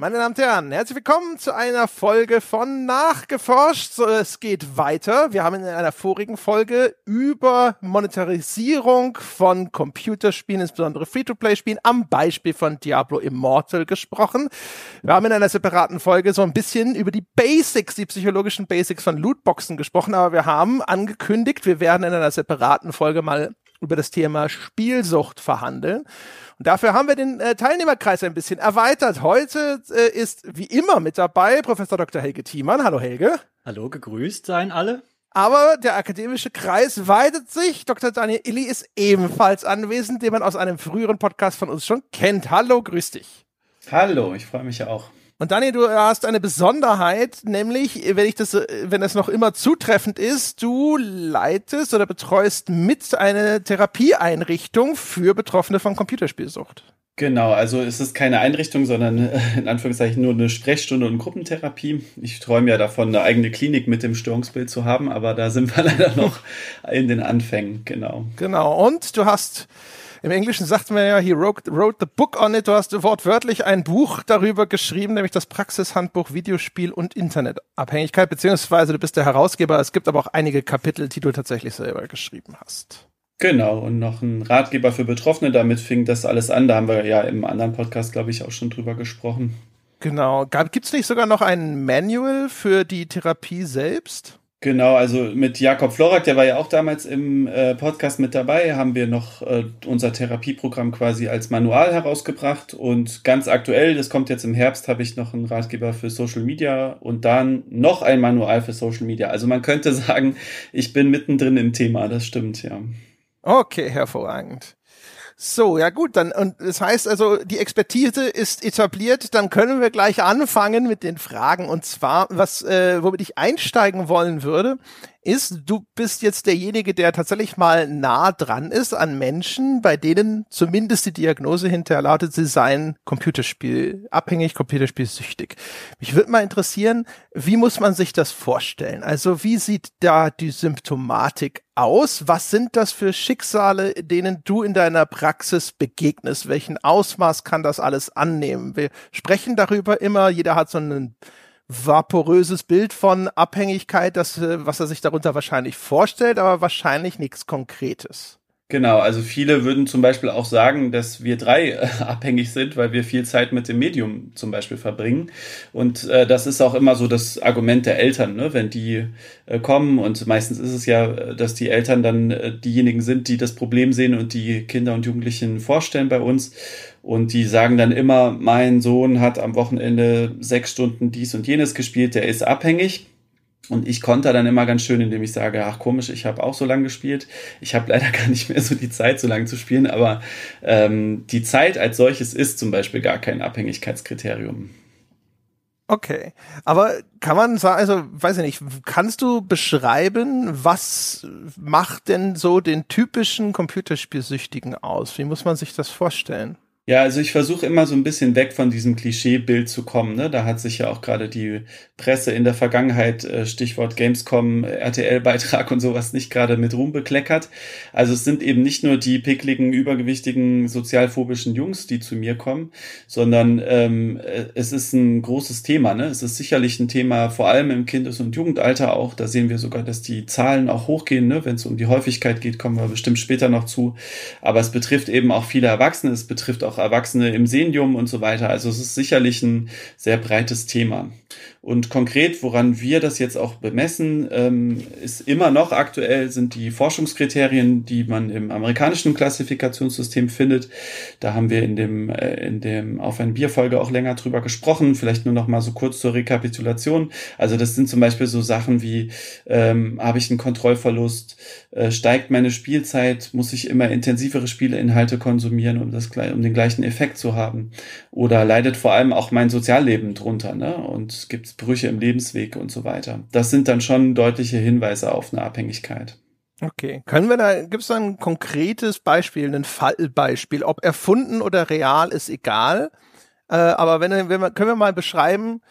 Meine Damen und Herren, herzlich willkommen zu einer Folge von Nachgeforscht. Es geht weiter. Wir haben in einer vorigen Folge über Monetarisierung von Computerspielen, insbesondere Free-to-Play-Spielen, am Beispiel von Diablo Immortal gesprochen. Wir haben in einer separaten Folge so ein bisschen über die Basics, die psychologischen Basics von Lootboxen gesprochen, aber wir haben angekündigt, wir werden in einer separaten Folge mal über das Thema Spielsucht verhandeln. Und dafür haben wir den äh, Teilnehmerkreis ein bisschen erweitert. Heute äh, ist wie immer mit dabei Professor Dr. Helge Thiemann. Hallo Helge. Hallo, gegrüßt seien alle. Aber der akademische Kreis weitet sich. Dr. Daniel Illy ist ebenfalls anwesend, den man aus einem früheren Podcast von uns schon kennt. Hallo, grüß dich. Hallo, ich freue mich auch. Und Daniel, du hast eine Besonderheit, nämlich, wenn ich das, wenn das noch immer zutreffend ist, du leitest oder betreust mit eine Therapieeinrichtung für Betroffene von Computerspielsucht. Genau, also es ist keine Einrichtung, sondern äh, in Anführungszeichen nur eine Sprechstunde und Gruppentherapie. Ich träume ja davon, eine eigene Klinik mit dem Störungsbild zu haben, aber da sind wir leider noch in den Anfängen, genau. Genau, und du hast im Englischen sagt man ja, he wrote, wrote the book on it. Du hast wortwörtlich ein Buch darüber geschrieben, nämlich das Praxishandbuch Videospiel und Internetabhängigkeit, beziehungsweise du bist der Herausgeber. Es gibt aber auch einige Kapitel, die du tatsächlich selber geschrieben hast. Genau, und noch ein Ratgeber für Betroffene. Damit fing das alles an. Da haben wir ja im anderen Podcast, glaube ich, auch schon drüber gesprochen. Genau. Gibt es nicht sogar noch ein Manual für die Therapie selbst? Genau, also mit Jakob Florak, der war ja auch damals im äh, Podcast mit dabei, haben wir noch äh, unser Therapieprogramm quasi als Manual herausgebracht und ganz aktuell, das kommt jetzt im Herbst, habe ich noch einen Ratgeber für Social Media und dann noch ein Manual für Social Media. Also man könnte sagen, ich bin mittendrin im Thema, das stimmt, ja. Okay, hervorragend. So, ja gut, dann und das heißt also, die Expertise ist etabliert, dann können wir gleich anfangen mit den Fragen. Und zwar, was äh, womit ich einsteigen wollen würde, ist, du bist jetzt derjenige, der tatsächlich mal nah dran ist an Menschen, bei denen zumindest die Diagnose hinterher lautet, sie seien Computerspiel abhängig, Computerspielsüchtig. Mich würde mal interessieren, wie muss man sich das vorstellen? Also wie sieht da die Symptomatik aus? Was sind das für Schicksale, denen du in deiner Praxis begegnest? Welchen Ausmaß kann das alles annehmen? Wir sprechen darüber immer, jeder hat so einen vaporöses Bild von Abhängigkeit, das, äh, was er sich darunter wahrscheinlich vorstellt, aber wahrscheinlich nichts Konkretes. Genau, also viele würden zum Beispiel auch sagen, dass wir drei äh, abhängig sind, weil wir viel Zeit mit dem Medium zum Beispiel verbringen. Und äh, das ist auch immer so das Argument der Eltern, ne? wenn die äh, kommen. Und meistens ist es ja, äh, dass die Eltern dann diejenigen sind, die das Problem sehen und die Kinder und Jugendlichen vorstellen bei uns. Und die sagen dann immer, mein Sohn hat am Wochenende sechs Stunden dies und jenes gespielt, der ist abhängig. Und ich konnte dann immer ganz schön, indem ich sage, ach komisch, ich habe auch so lange gespielt. Ich habe leider gar nicht mehr so die Zeit, so lange zu spielen, aber ähm, die Zeit als solches ist zum Beispiel gar kein Abhängigkeitskriterium. Okay, aber kann man sagen, also weiß ich nicht, kannst du beschreiben, was macht denn so den typischen Computerspielsüchtigen aus? Wie muss man sich das vorstellen? Ja, also ich versuche immer so ein bisschen weg von diesem Klischeebild zu kommen. Ne? Da hat sich ja auch gerade die Presse in der Vergangenheit, äh, Stichwort Gamescom, RTL-Beitrag und sowas nicht gerade mit Ruhm bekleckert. Also es sind eben nicht nur die pickligen, übergewichtigen, sozialphobischen Jungs, die zu mir kommen, sondern ähm, äh, es ist ein großes Thema. Ne? Es ist sicherlich ein Thema, vor allem im Kindes- und Jugendalter auch. Da sehen wir sogar, dass die Zahlen auch hochgehen. Ne? Wenn es um die Häufigkeit geht, kommen wir bestimmt später noch zu. Aber es betrifft eben auch viele Erwachsene. Es betrifft auch Erwachsene im Senium und so weiter. Also es ist sicherlich ein sehr breites Thema. Und konkret, woran wir das jetzt auch bemessen, ähm, ist immer noch aktuell sind die Forschungskriterien, die man im amerikanischen Klassifikationssystem findet. Da haben wir in dem, äh, in dem Auf ein Bier-Folge auch länger drüber gesprochen. Vielleicht nur noch mal so kurz zur Rekapitulation. Also das sind zum Beispiel so Sachen wie, ähm, habe ich einen Kontrollverlust, äh, steigt meine Spielzeit, muss ich immer intensivere Spieleinhalte konsumieren, um, das, um den gleichen Effekt zu haben. Oder leidet vor allem auch mein Sozialleben drunter. Ne? Und gibt Brüche im Lebensweg und so weiter. Das sind dann schon deutliche Hinweise auf eine Abhängigkeit. Okay. Können wir da, gibt es da ein konkretes Beispiel, ein Fallbeispiel, ob erfunden oder real, ist egal. Äh, aber wenn, wenn wir, können wir mal beschreiben,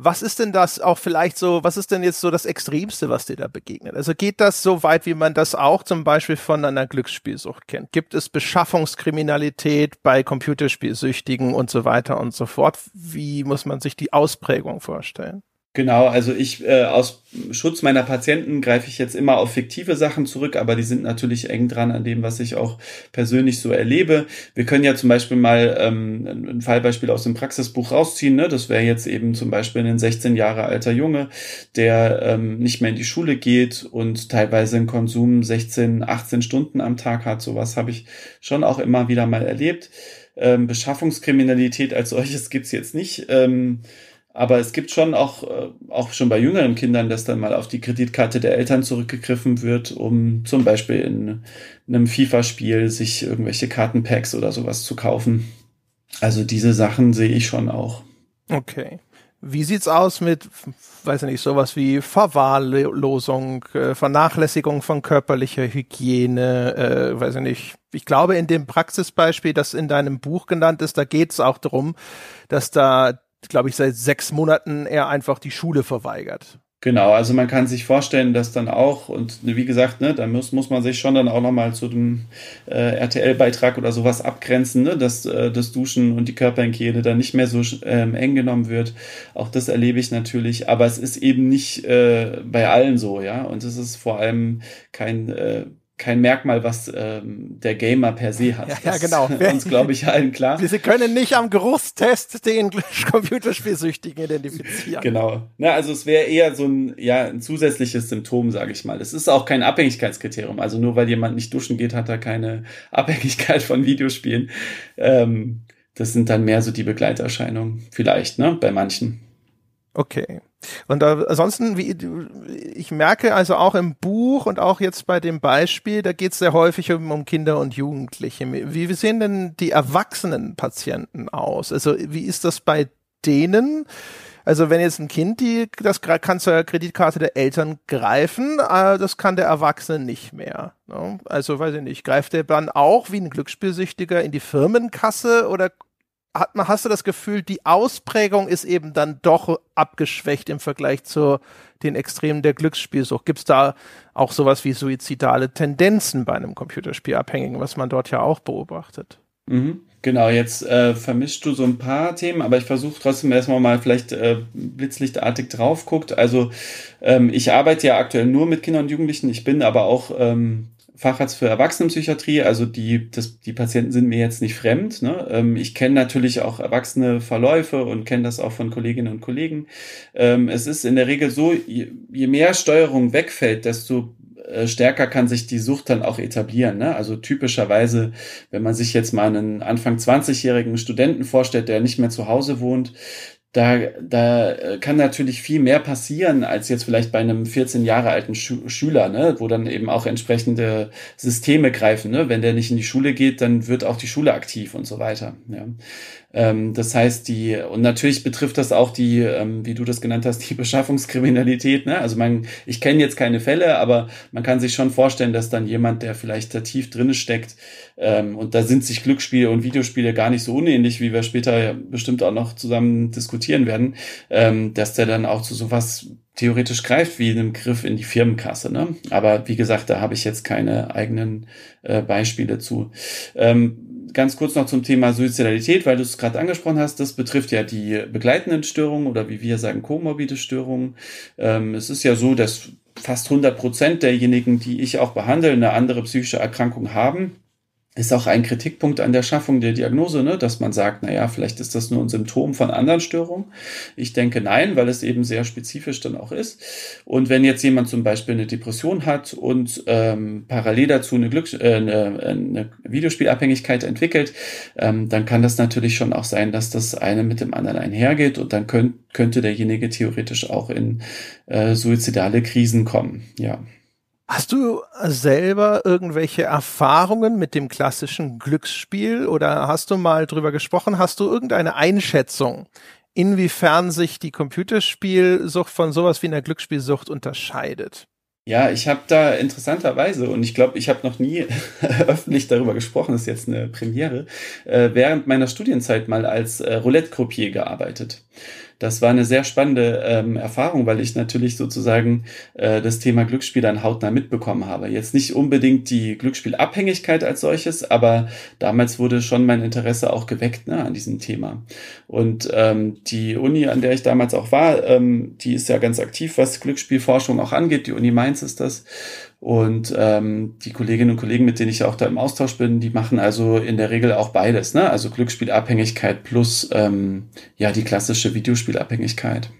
Was ist denn das auch vielleicht so, was ist denn jetzt so das Extremste, was dir da begegnet? Also geht das so weit, wie man das auch zum Beispiel von einer Glücksspielsucht kennt? Gibt es Beschaffungskriminalität bei Computerspielsüchtigen und so weiter und so fort? Wie muss man sich die Ausprägung vorstellen? Genau, also ich äh, aus Schutz meiner Patienten greife ich jetzt immer auf fiktive Sachen zurück, aber die sind natürlich eng dran an dem, was ich auch persönlich so erlebe. Wir können ja zum Beispiel mal ähm, ein Fallbeispiel aus dem Praxisbuch rausziehen. Ne? Das wäre jetzt eben zum Beispiel ein 16 Jahre alter Junge, der ähm, nicht mehr in die Schule geht und teilweise einen Konsum 16, 18 Stunden am Tag hat. Sowas habe ich schon auch immer wieder mal erlebt. Ähm, Beschaffungskriminalität als solches gibt's jetzt nicht. Ähm, aber es gibt schon auch, äh, auch schon bei jüngeren Kindern, dass dann mal auf die Kreditkarte der Eltern zurückgegriffen wird, um zum Beispiel in einem FIFA-Spiel sich irgendwelche Kartenpacks oder sowas zu kaufen. Also diese Sachen sehe ich schon auch. Okay. Wie sieht's aus mit, weiß ich nicht, sowas wie Verwahrlosung, äh, Vernachlässigung von körperlicher Hygiene, äh, weiß ich nicht. Ich glaube, in dem Praxisbeispiel, das in deinem Buch genannt ist, da geht's auch darum, dass da glaube ich, seit sechs Monaten er einfach die Schule verweigert. Genau, also man kann sich vorstellen, dass dann auch, und wie gesagt, ne, da muss, muss man sich schon dann auch nochmal zu dem äh, RTL-Beitrag oder sowas abgrenzen, ne, dass äh, das Duschen und die Körperhygiene dann nicht mehr so ähm, eng genommen wird. Auch das erlebe ich natürlich, aber es ist eben nicht äh, bei allen so, ja. Und es ist vor allem kein äh, kein Merkmal, was ähm, der Gamer per se hat. Ja, ja genau. Das uns, glaube ich, allen klar. Sie können nicht am Geruchstest den Computerspielsüchtigen identifizieren. Genau. Na, also es wäre eher so ein, ja, ein zusätzliches Symptom, sage ich mal. Es ist auch kein Abhängigkeitskriterium. Also nur weil jemand nicht duschen geht, hat er keine Abhängigkeit von Videospielen. Ähm, das sind dann mehr so die Begleiterscheinungen, vielleicht, ne, bei manchen. Okay. Und ansonsten, wie, ich merke also auch im Buch und auch jetzt bei dem Beispiel, da geht es sehr häufig um, um, Kinder und Jugendliche. Wie sehen denn die erwachsenen Patienten aus? Also wie ist das bei denen? Also wenn jetzt ein Kind die, das kann zur Kreditkarte der Eltern greifen, äh, das kann der Erwachsene nicht mehr. Ne? Also weiß ich nicht, greift der dann auch wie ein Glücksspielsüchtiger in die Firmenkasse oder hat hast du das Gefühl, die Ausprägung ist eben dann doch abgeschwächt im Vergleich zu den Extremen der Glücksspielsucht? Gibt es da auch sowas wie suizidale Tendenzen bei einem Computerspielabhängigen, was man dort ja auch beobachtet? Mhm. Genau, jetzt äh, vermischst du so ein paar Themen, aber ich versuche trotzdem erstmal mal vielleicht äh, blitzlichtartig drauf guckt. Also ähm, ich arbeite ja aktuell nur mit Kindern und Jugendlichen, ich bin aber auch ähm, Facharzt für Erwachsenenpsychiatrie, also die, das, die Patienten sind mir jetzt nicht fremd. Ne? Ähm, ich kenne natürlich auch erwachsene Verläufe und kenne das auch von Kolleginnen und Kollegen. Ähm, es ist in der Regel so, je, je mehr Steuerung wegfällt, desto äh, stärker kann sich die Sucht dann auch etablieren. Ne? Also typischerweise, wenn man sich jetzt mal einen Anfang 20-jährigen Studenten vorstellt, der nicht mehr zu Hause wohnt, da, da äh, kann natürlich viel mehr passieren als jetzt vielleicht bei einem 14 Jahre alten Schu Schüler, ne, wo dann eben auch entsprechende Systeme greifen. Ne? Wenn der nicht in die Schule geht, dann wird auch die Schule aktiv und so weiter. Ja. Ähm, das heißt, die, und natürlich betrifft das auch die, ähm, wie du das genannt hast, die Beschaffungskriminalität. Ne? Also man, ich kenne jetzt keine Fälle, aber man kann sich schon vorstellen, dass dann jemand, der vielleicht da tief drinne steckt, ähm, und da sind sich Glücksspiele und Videospiele gar nicht so unähnlich, wie wir später bestimmt auch noch zusammen diskutieren werden, ähm, dass der dann auch zu sowas theoretisch greift wie einem Griff in die Firmenkasse. Ne? Aber wie gesagt, da habe ich jetzt keine eigenen äh, Beispiele zu. Ähm, ganz kurz noch zum Thema Suizidalität, weil du es gerade angesprochen hast. Das betrifft ja die begleitenden Störungen oder wie wir sagen, komorbide Störungen. Ähm, es ist ja so, dass fast 100 Prozent derjenigen, die ich auch behandle, eine andere psychische Erkrankung haben ist auch ein Kritikpunkt an der Schaffung der Diagnose, ne, dass man sagt, na ja, vielleicht ist das nur ein Symptom von anderen Störungen. Ich denke nein, weil es eben sehr spezifisch dann auch ist. Und wenn jetzt jemand zum Beispiel eine Depression hat und ähm, parallel dazu eine, Glücks äh, eine, eine Videospielabhängigkeit entwickelt, ähm, dann kann das natürlich schon auch sein, dass das eine mit dem anderen einhergeht und dann könnt, könnte derjenige theoretisch auch in äh, suizidale Krisen kommen. Ja. Hast du selber irgendwelche Erfahrungen mit dem klassischen Glücksspiel oder hast du mal drüber gesprochen? Hast du irgendeine Einschätzung, inwiefern sich die Computerspielsucht von sowas wie einer Glücksspielsucht unterscheidet? Ja, ich habe da interessanterweise, und ich glaube, ich habe noch nie öffentlich darüber gesprochen, ist jetzt eine Premiere, äh, während meiner Studienzeit mal als äh, Roulette-Croupier gearbeitet das war eine sehr spannende ähm, Erfahrung, weil ich natürlich sozusagen äh, das Thema Glücksspiel dann hautnah mitbekommen habe. Jetzt nicht unbedingt die Glücksspielabhängigkeit als solches, aber damals wurde schon mein Interesse auch geweckt ne, an diesem Thema. Und ähm, die Uni, an der ich damals auch war, ähm, die ist ja ganz aktiv, was Glücksspielforschung auch angeht. Die Uni Mainz ist das. Und ähm, die Kolleginnen und Kollegen, mit denen ich auch da im Austausch bin, die machen also in der Regel auch beides, ne? Also Glücksspielabhängigkeit plus ähm, ja die klassische Videospielabhängigkeit.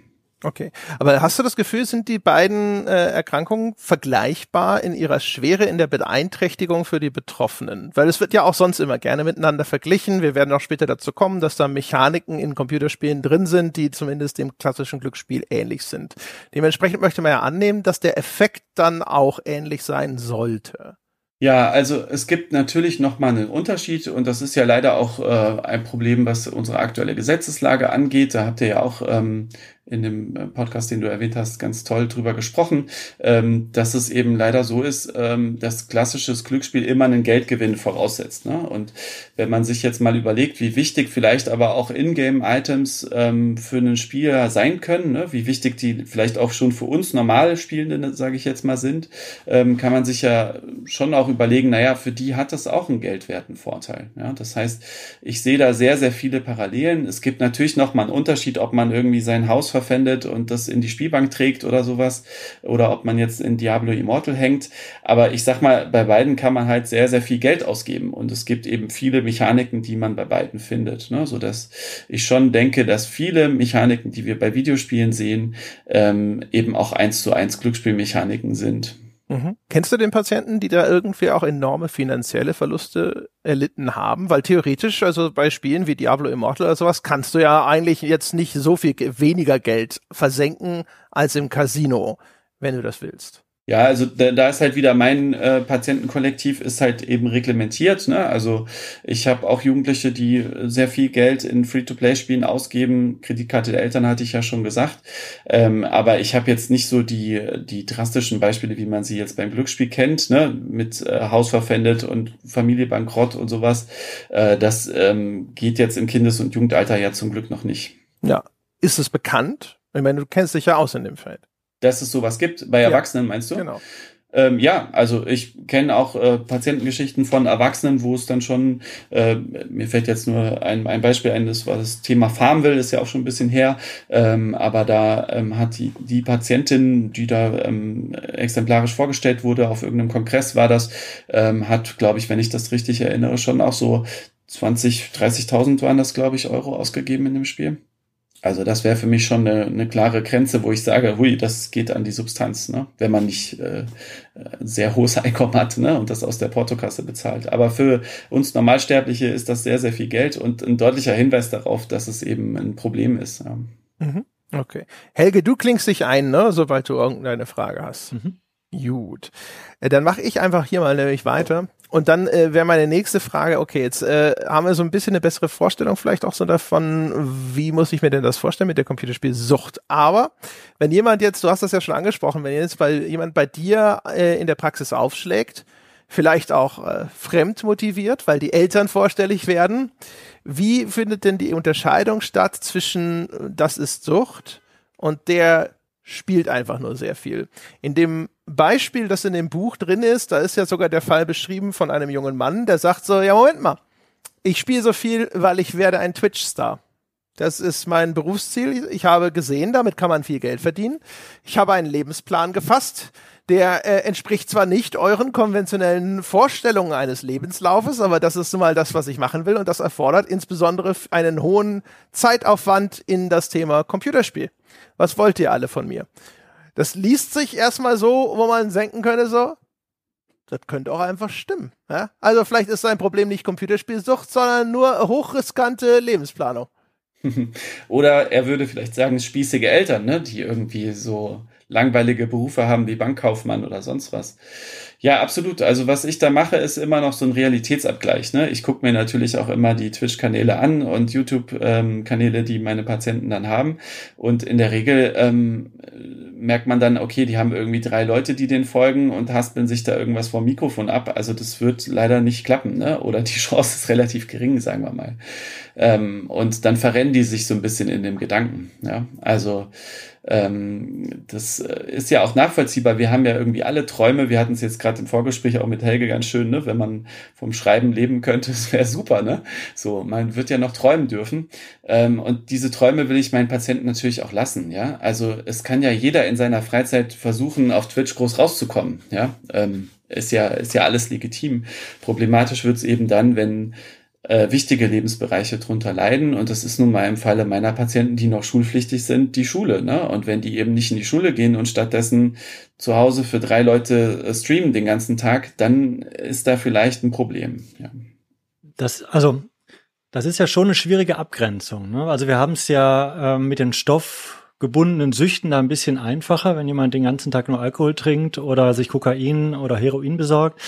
Okay, aber hast du das Gefühl, sind die beiden äh, Erkrankungen vergleichbar in ihrer Schwere, in der Beeinträchtigung für die Betroffenen? Weil es wird ja auch sonst immer gerne miteinander verglichen. Wir werden auch später dazu kommen, dass da Mechaniken in Computerspielen drin sind, die zumindest dem klassischen Glücksspiel ähnlich sind. Dementsprechend möchte man ja annehmen, dass der Effekt dann auch ähnlich sein sollte. Ja, also es gibt natürlich nochmal einen Unterschied und das ist ja leider auch äh, ein Problem, was unsere aktuelle Gesetzeslage angeht. Da habt ihr ja auch ähm, in dem äh, Podcast, den du erwähnt hast, ganz toll drüber gesprochen, ähm, dass es eben leider so ist, ähm, dass klassisches Glücksspiel immer einen Geldgewinn voraussetzt. Ne? Und wenn man sich jetzt mal überlegt, wie wichtig vielleicht aber auch Ingame-Items ähm, für einen Spieler sein können, ne? wie wichtig die vielleicht auch schon für uns normale Spielende, sage ich jetzt mal, sind, ähm, kann man sich ja schon auch überlegen, naja, für die hat das auch einen geldwerten Vorteil. Ja? Das heißt, ich sehe da sehr, sehr viele Parallelen. Es gibt natürlich noch mal einen Unterschied, ob man irgendwie sein Haus verpfändet und das in die Spielbank trägt oder sowas. Oder ob man jetzt in Diablo Immortal hängt. Aber ich sag mal, bei beiden kann man halt sehr, sehr viel Geld ausgeben. Und es gibt eben viele Mechaniken, die man bei beiden findet. Ne? So dass ich schon denke, dass viele Mechaniken, die wir bei Videospielen sehen, ähm, eben auch eins zu eins Glücksspielmechaniken sind. Mhm. Kennst du den Patienten, die da irgendwie auch enorme finanzielle Verluste erlitten haben? Weil theoretisch, also bei Spielen wie Diablo Immortal oder sowas, kannst du ja eigentlich jetzt nicht so viel weniger Geld versenken als im Casino, wenn du das willst. Ja, also da, da ist halt wieder mein äh, Patientenkollektiv ist halt eben reglementiert. Ne? Also ich habe auch Jugendliche, die sehr viel Geld in Free-to-Play-Spielen ausgeben. Kreditkarte der Eltern hatte ich ja schon gesagt. Ähm, aber ich habe jetzt nicht so die, die drastischen Beispiele, wie man sie jetzt beim Glücksspiel kennt, ne? mit äh, Haus verpfändet und Familie bankrott und sowas. Äh, das ähm, geht jetzt im Kindes- und Jugendalter ja zum Glück noch nicht. Ja. Ist es bekannt? Ich meine, du kennst dich ja aus in dem Feld dass es sowas gibt. Bei Erwachsenen ja, meinst du? Genau. Ähm, ja, also ich kenne auch äh, Patientengeschichten von Erwachsenen, wo es dann schon, äh, mir fällt jetzt nur ein, ein Beispiel ein, das war das Thema Farmville, ist ja auch schon ein bisschen her, ähm, aber da ähm, hat die, die Patientin, die da ähm, exemplarisch vorgestellt wurde, auf irgendeinem Kongress war das, ähm, hat, glaube ich, wenn ich das richtig erinnere, schon auch so 20, 30.000 waren das, glaube ich, Euro ausgegeben in dem Spiel. Also das wäre für mich schon eine, eine, klare Grenze, wo ich sage, hui, das geht an die Substanz, ne? wenn man nicht äh, sehr hohes Einkommen hat ne? und das aus der Portokasse bezahlt. Aber für uns Normalsterbliche ist das sehr, sehr viel Geld und ein deutlicher Hinweis darauf, dass es eben ein Problem ist. Ja. Mhm. Okay. Helge, du klingst dich ein, ne? sobald du irgendeine Frage hast. Mhm. Gut. Äh, dann mache ich einfach hier mal nämlich weiter. Und dann äh, wäre meine nächste Frage, okay, jetzt äh, haben wir so ein bisschen eine bessere Vorstellung vielleicht auch so davon, wie muss ich mir denn das vorstellen mit der Computerspielsucht. Aber wenn jemand jetzt, du hast das ja schon angesprochen, wenn jetzt bei jemand bei dir äh, in der Praxis aufschlägt, vielleicht auch äh, fremd motiviert, weil die Eltern vorstellig werden, wie findet denn die Unterscheidung statt zwischen äh, das ist Sucht und der spielt einfach nur sehr viel. In dem Beispiel, das in dem Buch drin ist, da ist ja sogar der Fall beschrieben von einem jungen Mann, der sagt so, ja, Moment mal, ich spiele so viel, weil ich werde ein Twitch-Star. Das ist mein Berufsziel. Ich habe gesehen, damit kann man viel Geld verdienen. Ich habe einen Lebensplan gefasst. Der äh, entspricht zwar nicht euren konventionellen Vorstellungen eines Lebenslaufes, aber das ist nun mal das, was ich machen will und das erfordert insbesondere einen hohen Zeitaufwand in das Thema Computerspiel. Was wollt ihr alle von mir? Das liest sich erstmal so, wo man senken könnte, so, das könnte auch einfach stimmen. Ja? Also vielleicht ist sein Problem nicht Computerspielsucht, sondern nur hochriskante Lebensplanung. Oder er würde vielleicht sagen, spießige Eltern, ne, die irgendwie so langweilige Berufe haben wie Bankkaufmann oder sonst was. Ja, absolut. Also was ich da mache, ist immer noch so ein Realitätsabgleich. Ne? Ich gucke mir natürlich auch immer die Twitch-Kanäle an und YouTube-Kanäle, die meine Patienten dann haben. Und in der Regel ähm, merkt man dann, okay, die haben irgendwie drei Leute, die den folgen und haspeln sich da irgendwas vom Mikrofon ab. Also das wird leider nicht klappen, ne? Oder die Chance ist relativ gering, sagen wir mal. Ähm, und dann verrennen die sich so ein bisschen in dem Gedanken. Ja? Also ähm, das äh, ist ja auch nachvollziehbar. Wir haben ja irgendwie alle Träume. Wir hatten es jetzt gerade im Vorgespräch auch mit Helge ganz schön, ne? wenn man vom Schreiben leben könnte, das wäre super. Ne? So, man wird ja noch träumen dürfen. Ähm, und diese Träume will ich meinen Patienten natürlich auch lassen. Ja, also es kann ja jeder in seiner Freizeit versuchen, auf Twitch groß rauszukommen. Ja, ähm, ist ja ist ja alles legitim. Problematisch wird es eben dann, wenn äh, wichtige Lebensbereiche drunter leiden. Und das ist nun mal im Falle meiner Patienten, die noch schulpflichtig sind, die Schule. Ne? Und wenn die eben nicht in die Schule gehen und stattdessen zu Hause für drei Leute äh, streamen den ganzen Tag, dann ist da vielleicht ein Problem. Ja. Das, also, das ist ja schon eine schwierige Abgrenzung. Ne? Also wir haben es ja äh, mit den Stoff gebundenen Süchten da ein bisschen einfacher, wenn jemand den ganzen Tag nur Alkohol trinkt oder sich Kokain oder Heroin besorgt,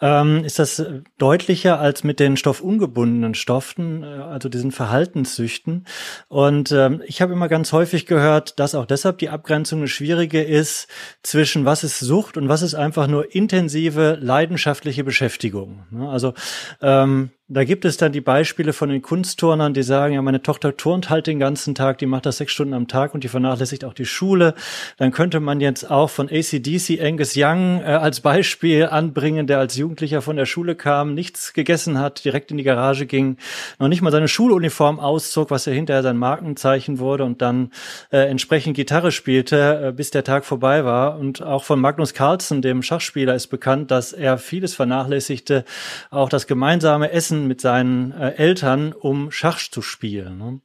ähm, ist das deutlicher als mit den stoffungebundenen Stoffen, äh, also diesen Verhaltenssüchten. Und ähm, ich habe immer ganz häufig gehört, dass auch deshalb die Abgrenzung eine schwierige ist zwischen was ist Sucht und was ist einfach nur intensive, leidenschaftliche Beschäftigung. Ne? Also ähm, da gibt es dann die Beispiele von den Kunstturnern, die sagen, ja, meine Tochter turnt halt den ganzen Tag, die macht das sechs Stunden am Tag und die vernachlässigt auch die Schule. Dann könnte man jetzt auch von ACDC Angus Young äh, als Beispiel anbringen, der als Jugendlicher von der Schule kam, nichts gegessen hat, direkt in die Garage ging, noch nicht mal seine Schuluniform auszog, was ja hinterher sein Markenzeichen wurde und dann äh, entsprechend Gitarre spielte, äh, bis der Tag vorbei war. Und auch von Magnus Carlsen, dem Schachspieler, ist bekannt, dass er vieles vernachlässigte, auch das gemeinsame Essen mit seinen äh, Eltern, um Schach zu spielen. Ne?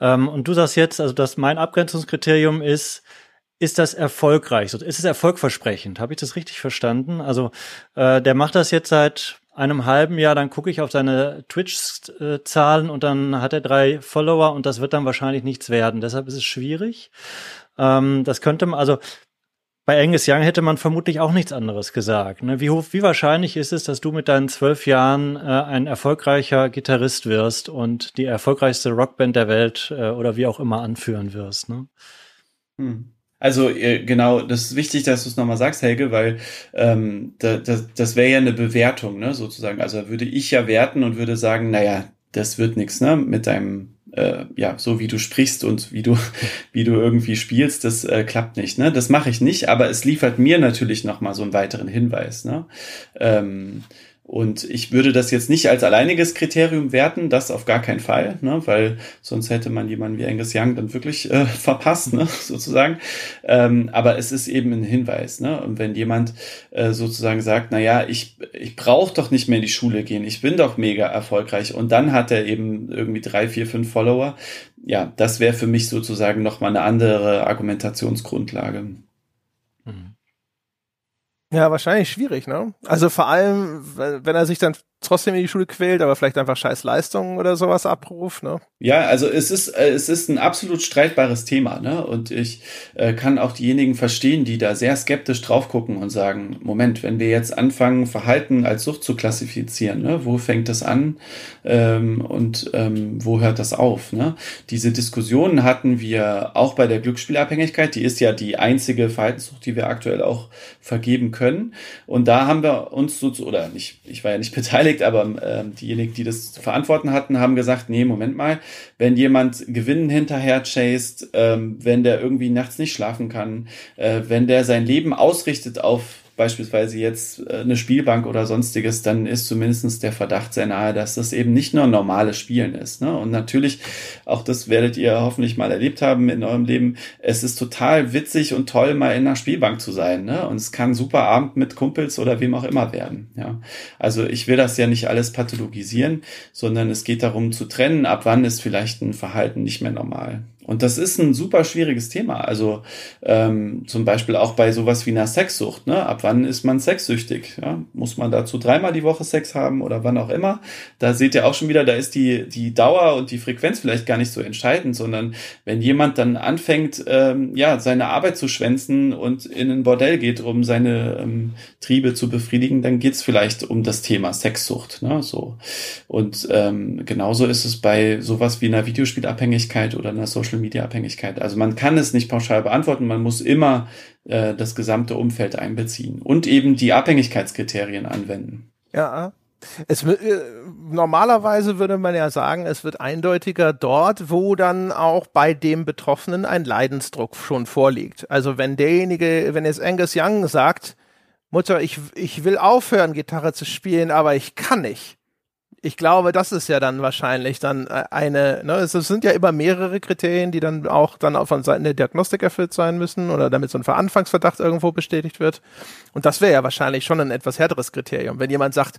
Ähm, und du sagst jetzt, also dass mein Abgrenzungskriterium ist, ist das erfolgreich? Ist es erfolgversprechend? Habe ich das richtig verstanden? Also äh, der macht das jetzt seit einem halben Jahr, dann gucke ich auf seine Twitch-Zahlen und dann hat er drei Follower und das wird dann wahrscheinlich nichts werden. Deshalb ist es schwierig. Ähm, das könnte man, also bei Angus Young hätte man vermutlich auch nichts anderes gesagt. Ne? Wie, wie wahrscheinlich ist es, dass du mit deinen zwölf Jahren äh, ein erfolgreicher Gitarrist wirst und die erfolgreichste Rockband der Welt äh, oder wie auch immer anführen wirst? Ne? Hm. Also äh, genau, das ist wichtig, dass du es nochmal sagst, Helge, weil ähm, da, das, das wäre ja eine Bewertung, ne, sozusagen. Also würde ich ja werten und würde sagen, naja, das wird nichts, ne, mit deinem äh, ja, so wie du sprichst und wie du, wie du irgendwie spielst, das äh, klappt nicht. Ne? Das mache ich nicht, aber es liefert mir natürlich nochmal so einen weiteren Hinweis. Ne? Ähm, und ich würde das jetzt nicht als alleiniges Kriterium werten, das auf gar keinen Fall, ne, weil sonst hätte man jemanden wie Angus Young dann wirklich äh, verpasst, ne, sozusagen. Ähm, aber es ist eben ein Hinweis, ne? Und wenn jemand äh, sozusagen sagt, na ja, ich ich brauche doch nicht mehr in die Schule gehen, ich bin doch mega erfolgreich, und dann hat er eben irgendwie drei, vier, fünf Follower, ja, das wäre für mich sozusagen noch mal eine andere Argumentationsgrundlage. Ja, wahrscheinlich schwierig, ne? Also vor allem, wenn er sich dann trotzdem in die Schule quält, aber vielleicht einfach scheiß Leistungen oder sowas abruft, ne? Ja, also es ist, äh, es ist ein absolut streitbares Thema, ne? Und ich äh, kann auch diejenigen verstehen, die da sehr skeptisch drauf gucken und sagen, Moment, wenn wir jetzt anfangen, Verhalten als Sucht zu klassifizieren, ne? Wo fängt das an ähm, und ähm, wo hört das auf, ne? Diese Diskussionen hatten wir auch bei der Glücksspielabhängigkeit, die ist ja die einzige Verhaltenssucht, die wir aktuell auch vergeben können. Und da haben wir uns so, oder nicht, ich war ja nicht beteiligt, beteiligt, aber äh, diejenigen, die das zu verantworten hatten, haben gesagt, nee, Moment mal, wenn jemand Gewinnen hinterher chased, ähm, wenn der irgendwie nachts nicht schlafen kann, äh, wenn der sein Leben ausrichtet auf beispielsweise jetzt äh, eine Spielbank oder sonstiges, dann ist zumindestens der Verdacht sehr nahe, dass das eben nicht nur normales Spielen ist. Ne? Und natürlich, auch das werdet ihr hoffentlich mal erlebt haben in eurem Leben, es ist total witzig und toll, mal in einer Spielbank zu sein. Ne? Und es kann super Abend mit Kumpels oder wem auch immer werden. Ja? Also ich will das ja nicht alles pathologisieren, sondern es geht darum zu trennen, ab wann ist vielleicht ein Verhalten nicht mehr normal. Und das ist ein super schwieriges Thema. Also ähm, zum Beispiel auch bei sowas wie einer Sexsucht. Ne? Ab wann ist man sexsüchtig? Ja? Muss man dazu dreimal die Woche Sex haben oder wann auch immer? Da seht ihr auch schon wieder, da ist die, die Dauer und die Frequenz vielleicht gar nicht so entscheidend, sondern wenn jemand dann anfängt, ähm, ja, seine Arbeit zu schwänzen und in ein Bordell geht, um seine ähm, Triebe zu befriedigen, dann geht's vielleicht um das Thema Sexsucht. Ne? So. Und ähm, genauso ist es bei sowas wie einer Videospielabhängigkeit oder einer Social Social Media Abhängigkeit. Also man kann es nicht pauschal beantworten, man muss immer äh, das gesamte Umfeld einbeziehen und eben die Abhängigkeitskriterien anwenden. Ja. Es, äh, normalerweise würde man ja sagen, es wird eindeutiger dort, wo dann auch bei dem Betroffenen ein Leidensdruck schon vorliegt. Also wenn derjenige, wenn jetzt Angus Young sagt, Mutter, ich, ich will aufhören, Gitarre zu spielen, aber ich kann nicht ich glaube, das ist ja dann wahrscheinlich dann äh, eine, ne, es sind ja immer mehrere Kriterien, die dann auch dann auch von Seiten der Diagnostik erfüllt sein müssen oder damit so ein Veranfangsverdacht irgendwo bestätigt wird. Und das wäre ja wahrscheinlich schon ein etwas härteres Kriterium. Wenn jemand sagt,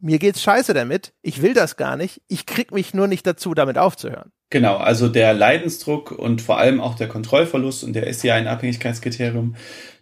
mir geht's scheiße damit, ich will das gar nicht, ich krieg mich nur nicht dazu, damit aufzuhören. Genau, also der Leidensdruck und vor allem auch der Kontrollverlust und der ist ja ein Abhängigkeitskriterium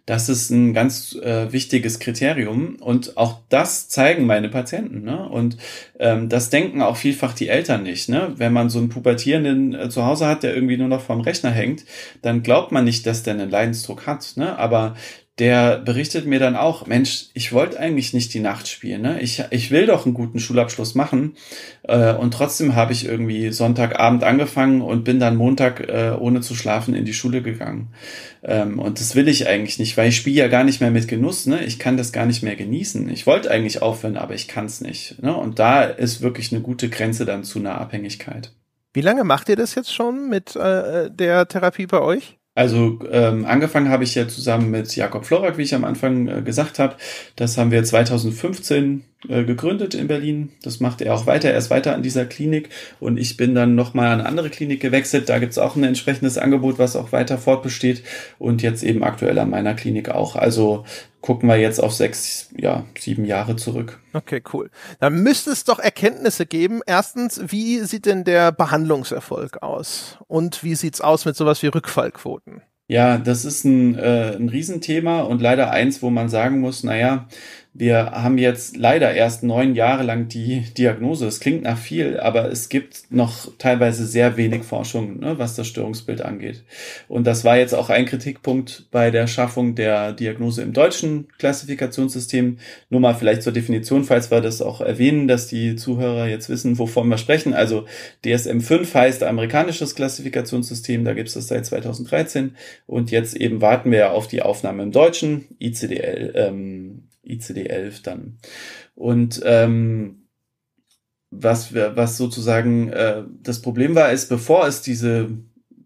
das ist ein ganz äh, wichtiges Kriterium und auch das zeigen meine Patienten. Ne? Und ähm, das denken auch vielfach die Eltern nicht. Ne? Wenn man so einen Pubertierenden äh, zu Hause hat, der irgendwie nur noch vorm Rechner hängt, dann glaubt man nicht, dass der einen Leidensdruck hat. Ne? Aber der berichtet mir dann auch, Mensch, ich wollte eigentlich nicht die Nacht spielen. Ne? Ich, ich will doch einen guten Schulabschluss machen. Äh, und trotzdem habe ich irgendwie Sonntagabend angefangen und bin dann Montag äh, ohne zu schlafen in die Schule gegangen. Ähm, und das will ich eigentlich nicht, weil ich spiele ja gar nicht mehr mit Genuss. Ne? Ich kann das gar nicht mehr genießen. Ich wollte eigentlich aufhören, aber ich kann es nicht. Ne? Und da ist wirklich eine gute Grenze dann zu einer Abhängigkeit. Wie lange macht ihr das jetzt schon mit äh, der Therapie bei euch? Also ähm, angefangen habe ich ja zusammen mit Jakob Florak, wie ich am Anfang äh, gesagt habe. Das haben wir 2015 äh, gegründet in Berlin. Das macht er auch weiter. Er ist weiter an dieser Klinik und ich bin dann nochmal an eine andere Klinik gewechselt. Da gibt's auch ein entsprechendes Angebot, was auch weiter fortbesteht und jetzt eben aktuell an meiner Klinik auch. Also gucken wir jetzt auf sechs, ja, sieben Jahre zurück. Okay, cool. Dann müsste es doch Erkenntnisse geben. Erstens, wie sieht denn der Behandlungserfolg aus? Und wie sieht's aus mit sowas wie Rückfallquoten? Ja, das ist ein, äh, ein Riesenthema und leider eins, wo man sagen muss, naja, wir haben jetzt leider erst neun Jahre lang die Diagnose. Es klingt nach viel, aber es gibt noch teilweise sehr wenig Forschung, ne, was das Störungsbild angeht. Und das war jetzt auch ein Kritikpunkt bei der Schaffung der Diagnose im deutschen Klassifikationssystem. Nur mal vielleicht zur Definition, falls wir das auch erwähnen, dass die Zuhörer jetzt wissen, wovon wir sprechen. Also DSM-5 heißt amerikanisches Klassifikationssystem, da gibt es das seit 2013. Und jetzt eben warten wir auf die Aufnahme im deutschen ICDL. Ähm, ICD-11 dann. Und ähm, was, was sozusagen äh, das Problem war, ist, bevor es diese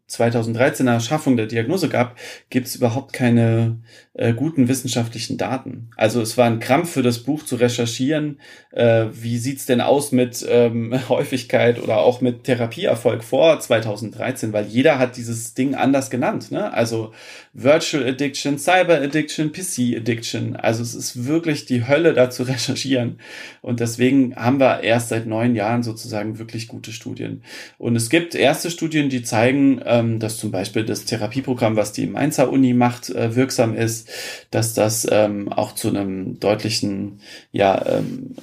2013er Schaffung der Diagnose gab, gibt es überhaupt keine äh, guten wissenschaftlichen Daten. Also es war ein Krampf für das Buch zu recherchieren, äh, wie sieht's denn aus mit ähm, Häufigkeit oder auch mit Therapieerfolg vor 2013, weil jeder hat dieses Ding anders genannt. Ne? Also Virtual Addiction, Cyber Addiction, PC Addiction. Also es ist wirklich die Hölle da zu recherchieren. Und deswegen haben wir erst seit neun Jahren sozusagen wirklich gute Studien. Und es gibt erste Studien, die zeigen, ähm, dass zum Beispiel das Therapieprogramm, was die Mainzer Uni macht, äh, wirksam ist, dass das ähm, auch zu einem deutlichen ja, ähm,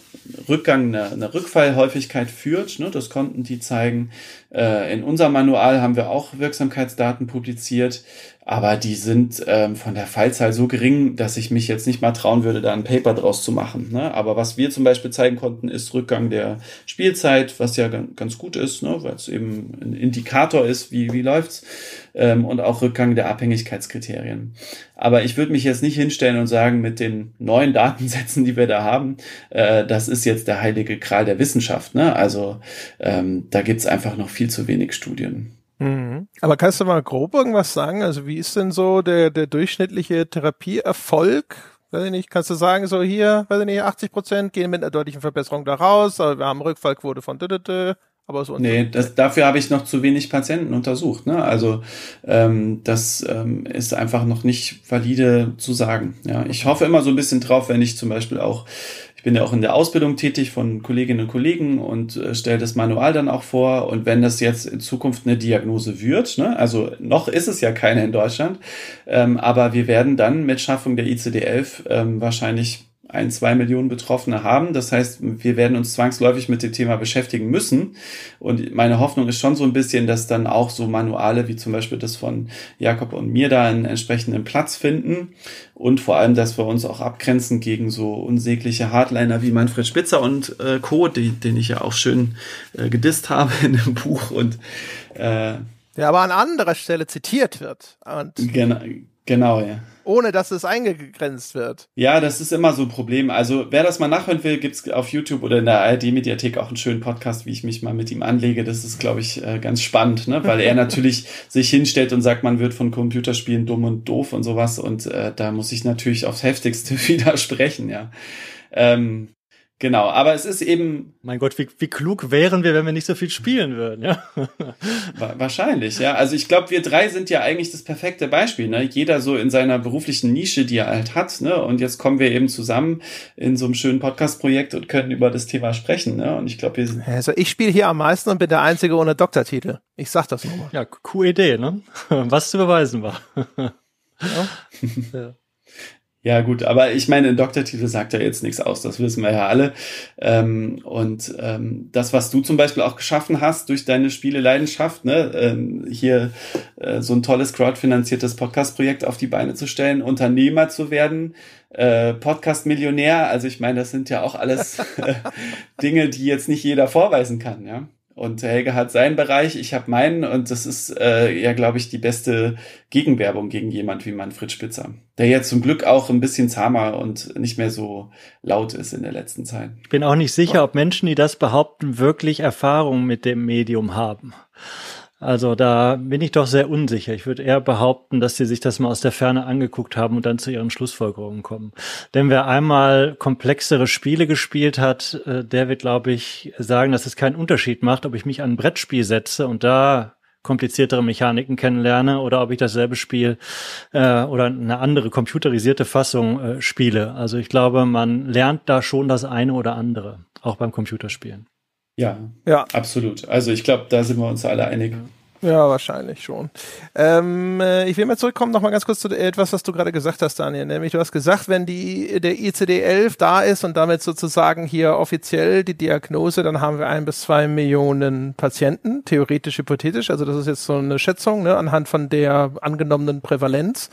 Rückgang, eine, eine Rückfallhäufigkeit führt. Ne? Das konnten die zeigen. Äh, in unserem Manual haben wir auch Wirksamkeitsdaten publiziert aber die sind ähm, von der Fallzahl so gering, dass ich mich jetzt nicht mal trauen würde, da ein Paper draus zu machen. Ne? Aber was wir zum Beispiel zeigen konnten, ist Rückgang der Spielzeit, was ja ganz gut ist, ne? weil es eben ein Indikator ist, wie, wie läuft's, ähm, und auch Rückgang der Abhängigkeitskriterien. Aber ich würde mich jetzt nicht hinstellen und sagen, mit den neuen Datensätzen, die wir da haben, äh, das ist jetzt der heilige Kral der Wissenschaft. Ne? Also ähm, da gibt's einfach noch viel zu wenig Studien. Mhm. Aber kannst du mal grob irgendwas sagen? Also wie ist denn so der, der durchschnittliche Therapieerfolg? Weiß ich nicht, kannst du sagen, so hier, weiß ich nicht, 80 Prozent gehen mit einer deutlichen Verbesserung da raus, aber wir haben Rückfallquote von dödödö, aber so. Nee, das, dafür habe ich noch zu wenig Patienten untersucht. Ne? Also ähm, das ähm, ist einfach noch nicht valide zu sagen. Ja, ich hoffe immer so ein bisschen drauf, wenn ich zum Beispiel auch bin ja auch in der Ausbildung tätig von Kolleginnen und Kollegen und äh, stelle das Manual dann auch vor. Und wenn das jetzt in Zukunft eine Diagnose wird, ne, also noch ist es ja keine in Deutschland, ähm, aber wir werden dann mit Schaffung der ICD-11 ähm, wahrscheinlich ein, zwei Millionen Betroffene haben. Das heißt, wir werden uns zwangsläufig mit dem Thema beschäftigen müssen. Und meine Hoffnung ist schon so ein bisschen, dass dann auch so Manuale wie zum Beispiel das von Jakob und mir da einen entsprechenden Platz finden. Und vor allem, dass wir uns auch abgrenzen gegen so unsägliche Hardliner wie Manfred Spitzer und äh, Co., die, den ich ja auch schön äh, gedisst habe in dem Buch und äh, der aber an anderer Stelle zitiert wird. Und genau, genau, ja ohne dass es eingegrenzt wird. Ja, das ist immer so ein Problem. Also wer das mal nachhören will, gibt's auf YouTube oder in der ARD-Mediathek auch einen schönen Podcast, wie ich mich mal mit ihm anlege. Das ist, glaube ich, äh, ganz spannend, ne? weil er natürlich sich hinstellt und sagt, man wird von Computerspielen dumm und doof und sowas. Und äh, da muss ich natürlich aufs Heftigste widersprechen, ja. Ähm, Genau, aber es ist eben. Mein Gott, wie, wie klug wären wir, wenn wir nicht so viel spielen würden, ja? Wahrscheinlich, ja. Also ich glaube, wir drei sind ja eigentlich das perfekte Beispiel, ne? Jeder so in seiner beruflichen Nische, die er halt hat, ne? Und jetzt kommen wir eben zusammen in so einem schönen Podcast-Projekt und können über das Thema sprechen, ne? Und ich glaube, wir sind. Also ich spiele hier am meisten und bin der Einzige ohne Doktortitel. Ich sag das nochmal. Ja, coole Idee, ne? Was zu beweisen war. ja. ja. Ja, gut, aber ich meine, ein Doktortitel sagt ja jetzt nichts aus, das wissen wir ja alle. Ähm, und ähm, das, was du zum Beispiel auch geschaffen hast durch deine Spieleleidenschaft, ne, ähm, hier äh, so ein tolles crowdfinanziertes Podcast-Projekt auf die Beine zu stellen, Unternehmer zu werden, äh, Podcast-Millionär, also ich meine, das sind ja auch alles äh, Dinge, die jetzt nicht jeder vorweisen kann, ja. Und Helge hat seinen Bereich, ich habe meinen und das ist äh, ja, glaube ich, die beste Gegenwerbung gegen jemand wie Manfred Spitzer, der jetzt zum Glück auch ein bisschen zahmer und nicht mehr so laut ist in der letzten Zeit. Ich bin auch nicht sicher, ob Menschen, die das behaupten, wirklich Erfahrung mit dem Medium haben. Also da bin ich doch sehr unsicher. Ich würde eher behaupten, dass sie sich das mal aus der Ferne angeguckt haben und dann zu ihren Schlussfolgerungen kommen. Denn wer einmal komplexere Spiele gespielt hat, äh, der wird, glaube ich, sagen, dass es keinen Unterschied macht, ob ich mich an ein Brettspiel setze und da kompliziertere Mechaniken kennenlerne oder ob ich dasselbe Spiel äh, oder eine andere computerisierte Fassung äh, spiele. Also ich glaube, man lernt da schon das eine oder andere, auch beim Computerspielen. Ja, ja, absolut. Also ich glaube, da sind wir uns alle einig. Ja, wahrscheinlich schon. Ähm, äh, ich will mal zurückkommen noch mal ganz kurz zu etwas, was du gerade gesagt hast, Daniel. Nämlich du hast gesagt, wenn die der ICD-11 da ist und damit sozusagen hier offiziell die Diagnose, dann haben wir ein bis zwei Millionen Patienten, theoretisch, hypothetisch. Also das ist jetzt so eine Schätzung ne, anhand von der angenommenen Prävalenz.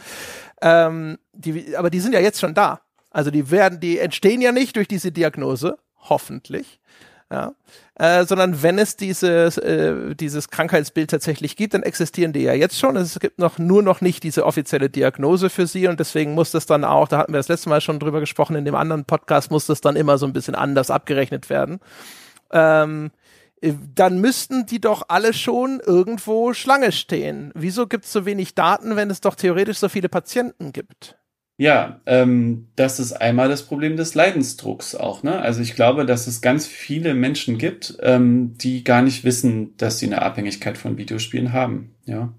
Ähm, die, aber die sind ja jetzt schon da. Also die werden, die entstehen ja nicht durch diese Diagnose, hoffentlich. Ja äh, sondern wenn es dieses, äh, dieses Krankheitsbild tatsächlich gibt, dann existieren die ja jetzt schon. Es gibt noch nur noch nicht diese offizielle Diagnose für sie und deswegen muss das dann auch, da hatten wir das letzte Mal schon drüber gesprochen, in dem anderen Podcast muss das dann immer so ein bisschen anders abgerechnet werden. Ähm, äh, dann müssten die doch alle schon irgendwo Schlange stehen. Wieso gibt es so wenig Daten, wenn es doch theoretisch so viele Patienten gibt? Ja, ähm, das ist einmal das Problem des Leidensdrucks auch. Ne? Also ich glaube, dass es ganz viele Menschen gibt, ähm, die gar nicht wissen, dass sie eine Abhängigkeit von Videospielen haben. Ja.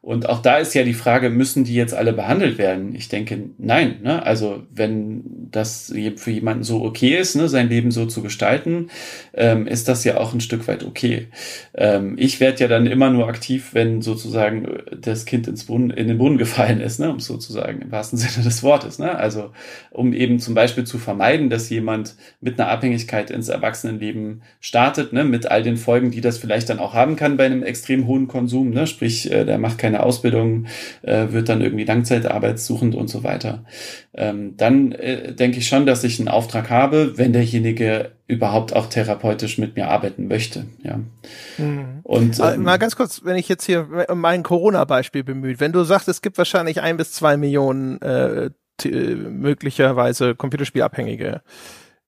Und auch da ist ja die Frage, müssen die jetzt alle behandelt werden? Ich denke, nein. Ne? Also wenn das für jemanden so okay ist, ne, sein Leben so zu gestalten, ähm, ist das ja auch ein Stück weit okay. Ähm, ich werde ja dann immer nur aktiv, wenn sozusagen das Kind ins Brunnen, in den Brunnen gefallen ist, ne, um sozusagen im wahrsten Sinne des Wortes. Ne? Also um eben zum Beispiel zu vermeiden, dass jemand mit einer Abhängigkeit ins Erwachsenenleben startet, ne, mit all den Folgen, die das vielleicht dann auch haben kann bei einem extrem hohen Konsum. Ne? Sprich, äh, der macht keine Ausbildung, äh, wird dann irgendwie langzeitarbeitssuchend und so weiter. Ähm, dann äh, denke ich schon, dass ich einen Auftrag habe, wenn derjenige überhaupt auch therapeutisch mit mir arbeiten möchte. Ja. Mhm. Und ähm, mal ganz kurz, wenn ich jetzt hier mein Corona-Beispiel bemüht, wenn du sagst, es gibt wahrscheinlich ein bis zwei Millionen äh, möglicherweise Computerspielabhängige, äh,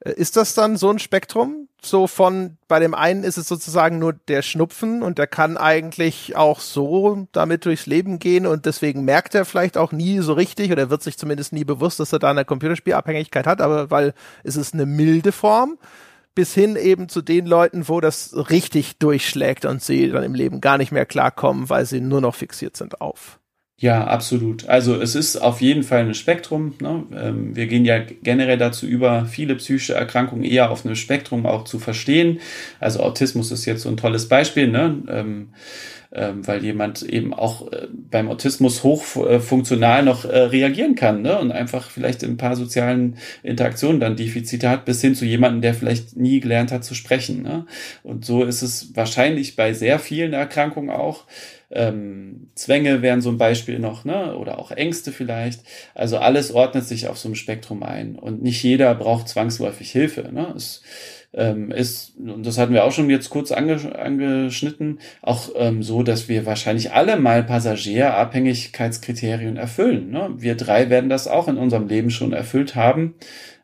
ist das dann so ein Spektrum? So von, bei dem einen ist es sozusagen nur der Schnupfen und der kann eigentlich auch so damit durchs Leben gehen und deswegen merkt er vielleicht auch nie so richtig oder wird sich zumindest nie bewusst, dass er da eine Computerspielabhängigkeit hat, aber weil es ist eine milde Form bis hin eben zu den Leuten, wo das richtig durchschlägt und sie dann im Leben gar nicht mehr klarkommen, weil sie nur noch fixiert sind auf. Ja, absolut. Also es ist auf jeden Fall ein Spektrum. Ne? Ähm, wir gehen ja generell dazu über, viele psychische Erkrankungen eher auf einem Spektrum auch zu verstehen. Also Autismus ist jetzt so ein tolles Beispiel. Ne? Ähm, weil jemand eben auch äh, beim Autismus hochfunktional noch äh, reagieren kann ne? und einfach vielleicht in ein paar sozialen Interaktionen dann Defizite hat, bis hin zu jemandem, der vielleicht nie gelernt hat zu sprechen. Ne? Und so ist es wahrscheinlich bei sehr vielen Erkrankungen auch. Ähm, Zwänge wären so ein Beispiel noch, ne? Oder auch Ängste vielleicht. Also alles ordnet sich auf so einem Spektrum ein. Und nicht jeder braucht zwangsläufig Hilfe. Ne? Es, ähm, ist, und das hatten wir auch schon jetzt kurz ange, angeschnitten, auch ähm, so, dass wir wahrscheinlich alle mal Passagierabhängigkeitskriterien erfüllen. Ne? Wir drei werden das auch in unserem Leben schon erfüllt haben.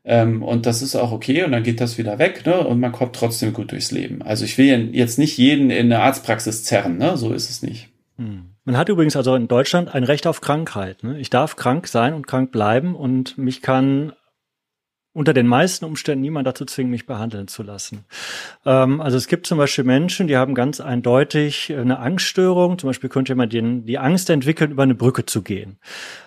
Ähm, und das ist auch okay und dann geht das wieder weg ne? und man kommt trotzdem gut durchs Leben. Also ich will jetzt nicht jeden in eine Arztpraxis zerren, ne? so ist es nicht. Hm. Man hat übrigens also in Deutschland ein Recht auf Krankheit. Ne? Ich darf krank sein und krank bleiben und mich kann unter den meisten Umständen niemand dazu zwingen, mich behandeln zu lassen. Ähm, also es gibt zum Beispiel Menschen, die haben ganz eindeutig eine Angststörung. Zum Beispiel könnte man den, die Angst entwickeln, über eine Brücke zu gehen.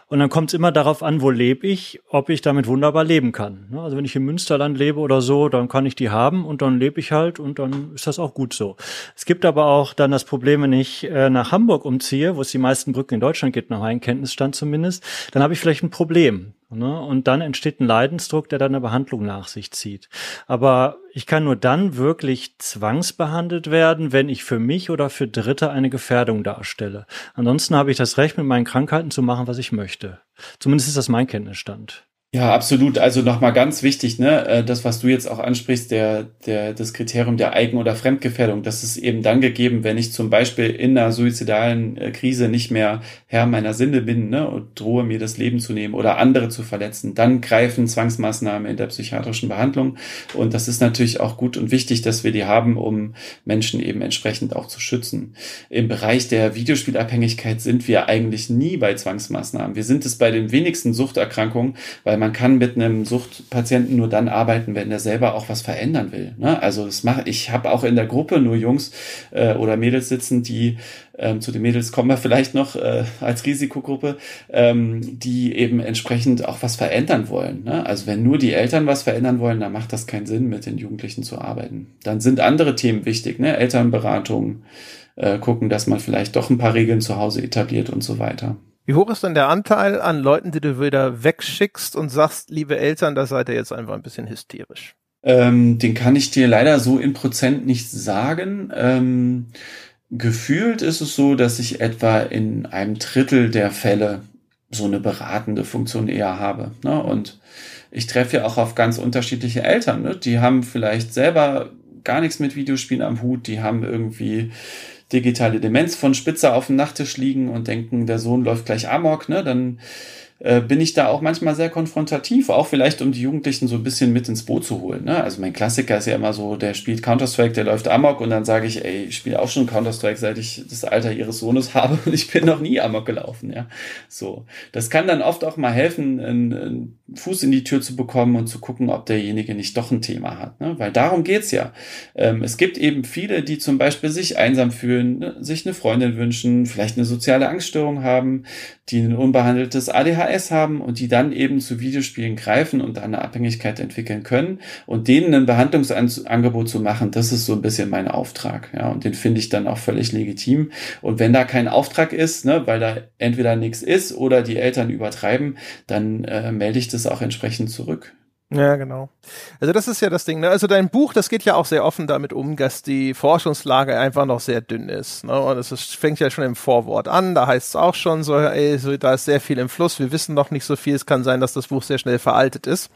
Und dann kommt es immer darauf an, wo lebe ich, ob ich damit wunderbar leben kann. Ne? Also wenn ich im Münsterland lebe oder so, dann kann ich die haben und dann lebe ich halt und dann ist das auch gut so. Es gibt aber auch dann das Problem, wenn ich äh, nach Hamburg umziehe, wo es die meisten Brücken in Deutschland gibt, nach meinem Kenntnisstand zumindest, dann habe ich vielleicht ein Problem. Ne? Und dann entsteht ein Leidensdruck, der dann eine Behandlung nach sich zieht. Aber ich kann nur dann wirklich zwangsbehandelt werden, wenn ich für mich oder für Dritte eine Gefährdung darstelle. Ansonsten habe ich das Recht, mit meinen Krankheiten zu machen, was ich möchte. Zumindest ist das mein Kenntnisstand. Ja, absolut. Also nochmal ganz wichtig, ne, äh, das, was du jetzt auch ansprichst, der, der, das Kriterium der Eigen- oder Fremdgefährdung, das ist eben dann gegeben, wenn ich zum Beispiel in einer suizidalen äh, Krise nicht mehr Herr meiner Sinne bin, ne, und drohe mir das Leben zu nehmen oder andere zu verletzen, dann greifen Zwangsmaßnahmen in der psychiatrischen Behandlung. Und das ist natürlich auch gut und wichtig, dass wir die haben, um Menschen eben entsprechend auch zu schützen. Im Bereich der Videospielabhängigkeit sind wir eigentlich nie bei Zwangsmaßnahmen. Wir sind es bei den wenigsten Suchterkrankungen, weil man kann mit einem Suchtpatienten nur dann arbeiten, wenn er selber auch was verändern will. Ne? Also das mache ich habe auch in der Gruppe nur Jungs äh, oder Mädels sitzen, die ähm, zu den Mädels kommen wir vielleicht noch äh, als Risikogruppe, ähm, die eben entsprechend auch was verändern wollen. Ne? Also wenn nur die Eltern was verändern wollen, dann macht das keinen Sinn, mit den Jugendlichen zu arbeiten. Dann sind andere Themen wichtig, ne? Elternberatung, äh, gucken, dass man vielleicht doch ein paar Regeln zu Hause etabliert und so weiter. Wie hoch ist denn der Anteil an Leuten, die du wieder wegschickst und sagst, liebe Eltern, da seid ihr jetzt einfach ein bisschen hysterisch? Ähm, den kann ich dir leider so in Prozent nicht sagen. Ähm, gefühlt ist es so, dass ich etwa in einem Drittel der Fälle so eine beratende Funktion eher habe. Ne? Und ich treffe ja auch auf ganz unterschiedliche Eltern. Ne? Die haben vielleicht selber gar nichts mit Videospielen am Hut, die haben irgendwie digitale Demenz von Spitze auf dem Nachttisch liegen und denken, der Sohn läuft gleich amok, ne, dann äh, bin ich da auch manchmal sehr konfrontativ, auch vielleicht um die Jugendlichen so ein bisschen mit ins Boot zu holen. Ne? Also mein Klassiker ist ja immer so, der spielt Counter-Strike, der läuft Amok und dann sage ich, ey, ich spiele auch schon Counter-Strike, seit ich das Alter ihres Sohnes habe und ich bin noch nie Amok gelaufen. Ja, so. Das kann dann oft auch mal helfen, einen, Fuß in die Tür zu bekommen und zu gucken, ob derjenige nicht doch ein Thema hat. Ne? Weil darum geht's ja. Ähm, es gibt eben viele, die zum Beispiel sich einsam fühlen, ne? sich eine Freundin wünschen, vielleicht eine soziale Angststörung haben, die ein unbehandeltes ADHS haben und die dann eben zu Videospielen greifen und eine Abhängigkeit entwickeln können und denen ein Behandlungsangebot zu machen, das ist so ein bisschen mein Auftrag. Ja, und den finde ich dann auch völlig legitim. Und wenn da kein Auftrag ist, ne, weil da entweder nichts ist oder die Eltern übertreiben, dann äh, melde ich das auch entsprechend zurück. Ja, genau. Also das ist ja das Ding. Ne? Also dein Buch, das geht ja auch sehr offen damit um, dass die Forschungslage einfach noch sehr dünn ist. Ne? Und es fängt ja schon im Vorwort an. Da heißt es auch schon so, ey, so, da ist sehr viel im Fluss. Wir wissen noch nicht so viel. Es kann sein, dass das Buch sehr schnell veraltet ist.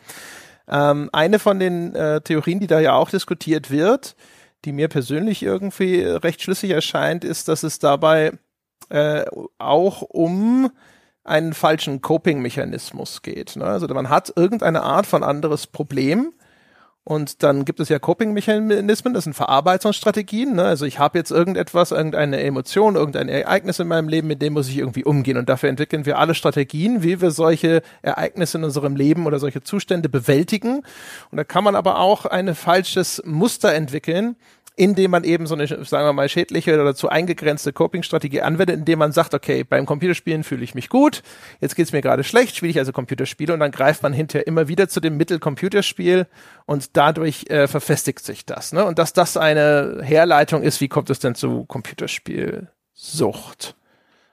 Ähm, eine von den äh, Theorien, die da ja auch diskutiert wird, die mir persönlich irgendwie recht schlüssig erscheint, ist, dass es dabei äh, auch um einen falschen Coping-Mechanismus geht. Ne? Also man hat irgendeine Art von anderes Problem und dann gibt es ja Coping-Mechanismen, das sind Verarbeitungsstrategien. Ne? Also ich habe jetzt irgendetwas, irgendeine Emotion, irgendein Ereignis in meinem Leben, mit dem muss ich irgendwie umgehen. Und dafür entwickeln wir alle Strategien, wie wir solche Ereignisse in unserem Leben oder solche Zustände bewältigen. Und da kann man aber auch ein falsches Muster entwickeln, indem man eben so eine, sagen wir mal, schädliche oder zu eingegrenzte Coping-Strategie anwendet, indem man sagt, okay, beim Computerspielen fühle ich mich gut, jetzt geht's mir gerade schlecht, spiele ich also Computerspiele und dann greift man hinterher immer wieder zu dem Mittel Computerspiel und dadurch äh, verfestigt sich das. Ne? Und dass das eine Herleitung ist, wie kommt es denn zu Computerspielsucht?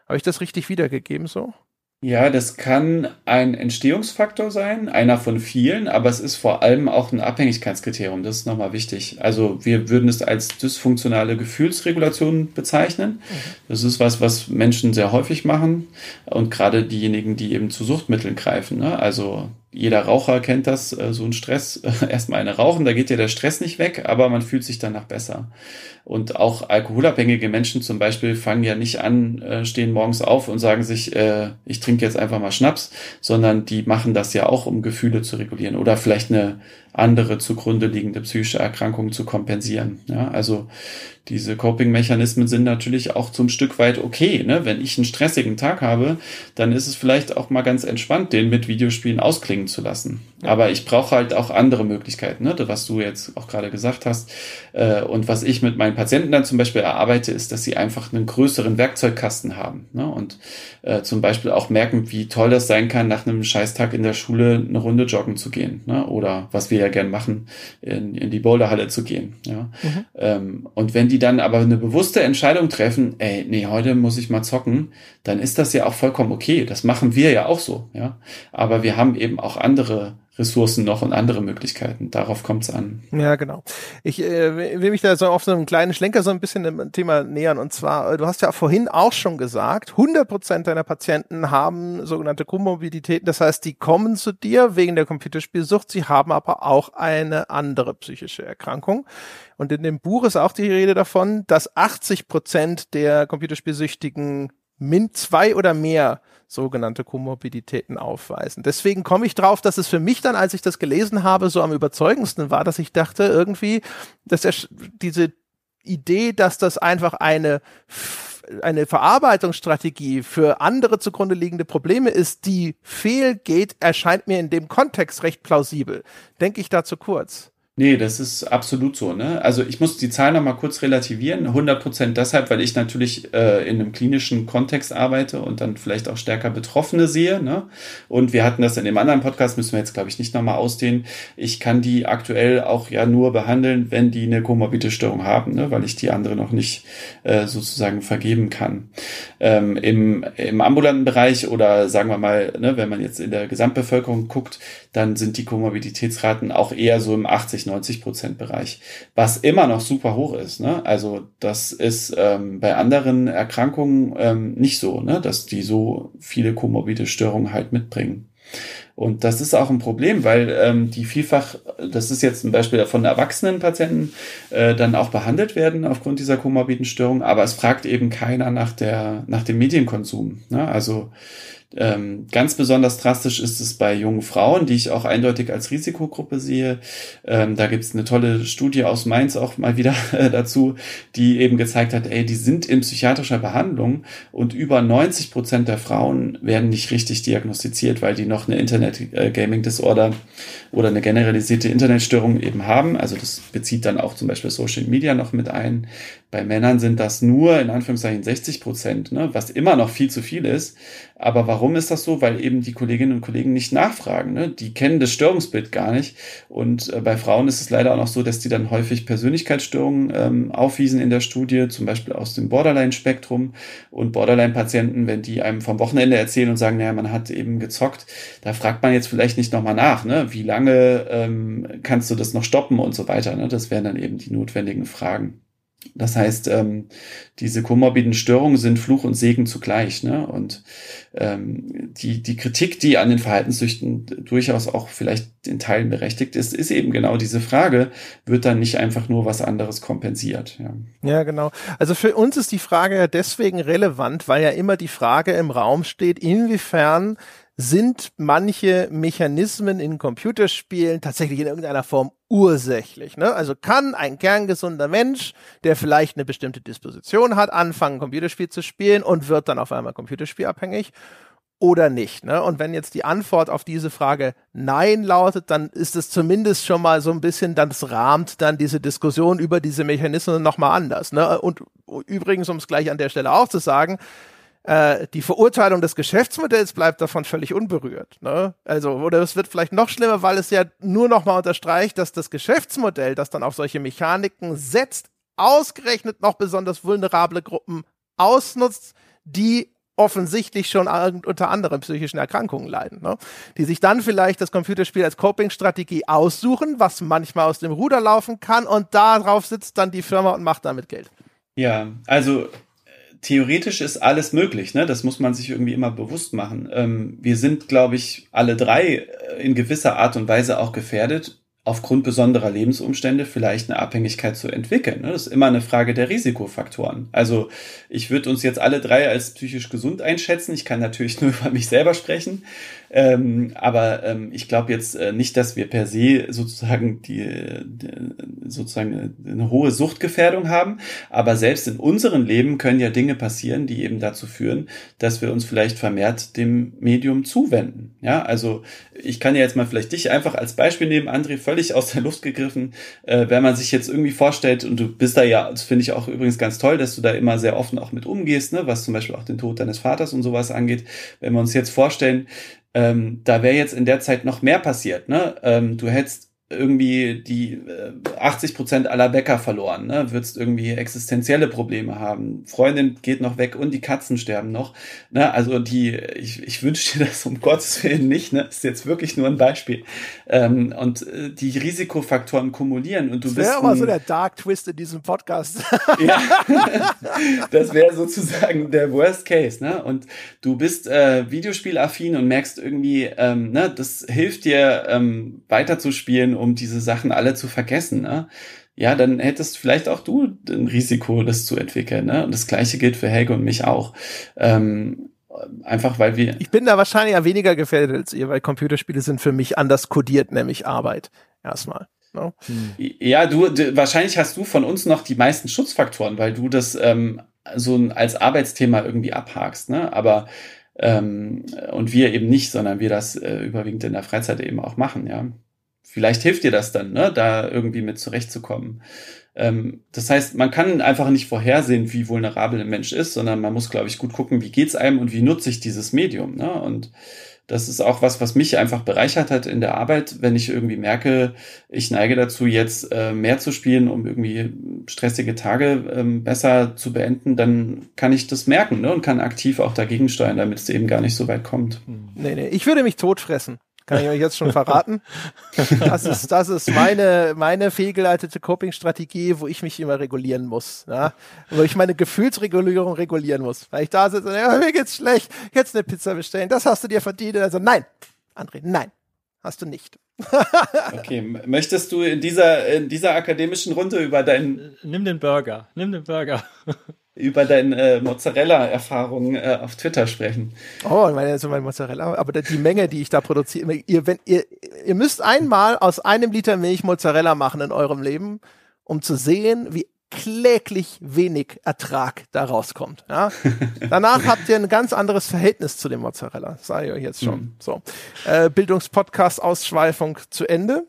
Habe ich das richtig wiedergegeben so? Ja, das kann ein Entstehungsfaktor sein, einer von vielen, aber es ist vor allem auch ein Abhängigkeitskriterium. Das ist nochmal wichtig. Also wir würden es als dysfunktionale Gefühlsregulation bezeichnen. Mhm. Das ist was, was Menschen sehr häufig machen und gerade diejenigen, die eben zu Suchtmitteln greifen. Ne? Also jeder Raucher kennt das, äh, so ein Stress, erstmal eine rauchen, da geht ja der Stress nicht weg, aber man fühlt sich danach besser. Und auch alkoholabhängige Menschen zum Beispiel fangen ja nicht an, äh, stehen morgens auf und sagen sich, äh, ich trinke jetzt einfach mal Schnaps, sondern die machen das ja auch, um Gefühle zu regulieren oder vielleicht eine andere zugrunde liegende psychische Erkrankung zu kompensieren. Ja, also diese Coping-Mechanismen sind natürlich auch zum Stück weit okay. Ne? Wenn ich einen stressigen Tag habe, dann ist es vielleicht auch mal ganz entspannt, den mit Videospielen ausklingen zu lassen. Aber ich brauche halt auch andere Möglichkeiten, ne? was du jetzt auch gerade gesagt hast. Äh, und was ich mit meinen Patienten dann zum Beispiel erarbeite, ist, dass sie einfach einen größeren Werkzeugkasten haben. Ne? Und äh, zum Beispiel auch merken, wie toll das sein kann, nach einem Scheißtag in der Schule eine Runde joggen zu gehen. Ne? Oder was wir ja gern machen, in, in die Boulderhalle zu gehen. Ja? Mhm. Ähm, und wenn die dann aber eine bewusste Entscheidung treffen, ey, nee, heute muss ich mal zocken, dann ist das ja auch vollkommen okay. Das machen wir ja auch so, ja. Aber wir haben eben auch andere Ressourcen noch und andere Möglichkeiten. Darauf kommt es an. Ja, genau. Ich äh, will mich da so auf so einem kleinen Schlenker so ein bisschen dem Thema nähern. Und zwar, äh, du hast ja vorhin auch schon gesagt, 100 Prozent deiner Patienten haben sogenannte Komorbiditäten. Das heißt, die kommen zu dir wegen der Computerspielsucht. Sie haben aber auch eine andere psychische Erkrankung. Und in dem Buch ist auch die Rede davon, dass 80 Prozent der Computerspielsüchtigen min zwei oder mehr sogenannte Komorbiditäten aufweisen. Deswegen komme ich drauf, dass es für mich dann, als ich das gelesen habe, so am überzeugendsten war, dass ich dachte irgendwie, dass der, diese Idee, dass das einfach eine eine Verarbeitungsstrategie für andere zugrunde liegende Probleme ist, die fehlgeht, erscheint mir in dem Kontext recht plausibel. Denke ich dazu kurz? Nee, das ist absolut so. Ne? Also ich muss die Zahl noch mal kurz relativieren. 100 Prozent deshalb, weil ich natürlich äh, in einem klinischen Kontext arbeite und dann vielleicht auch stärker Betroffene sehe. Ne? Und wir hatten das in dem anderen Podcast, müssen wir jetzt, glaube ich, nicht noch mal ausdehnen. Ich kann die aktuell auch ja nur behandeln, wenn die eine komorbide Störung haben, ne? weil ich die andere noch nicht äh, sozusagen vergeben kann. Ähm, im, Im ambulanten Bereich oder sagen wir mal, ne, wenn man jetzt in der Gesamtbevölkerung guckt, dann sind die Komorbiditätsraten auch eher so im 80, 90 Prozent Bereich, was immer noch super hoch ist. Ne? Also das ist ähm, bei anderen Erkrankungen ähm, nicht so, ne? dass die so viele komorbide Störungen halt mitbringen. Und das ist auch ein Problem, weil ähm, die vielfach, das ist jetzt ein Beispiel von erwachsenen Patienten, äh, dann auch behandelt werden aufgrund dieser komorbiden Störung, aber es fragt eben keiner nach der, nach dem Medienkonsum. Ne? Also ähm, ganz besonders drastisch ist es bei jungen Frauen, die ich auch eindeutig als Risikogruppe sehe. Ähm, da gibt es eine tolle Studie aus Mainz auch mal wieder äh, dazu, die eben gezeigt hat, ey, die sind in psychiatrischer Behandlung und über 90 Prozent der Frauen werden nicht richtig diagnostiziert, weil die noch eine Internet-Gaming-Disorder oder eine generalisierte Internetstörung eben haben. Also das bezieht dann auch zum Beispiel Social Media noch mit ein. Bei Männern sind das nur in Anführungszeichen 60 Prozent, ne, was immer noch viel zu viel ist. Aber warum ist das so? Weil eben die Kolleginnen und Kollegen nicht nachfragen. Ne? Die kennen das Störungsbild gar nicht. Und äh, bei Frauen ist es leider auch noch so, dass die dann häufig Persönlichkeitsstörungen ähm, aufwiesen in der Studie, zum Beispiel aus dem Borderline-Spektrum. Und Borderline-Patienten, wenn die einem vom Wochenende erzählen und sagen, naja, man hat eben gezockt, da fragt man jetzt vielleicht nicht nochmal nach, ne? wie lange ähm, kannst du das noch stoppen und so weiter. Ne? Das wären dann eben die notwendigen Fragen. Das heißt, ähm, diese komorbiden Störungen sind Fluch und Segen zugleich. Ne? Und ähm, die, die Kritik, die an den Verhaltenssüchten durchaus auch vielleicht in Teilen berechtigt ist, ist eben genau diese Frage, wird dann nicht einfach nur was anderes kompensiert? Ja, ja genau. Also für uns ist die Frage ja deswegen relevant, weil ja immer die Frage im Raum steht, inwiefern sind manche Mechanismen in Computerspielen tatsächlich in irgendeiner Form ursächlich. Ne? Also kann ein kerngesunder Mensch, der vielleicht eine bestimmte Disposition hat, anfangen, Computerspiel zu spielen und wird dann auf einmal computerspielabhängig? oder nicht. Ne? Und wenn jetzt die Antwort auf diese Frage Nein lautet, dann ist es zumindest schon mal so ein bisschen, das rahmt dann diese Diskussion über diese Mechanismen nochmal anders. Ne? Und übrigens, um es gleich an der Stelle auch zu sagen, äh, die Verurteilung des Geschäftsmodells bleibt davon völlig unberührt. Ne? Also, oder es wird vielleicht noch schlimmer, weil es ja nur nochmal unterstreicht, dass das Geschäftsmodell, das dann auf solche Mechaniken setzt, ausgerechnet noch besonders vulnerable Gruppen ausnutzt, die offensichtlich schon unter anderem psychischen Erkrankungen leiden, ne? die sich dann vielleicht das Computerspiel als Coping-Strategie aussuchen, was manchmal aus dem Ruder laufen kann und darauf sitzt dann die Firma und macht damit Geld. Ja, also theoretisch ist alles möglich, ne? Das muss man sich irgendwie immer bewusst machen. Ähm, wir sind, glaube ich, alle drei äh, in gewisser Art und Weise auch gefährdet, aufgrund besonderer Lebensumstände vielleicht eine Abhängigkeit zu entwickeln. Ne? Das ist immer eine Frage der Risikofaktoren. Also ich würde uns jetzt alle drei als psychisch gesund einschätzen. Ich kann natürlich nur über mich selber sprechen. Ähm, aber ähm, ich glaube jetzt äh, nicht, dass wir per se sozusagen die, die sozusagen eine hohe Suchtgefährdung haben. Aber selbst in unserem Leben können ja Dinge passieren, die eben dazu führen, dass wir uns vielleicht vermehrt dem Medium zuwenden. Ja, also ich kann ja jetzt mal vielleicht dich einfach als Beispiel nehmen, André, völlig aus der Luft gegriffen. Äh, wenn man sich jetzt irgendwie vorstellt, und du bist da ja, das finde ich auch übrigens ganz toll, dass du da immer sehr offen auch mit umgehst, ne, was zum Beispiel auch den Tod deines Vaters und sowas angeht. Wenn wir uns jetzt vorstellen, ähm, da wäre jetzt in der Zeit noch mehr passiert. Ne? Ähm, du hättest irgendwie die äh, 80 Prozent aller Bäcker verloren, ne? würdest irgendwie existenzielle Probleme haben. Freundin geht noch weg und die Katzen sterben noch. Ne? Also die, ich, ich wünsche dir das um Gottes Willen nicht. Ne? Ist jetzt wirklich nur ein Beispiel. Ähm, und äh, die Risikofaktoren kumulieren und du das bist. Das wäre aber so der Dark Twist in diesem Podcast. ja, das wäre sozusagen der Worst Case. Ne? Und du bist äh, Videospielaffin und merkst irgendwie, ähm, ne, das hilft dir ähm, weiterzuspielen um diese Sachen alle zu vergessen, ne? ja, dann hättest vielleicht auch du ein Risiko, das zu entwickeln. Ne? Und das gleiche gilt für Helge und mich auch. Ähm, einfach weil wir. Ich bin da wahrscheinlich ja weniger gefährdet als ihr, weil Computerspiele sind für mich anders kodiert, nämlich Arbeit. Erstmal. No? Ne? Hm. Ja, du, du, wahrscheinlich hast du von uns noch die meisten Schutzfaktoren, weil du das ähm, so als Arbeitsthema irgendwie abhakst. Ne? Aber ähm, und wir eben nicht, sondern wir das äh, überwiegend in der Freizeit eben auch machen, ja vielleicht hilft dir das dann, ne, da irgendwie mit zurechtzukommen. Ähm, das heißt, man kann einfach nicht vorhersehen, wie vulnerabel ein Mensch ist, sondern man muss, glaube ich, gut gucken, wie geht's einem und wie nutze ich dieses Medium. Ne? Und das ist auch was, was mich einfach bereichert hat in der Arbeit, wenn ich irgendwie merke, ich neige dazu, jetzt äh, mehr zu spielen, um irgendwie stressige Tage ähm, besser zu beenden, dann kann ich das merken ne? und kann aktiv auch dagegen steuern, damit es eben gar nicht so weit kommt. Nee, nee, ich würde mich totfressen. Kann ich euch jetzt schon verraten. Das ist, das ist meine, meine fehlgeleitete Coping-Strategie, wo ich mich immer regulieren muss. Ja? Wo ich meine Gefühlsregulierung regulieren muss. Weil ich da sitze und ja, mir geht's schlecht, jetzt eine Pizza bestellen, das hast du dir verdient. Also nein, André, nein, hast du nicht. okay, möchtest du in dieser, in dieser akademischen Runde über deinen. Nimm den Burger, nimm den Burger über deine äh, Mozzarella-Erfahrungen äh, auf Twitter sprechen. Oh, meine, also mein Mozzarella, aber die Menge, die ich da produziere, ihr, wenn, ihr, ihr müsst einmal aus einem Liter Milch Mozzarella machen in eurem Leben, um zu sehen, wie kläglich wenig Ertrag da rauskommt. Ja? Danach habt ihr ein ganz anderes Verhältnis zu dem Mozzarella, sage ich euch jetzt schon. Mhm. So, äh, Bildungspodcast-Ausschweifung zu Ende.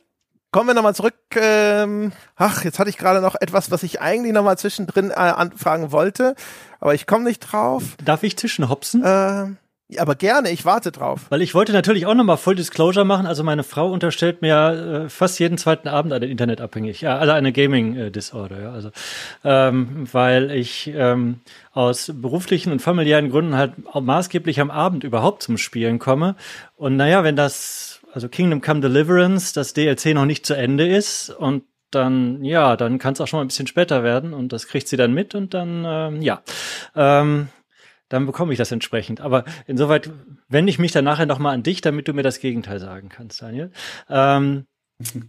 Kommen wir nochmal zurück. Ähm, ach, jetzt hatte ich gerade noch etwas, was ich eigentlich nochmal zwischendrin äh, anfragen wollte, aber ich komme nicht drauf. Darf ich zwischenhopsen? Äh, aber gerne, ich warte drauf. Weil ich wollte natürlich auch nochmal Full Disclosure machen. Also meine Frau unterstellt mir äh, fast jeden zweiten Abend eine Internetabhängig, ja, also eine Gaming äh, Disorder, ja. Also ähm, weil ich ähm, aus beruflichen und familiären Gründen halt maßgeblich am Abend überhaupt zum Spielen komme. Und naja, wenn das also Kingdom Come Deliverance, das DLC noch nicht zu Ende ist und dann, ja, dann kann es auch schon mal ein bisschen später werden und das kriegt sie dann mit und dann, ähm, ja, ähm, dann bekomme ich das entsprechend. Aber insoweit wende ich mich dann nachher nochmal an dich, damit du mir das Gegenteil sagen kannst, Daniel. Ähm,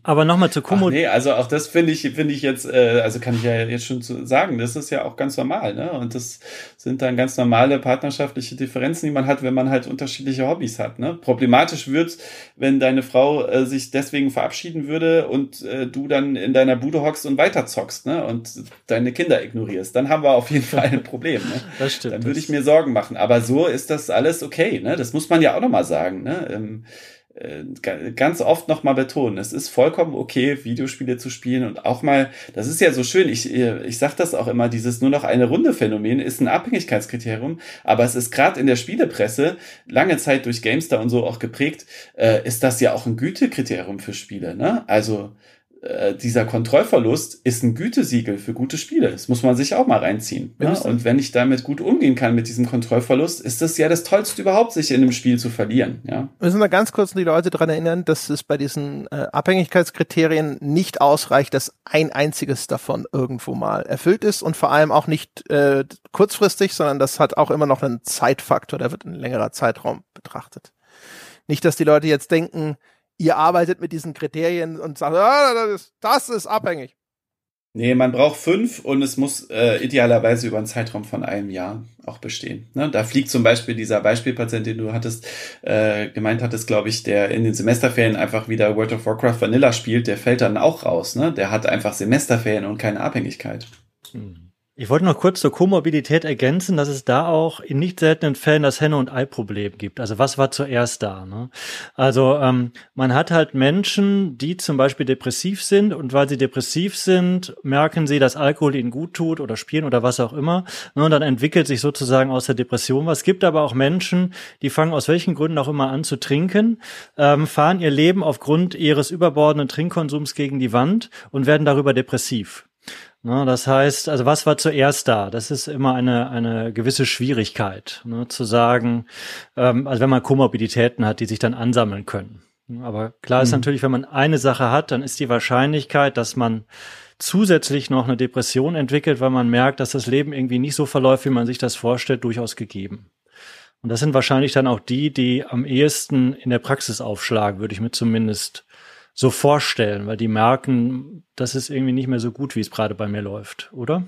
Aber nochmal zu Komo. nee, also auch das finde ich, finde ich jetzt, äh, also kann ich ja jetzt schon sagen, das ist ja auch ganz normal, ne? Und das sind dann ganz normale partnerschaftliche Differenzen, die man hat, wenn man halt unterschiedliche Hobbys hat, ne? Problematisch wird's, wenn deine Frau äh, sich deswegen verabschieden würde und äh, du dann in deiner Bude hockst und weiter zockst, ne? Und deine Kinder ignorierst. Dann haben wir auf jeden Fall ein Problem, ne? Das stimmt. Dann würde ich mir Sorgen machen. Aber so ist das alles okay, ne? Das muss man ja auch nochmal sagen, ne? Ähm, äh, ganz oft nochmal betonen, es ist vollkommen okay, Videospiele zu spielen und auch mal, das ist ja so schön, ich, äh, ich sag das auch immer, dieses nur noch eine Runde Phänomen ist ein Abhängigkeitskriterium, aber es ist gerade in der Spielepresse lange Zeit durch Gamestar und so auch geprägt, äh, ist das ja auch ein Gütekriterium für Spiele, ne? Also äh, dieser Kontrollverlust ist ein Gütesiegel für gute Spiele. Das muss man sich auch mal reinziehen. Ne? Und wenn ich damit gut umgehen kann mit diesem Kontrollverlust, ist das ja das Tollste überhaupt, sich in einem Spiel zu verlieren. Ja? Wir müssen da ganz kurz die Leute dran erinnern, dass es bei diesen äh, Abhängigkeitskriterien nicht ausreicht, dass ein einziges davon irgendwo mal erfüllt ist und vor allem auch nicht äh, kurzfristig, sondern das hat auch immer noch einen Zeitfaktor, der wird ein längerer Zeitraum betrachtet. Nicht, dass die Leute jetzt denken, ihr arbeitet mit diesen Kriterien und sagt, ah, das, ist, das ist abhängig. Nee, man braucht fünf und es muss äh, idealerweise über einen Zeitraum von einem Jahr auch bestehen. Ne? Da fliegt zum Beispiel dieser Beispielpatient, den du hattest, äh, gemeint hattest, glaube ich, der in den Semesterferien einfach wieder World of Warcraft Vanilla spielt, der fällt dann auch raus. Ne? Der hat einfach Semesterferien und keine Abhängigkeit. Hm. Ich wollte noch kurz zur Komorbidität ergänzen, dass es da auch in nicht seltenen Fällen das Henne- und Ei-Problem gibt. Also was war zuerst da? Ne? Also ähm, man hat halt Menschen, die zum Beispiel depressiv sind und weil sie depressiv sind, merken sie, dass Alkohol ihnen gut tut oder spielen oder was auch immer. Ne? Und dann entwickelt sich sozusagen aus der Depression was. Es gibt aber auch Menschen, die fangen aus welchen Gründen auch immer an zu trinken, ähm, fahren ihr Leben aufgrund ihres überbordenden Trinkkonsums gegen die Wand und werden darüber depressiv. Ne, das heißt, also was war zuerst da? Das ist immer eine, eine gewisse Schwierigkeit, ne, zu sagen, ähm, also wenn man Komorbiditäten hat, die sich dann ansammeln können. Aber klar mhm. ist natürlich, wenn man eine Sache hat, dann ist die Wahrscheinlichkeit, dass man zusätzlich noch eine Depression entwickelt, weil man merkt, dass das Leben irgendwie nicht so verläuft, wie man sich das vorstellt, durchaus gegeben. Und das sind wahrscheinlich dann auch die, die am ehesten in der Praxis aufschlagen, würde ich mir zumindest so vorstellen, weil die merken, das ist irgendwie nicht mehr so gut, wie es gerade bei mir läuft, oder?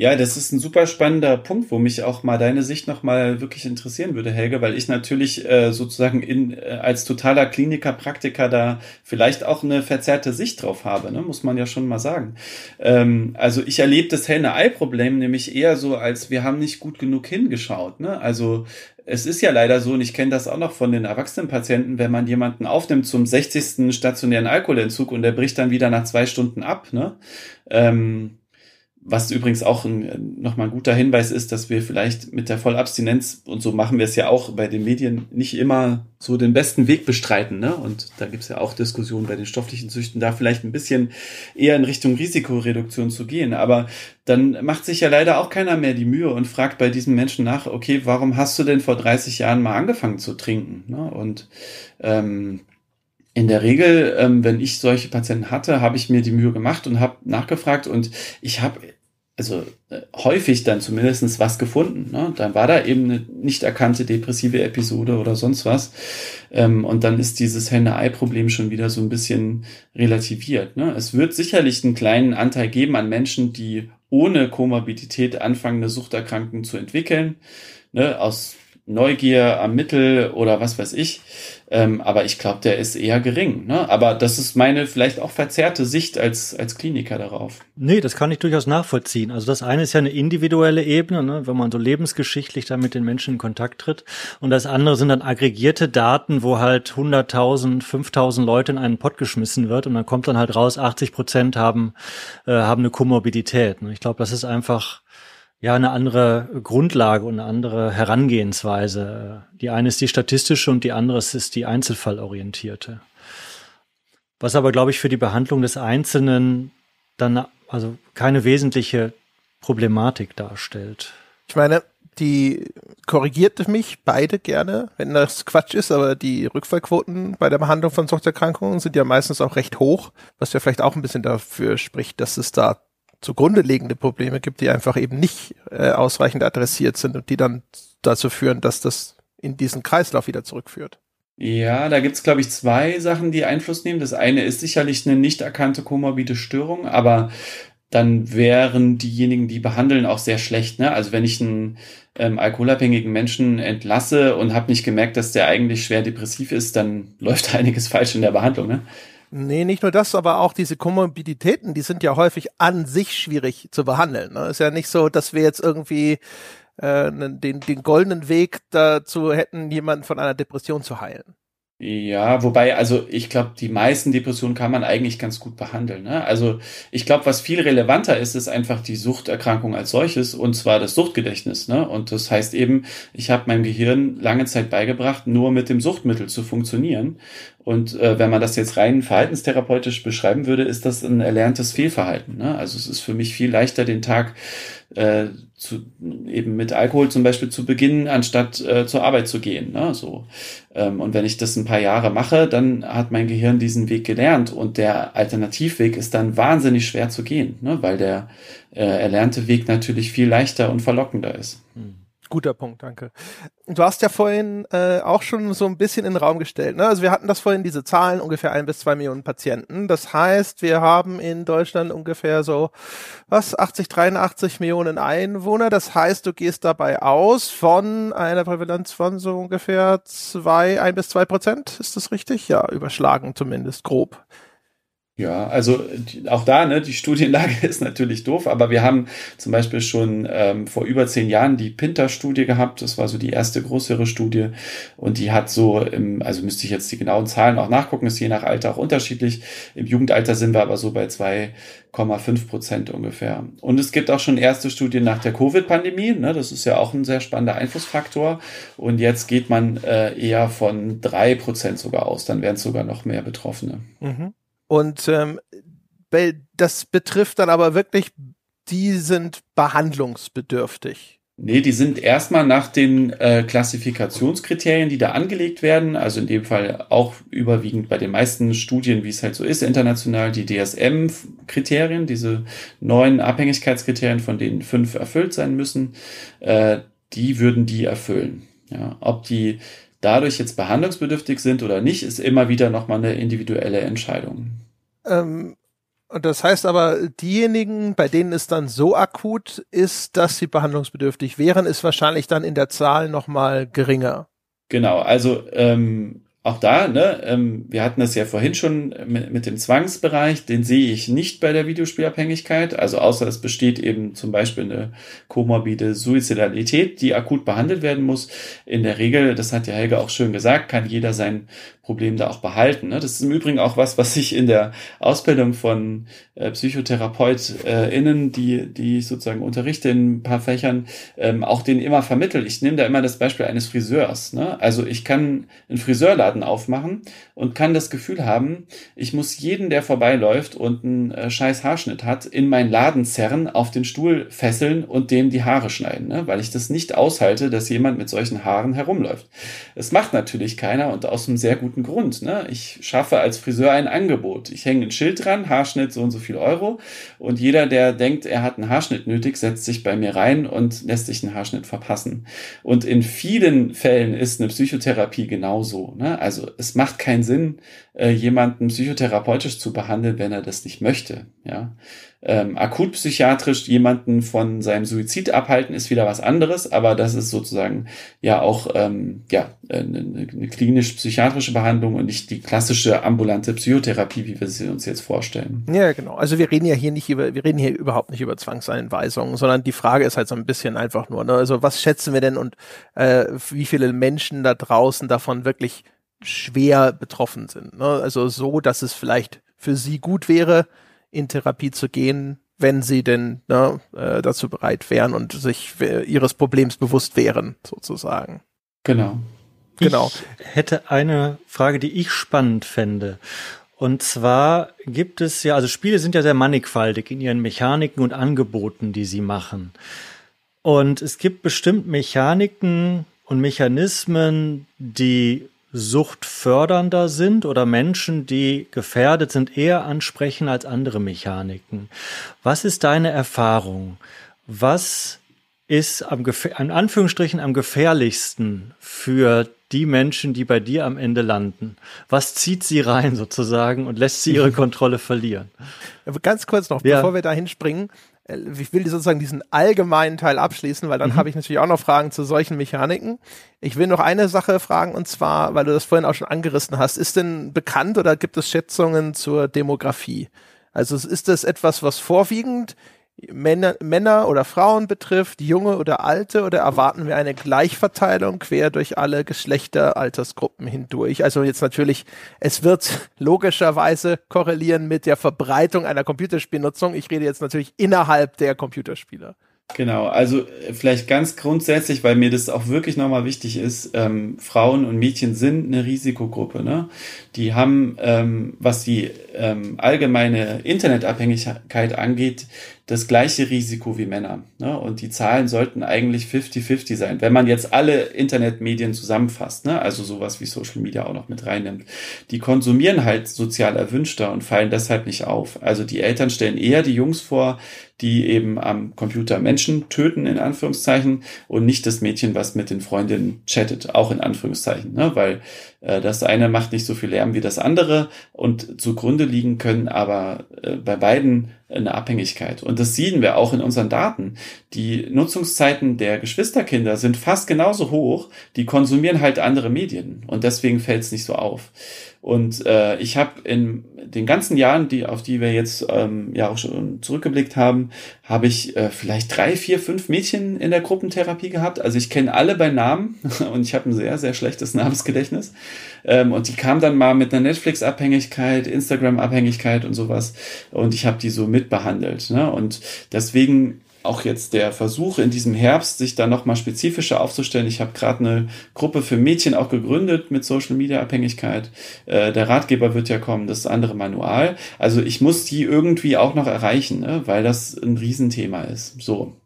Ja, das ist ein super spannender Punkt, wo mich auch mal deine Sicht nochmal wirklich interessieren würde, Helge, weil ich natürlich äh, sozusagen in, äh, als totaler Kliniker, Praktiker da vielleicht auch eine verzerrte Sicht drauf habe, ne? muss man ja schon mal sagen. Ähm, also ich erlebe das Henne-Ei-Problem nämlich eher so, als wir haben nicht gut genug hingeschaut. Ne? Also es ist ja leider so, und ich kenne das auch noch von den erwachsenen Patienten, wenn man jemanden aufnimmt zum 60. stationären Alkoholentzug und der bricht dann wieder nach zwei Stunden ab, ne? Ähm, was übrigens auch ein, nochmal ein guter Hinweis ist, dass wir vielleicht mit der Vollabstinenz, und so machen wir es ja auch bei den Medien, nicht immer so den besten Weg bestreiten. Ne? Und da gibt's ja auch Diskussionen bei den stofflichen Süchten, da vielleicht ein bisschen eher in Richtung Risikoreduktion zu gehen. Aber dann macht sich ja leider auch keiner mehr die Mühe und fragt bei diesen Menschen nach, okay, warum hast du denn vor 30 Jahren mal angefangen zu trinken? Ne? Und ähm, in der Regel, ähm, wenn ich solche Patienten hatte, habe ich mir die Mühe gemacht und habe nachgefragt und ich habe also äh, häufig dann zumindestens was gefunden. Ne? Dann war da eben eine nicht erkannte depressive Episode oder sonst was. Ähm, und dann ist dieses Henne-Ei-Problem schon wieder so ein bisschen relativiert. Ne? Es wird sicherlich einen kleinen Anteil geben an Menschen, die ohne Komorbidität anfangen, eine Suchterkrankung zu entwickeln. Ne? Aus Neugier am Mittel oder was weiß ich. Ähm, aber ich glaube, der ist eher gering. Ne? Aber das ist meine vielleicht auch verzerrte Sicht als, als Kliniker darauf. Nee, das kann ich durchaus nachvollziehen. Also das eine ist ja eine individuelle Ebene, ne? wenn man so lebensgeschichtlich da mit den Menschen in Kontakt tritt. Und das andere sind dann aggregierte Daten, wo halt 100.000, 5.000 Leute in einen Pott geschmissen wird und dann kommt dann halt raus, 80 Prozent haben, äh, haben eine Komorbidität. Ne? Ich glaube, das ist einfach ja eine andere Grundlage und eine andere Herangehensweise. Die eine ist die statistische und die andere ist die einzelfallorientierte. Was aber, glaube ich, für die Behandlung des Einzelnen dann also keine wesentliche Problematik darstellt. Ich meine, die korrigiert mich beide gerne, wenn das Quatsch ist, aber die Rückfallquoten bei der Behandlung von Suchterkrankungen sind ja meistens auch recht hoch, was ja vielleicht auch ein bisschen dafür spricht, dass es da zugrunde liegende Probleme gibt, die einfach eben nicht äh, ausreichend adressiert sind und die dann dazu führen, dass das in diesen Kreislauf wieder zurückführt. Ja, da gibt's glaube ich, zwei Sachen, die Einfluss nehmen. Das eine ist sicherlich eine nicht erkannte komorbide Störung, aber dann wären diejenigen, die behandeln, auch sehr schlecht. Ne? Also wenn ich einen ähm, alkoholabhängigen Menschen entlasse und habe nicht gemerkt, dass der eigentlich schwer depressiv ist, dann läuft einiges falsch in der Behandlung. Ne? Nee, nicht nur das, aber auch diese Komorbiditäten, die sind ja häufig an sich schwierig zu behandeln. Ne? Ist ja nicht so, dass wir jetzt irgendwie äh, den, den goldenen Weg dazu hätten, jemanden von einer Depression zu heilen. Ja, wobei, also ich glaube, die meisten Depressionen kann man eigentlich ganz gut behandeln. Ne? Also ich glaube, was viel relevanter ist, ist einfach die Suchterkrankung als solches und zwar das Suchtgedächtnis. Ne? Und das heißt eben, ich habe meinem Gehirn lange Zeit beigebracht, nur mit dem Suchtmittel zu funktionieren. Und äh, wenn man das jetzt rein verhaltenstherapeutisch beschreiben würde, ist das ein erlerntes Fehlverhalten. Ne? Also es ist für mich viel leichter, den Tag äh, zu, eben mit Alkohol zum Beispiel zu beginnen, anstatt äh, zur Arbeit zu gehen. Ne? So. Ähm, und wenn ich das ein paar Jahre mache, dann hat mein Gehirn diesen Weg gelernt und der Alternativweg ist dann wahnsinnig schwer zu gehen, ne? weil der äh, erlernte Weg natürlich viel leichter und verlockender ist. Hm. Guter Punkt, danke. Du hast ja vorhin äh, auch schon so ein bisschen in den Raum gestellt. Ne? Also wir hatten das vorhin, diese Zahlen, ungefähr ein bis zwei Millionen Patienten. Das heißt, wir haben in Deutschland ungefähr so, was, 80, 83 Millionen Einwohner. Das heißt, du gehst dabei aus von einer Prävalenz von so ungefähr zwei, ein bis zwei Prozent. Ist das richtig? Ja, überschlagen zumindest, grob. Ja, also auch da, ne, die Studienlage ist natürlich doof, aber wir haben zum Beispiel schon ähm, vor über zehn Jahren die Pinter-Studie gehabt. Das war so die erste größere Studie und die hat so, im, also müsste ich jetzt die genauen Zahlen auch nachgucken, ist je nach Alter auch unterschiedlich. Im Jugendalter sind wir aber so bei 2,5 Prozent ungefähr. Und es gibt auch schon erste Studien nach der Covid-Pandemie. Ne, das ist ja auch ein sehr spannender Einflussfaktor. Und jetzt geht man äh, eher von drei Prozent sogar aus. Dann wären es sogar noch mehr Betroffene. Mhm. Und ähm, das betrifft dann aber wirklich, die sind behandlungsbedürftig. Nee, die sind erstmal nach den äh, Klassifikationskriterien, die da angelegt werden, also in dem Fall auch überwiegend bei den meisten Studien, wie es halt so ist, international die DSM-Kriterien, diese neuen Abhängigkeitskriterien, von denen fünf erfüllt sein müssen, äh, die würden die erfüllen. Ja, ob die dadurch jetzt behandlungsbedürftig sind oder nicht, ist immer wieder nochmal eine individuelle Entscheidung. Ähm, das heißt aber, diejenigen, bei denen es dann so akut ist, dass sie behandlungsbedürftig wären, ist wahrscheinlich dann in der Zahl nochmal geringer. Genau, also ähm, auch da, ne, ähm, wir hatten das ja vorhin schon mit, mit, dem Zwangsbereich, den sehe ich nicht bei der Videospielabhängigkeit, also außer es besteht eben zum Beispiel eine komorbide Suizidalität, die akut behandelt werden muss. In der Regel, das hat ja Helge auch schön gesagt, kann jeder sein Problem da auch behalten. Ne? Das ist im Übrigen auch was, was ich in der Ausbildung von äh, PsychotherapeutInnen, die, die ich sozusagen unterrichte in ein paar Fächern, ähm, auch denen immer vermittel. Ich nehme da immer das Beispiel eines Friseurs. Ne? Also ich kann einen Friseurladen aufmachen und kann das Gefühl haben, ich muss jeden, der vorbeiläuft und einen äh, scheiß Haarschnitt hat, in meinen Laden zerren, auf den Stuhl fesseln und dem die Haare schneiden, ne? weil ich das nicht aushalte, dass jemand mit solchen Haaren herumläuft. Es macht natürlich keiner und aus einem sehr guten guten Grund. Ne? Ich schaffe als Friseur ein Angebot. Ich hänge ein Schild dran, Haarschnitt so und so viel Euro. Und jeder, der denkt, er hat einen Haarschnitt nötig, setzt sich bei mir rein und lässt sich einen Haarschnitt verpassen. Und in vielen Fällen ist eine Psychotherapie genauso. Ne? Also es macht keinen Sinn, äh, jemanden psychotherapeutisch zu behandeln, wenn er das nicht möchte. Ja ähm, akut psychiatrisch jemanden von seinem Suizid abhalten, ist wieder was anderes, aber das ist sozusagen ja auch ähm, ja, eine, eine klinisch-psychiatrische Behandlung und nicht die klassische ambulante Psychotherapie, wie wir sie uns jetzt vorstellen. Ja, genau. Also wir reden ja hier nicht über, wir reden hier überhaupt nicht über Zwangseinweisungen, sondern die Frage ist halt so ein bisschen einfach nur, ne? also was schätzen wir denn und äh, wie viele Menschen da draußen davon wirklich schwer betroffen sind. Ne? Also so, dass es vielleicht für sie gut wäre, in Therapie zu gehen, wenn sie denn ne, äh, dazu bereit wären und sich äh, ihres Problems bewusst wären, sozusagen. Genau. Genau. Ich hätte eine Frage, die ich spannend fände. Und zwar gibt es ja, also Spiele sind ja sehr mannigfaltig in ihren Mechaniken und Angeboten, die sie machen. Und es gibt bestimmt Mechaniken und Mechanismen, die suchtfördernder sind oder Menschen, die gefährdet sind, eher ansprechen als andere Mechaniken. Was ist deine Erfahrung? Was ist am, in Anführungsstrichen am gefährlichsten für die Menschen, die bei dir am Ende landen? Was zieht sie rein sozusagen und lässt sie ihre Kontrolle verlieren? Ganz kurz noch, ja. bevor wir da hinspringen, ich will sozusagen diesen allgemeinen Teil abschließen, weil dann mhm. habe ich natürlich auch noch Fragen zu solchen Mechaniken. Ich will noch eine Sache fragen und zwar, weil du das vorhin auch schon angerissen hast, ist denn bekannt oder gibt es Schätzungen zur Demografie? Also ist das etwas, was vorwiegend Männer, Männer oder Frauen betrifft, junge oder alte, oder erwarten wir eine Gleichverteilung quer durch alle Geschlechter, Altersgruppen hindurch? Also jetzt natürlich, es wird logischerweise korrelieren mit der Verbreitung einer Computerspielnutzung. Ich rede jetzt natürlich innerhalb der Computerspieler. Genau, also äh, vielleicht ganz grundsätzlich, weil mir das auch wirklich nochmal wichtig ist, ähm, Frauen und Mädchen sind eine Risikogruppe. Ne? Die haben, ähm, was die ähm, allgemeine Internetabhängigkeit angeht, das gleiche Risiko wie Männer. Ne? Und die Zahlen sollten eigentlich 50-50 sein, wenn man jetzt alle Internetmedien zusammenfasst, ne? also sowas wie Social Media auch noch mit reinnimmt. Die konsumieren halt sozial erwünschter und fallen deshalb nicht auf. Also die Eltern stellen eher die Jungs vor, die eben am Computer Menschen töten, in Anführungszeichen, und nicht das Mädchen, was mit den Freundinnen chattet, auch in Anführungszeichen, ne? weil das eine macht nicht so viel Lärm wie das andere und zugrunde liegen können aber äh, bei beiden eine Abhängigkeit. Und das sehen wir auch in unseren Daten. Die Nutzungszeiten der Geschwisterkinder sind fast genauso hoch, die konsumieren halt andere Medien und deswegen fällt es nicht so auf. Und äh, ich habe in den ganzen Jahren, die auf die wir jetzt ähm, ja auch schon zurückgeblickt haben, habe ich äh, vielleicht drei, vier, fünf Mädchen in der Gruppentherapie gehabt. Also ich kenne alle bei Namen und ich habe ein sehr, sehr schlechtes Namensgedächtnis. Ähm, und die kam dann mal mit einer Netflix-Abhängigkeit, Instagram-Abhängigkeit und sowas. Und ich habe die so mitbehandelt. Ne? Und deswegen auch jetzt der Versuch in diesem Herbst, sich da nochmal spezifischer aufzustellen. Ich habe gerade eine Gruppe für Mädchen auch gegründet mit Social Media Abhängigkeit. Äh, der Ratgeber wird ja kommen, das andere Manual. Also ich muss die irgendwie auch noch erreichen, ne? weil das ein Riesenthema ist. So.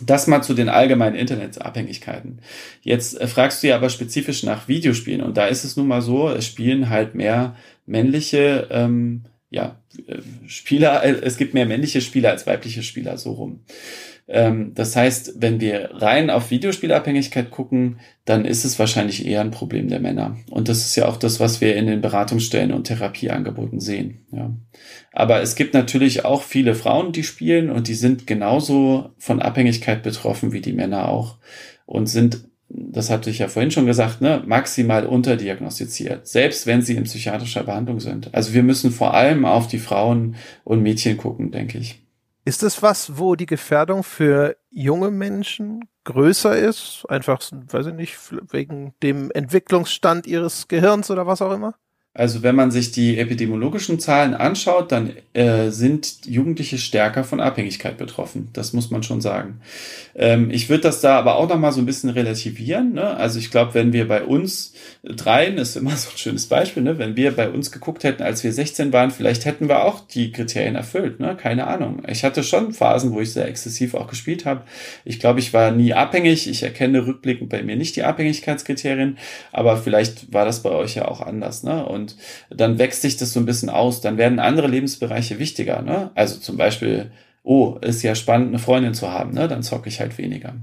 Das mal zu den allgemeinen Internetabhängigkeiten. Jetzt äh, fragst du ja aber spezifisch nach Videospielen und da ist es nun mal so, es spielen halt mehr männliche ähm, ja, äh, Spieler, äh, es gibt mehr männliche Spieler als weibliche Spieler, so rum. Ähm, das heißt, wenn wir rein auf Videospielabhängigkeit gucken, dann ist es wahrscheinlich eher ein Problem der Männer. Und das ist ja auch das, was wir in den Beratungsstellen und Therapieangeboten sehen. Ja. Aber es gibt natürlich auch viele Frauen, die spielen und die sind genauso von Abhängigkeit betroffen wie die Männer auch und sind das hatte ich ja vorhin schon gesagt, ne, maximal unterdiagnostiziert, selbst wenn sie in psychiatrischer Behandlung sind. Also wir müssen vor allem auf die Frauen und Mädchen gucken, denke ich. Ist das was, wo die Gefährdung für junge Menschen größer ist? Einfach, weiß ich nicht, wegen dem Entwicklungsstand ihres Gehirns oder was auch immer? Also wenn man sich die epidemiologischen Zahlen anschaut, dann äh, sind Jugendliche stärker von Abhängigkeit betroffen. Das muss man schon sagen. Ähm, ich würde das da aber auch noch mal so ein bisschen relativieren. Ne? Also ich glaube, wenn wir bei uns dreien, ist immer so ein schönes Beispiel, ne? wenn wir bei uns geguckt hätten, als wir 16 waren, vielleicht hätten wir auch die Kriterien erfüllt. Ne? Keine Ahnung. Ich hatte schon Phasen, wo ich sehr exzessiv auch gespielt habe. Ich glaube, ich war nie abhängig. Ich erkenne rückblickend bei mir nicht die Abhängigkeitskriterien, aber vielleicht war das bei euch ja auch anders. Ne? Und und dann wächst sich das so ein bisschen aus. Dann werden andere Lebensbereiche wichtiger. Ne? Also zum Beispiel, oh, ist ja spannend, eine Freundin zu haben, ne? dann zocke ich halt weniger.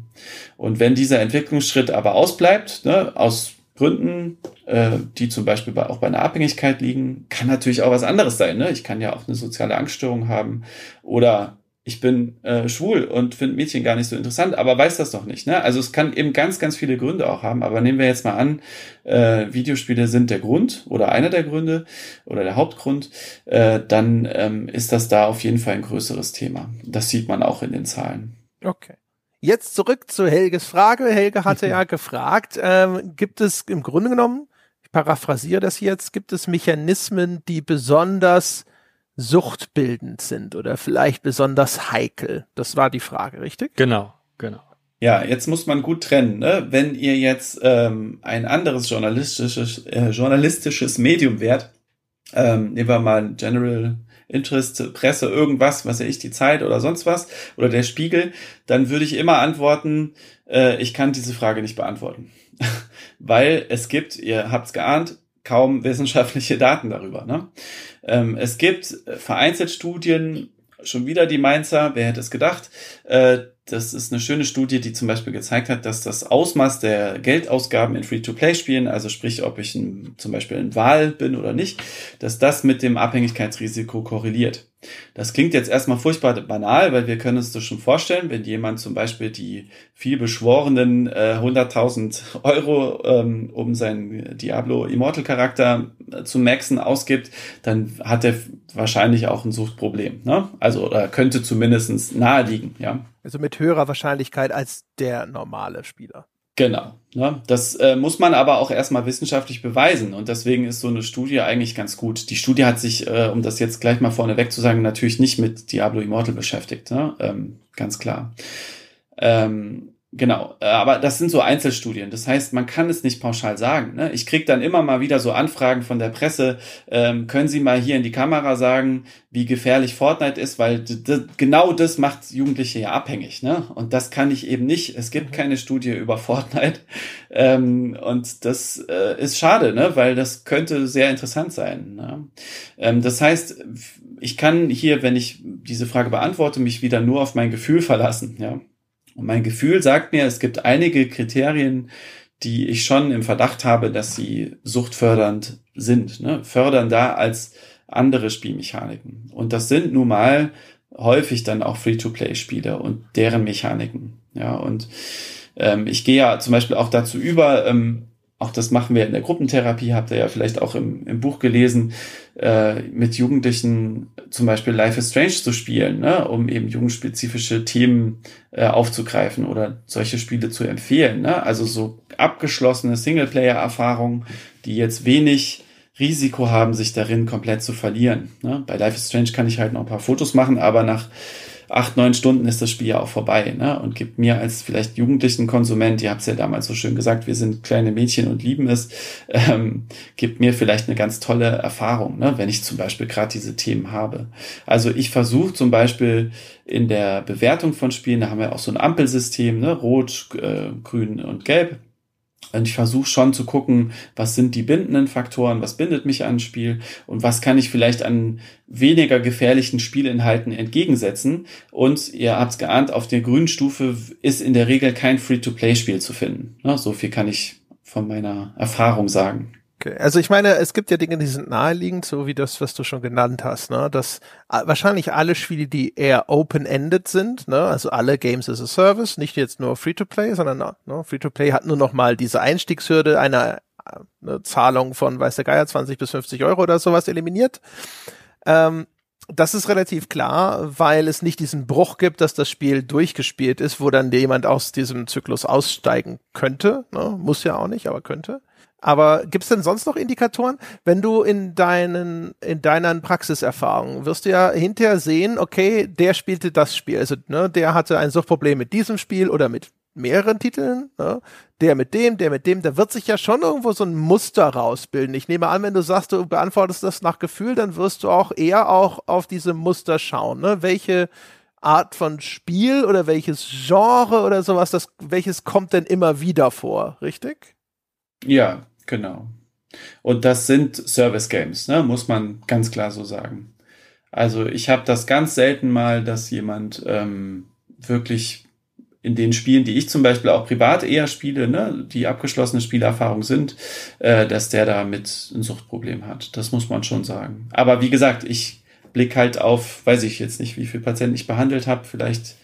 Und wenn dieser Entwicklungsschritt aber ausbleibt, ne, aus Gründen, äh, die zum Beispiel bei, auch bei einer Abhängigkeit liegen, kann natürlich auch was anderes sein. Ne? Ich kann ja auch eine soziale Angststörung haben oder ich bin äh, schwul und finde Mädchen gar nicht so interessant, aber weiß das doch nicht. Ne? Also es kann eben ganz, ganz viele Gründe auch haben. Aber nehmen wir jetzt mal an, äh, Videospiele sind der Grund oder einer der Gründe oder der Hauptgrund, äh, dann ähm, ist das da auf jeden Fall ein größeres Thema. Das sieht man auch in den Zahlen. Okay. Jetzt zurück zu Helges Frage. Helge hatte ja gefragt, ähm, gibt es im Grunde genommen, ich paraphrasiere das jetzt, gibt es Mechanismen, die besonders suchtbildend sind oder vielleicht besonders heikel? Das war die Frage, richtig? Genau, genau. Ja, jetzt muss man gut trennen. Ne? Wenn ihr jetzt ähm, ein anderes journalistisches, äh, journalistisches Medium wärt, ähm, nehmen wir mal General Interest, Presse, irgendwas, was weiß ich, die Zeit oder sonst was, oder der Spiegel, dann würde ich immer antworten, äh, ich kann diese Frage nicht beantworten. Weil es gibt, ihr habt's geahnt, kaum wissenschaftliche Daten darüber. Ne? Ähm, es gibt vereinzelt Studien, schon wieder die Mainzer, wer hätte es gedacht, äh, das ist eine schöne Studie, die zum Beispiel gezeigt hat, dass das Ausmaß der Geldausgaben in Free-to-Play-Spielen, also sprich, ob ich ein, zum Beispiel ein Wahl bin oder nicht, dass das mit dem Abhängigkeitsrisiko korreliert. Das klingt jetzt erstmal furchtbar banal, weil wir können uns das schon vorstellen, wenn jemand zum Beispiel die viel beschworenen äh, 100.000 Euro ähm, um seinen Diablo Immortal Charakter äh, zu maxen ausgibt, dann hat er wahrscheinlich auch ein Suchtproblem. Ne? Also oder könnte zumindest nahe liegen, ja. Also mit höherer Wahrscheinlichkeit als der normale Spieler. Genau. Ne? Das äh, muss man aber auch erstmal wissenschaftlich beweisen. Und deswegen ist so eine Studie eigentlich ganz gut. Die Studie hat sich, äh, um das jetzt gleich mal vorneweg zu sagen, natürlich nicht mit Diablo Immortal beschäftigt. Ne? Ähm, ganz klar. Ähm, Genau, äh, aber das sind so Einzelstudien. Das heißt, man kann es nicht pauschal sagen. Ne? Ich krieg dann immer mal wieder so Anfragen von der Presse. Ähm, können Sie mal hier in die Kamera sagen, wie gefährlich Fortnite ist, weil genau das macht Jugendliche ja abhängig. Ne? Und das kann ich eben nicht. Es gibt mhm. keine Studie über Fortnite. Ähm, und das äh, ist schade, ne? weil das könnte sehr interessant sein. Ne? Ähm, das heißt, ich kann hier, wenn ich diese Frage beantworte, mich wieder nur auf mein Gefühl verlassen. Ja. Und mein Gefühl sagt mir, es gibt einige Kriterien, die ich schon im Verdacht habe, dass sie suchtfördernd sind, ne? fördernder als andere Spielmechaniken. Und das sind nun mal häufig dann auch Free-to-Play-Spiele und deren Mechaniken. Ja, und ähm, ich gehe ja zum Beispiel auch dazu über, ähm, auch das machen wir in der Gruppentherapie, habt ihr ja vielleicht auch im, im Buch gelesen, äh, mit Jugendlichen zum Beispiel Life is Strange zu spielen, ne, um eben jugendspezifische Themen äh, aufzugreifen oder solche Spiele zu empfehlen. Ne? Also so abgeschlossene Singleplayer-Erfahrungen, die jetzt wenig Risiko haben, sich darin komplett zu verlieren. Ne? Bei Life is Strange kann ich halt noch ein paar Fotos machen, aber nach acht, neun Stunden ist das Spiel ja auch vorbei ne? und gibt mir als vielleicht jugendlichen Konsument, ihr habt es ja damals so schön gesagt, wir sind kleine Mädchen und lieben es, ähm, gibt mir vielleicht eine ganz tolle Erfahrung, ne? wenn ich zum Beispiel gerade diese Themen habe. Also ich versuche zum Beispiel in der Bewertung von Spielen, da haben wir auch so ein Ampelsystem, ne? rot, äh, grün und gelb ich versuche schon zu gucken, was sind die bindenden Faktoren, was bindet mich an ein Spiel und was kann ich vielleicht an weniger gefährlichen Spielinhalten entgegensetzen. Und ihr habt's geahnt, auf der grünen Stufe ist in der Regel kein Free-to-Play-Spiel zu finden. So viel kann ich von meiner Erfahrung sagen. Okay. Also ich meine, es gibt ja Dinge, die sind naheliegend, so wie das, was du schon genannt hast, ne? Dass wahrscheinlich alle Spiele, die eher open-ended sind, ne? Also alle Games as a Service, nicht jetzt nur Free-to-Play, sondern ne? Free-to-Play hat nur noch mal diese Einstiegshürde einer eine Zahlung von, weiß der Geier, 20 bis 50 Euro oder sowas eliminiert. Ähm, das ist relativ klar, weil es nicht diesen Bruch gibt, dass das Spiel durchgespielt ist, wo dann jemand aus diesem Zyklus aussteigen könnte. Ne? Muss ja auch nicht, aber könnte. Aber gibt es denn sonst noch Indikatoren? Wenn du in deinen, in deinen Praxiserfahrungen wirst du ja hinterher sehen, okay, der spielte das Spiel. Also, ne, der hatte ein Suchtproblem mit diesem Spiel oder mit mehreren Titeln, ne? der mit dem, der mit dem, da wird sich ja schon irgendwo so ein Muster rausbilden. Ich nehme an, wenn du sagst, du beantwortest das nach Gefühl, dann wirst du auch eher auch auf diese Muster schauen. Ne? Welche Art von Spiel oder welches Genre oder sowas, das, welches kommt denn immer wieder vor, richtig? Ja, Genau. Und das sind Service Games, ne? muss man ganz klar so sagen. Also ich habe das ganz selten mal, dass jemand ähm, wirklich in den Spielen, die ich zum Beispiel auch privat eher spiele, ne, die abgeschlossene Spielerfahrung sind, äh, dass der da mit ein Suchtproblem hat. Das muss man schon sagen. Aber wie gesagt, ich blick halt auf, weiß ich jetzt nicht, wie viele Patienten ich behandelt habe, vielleicht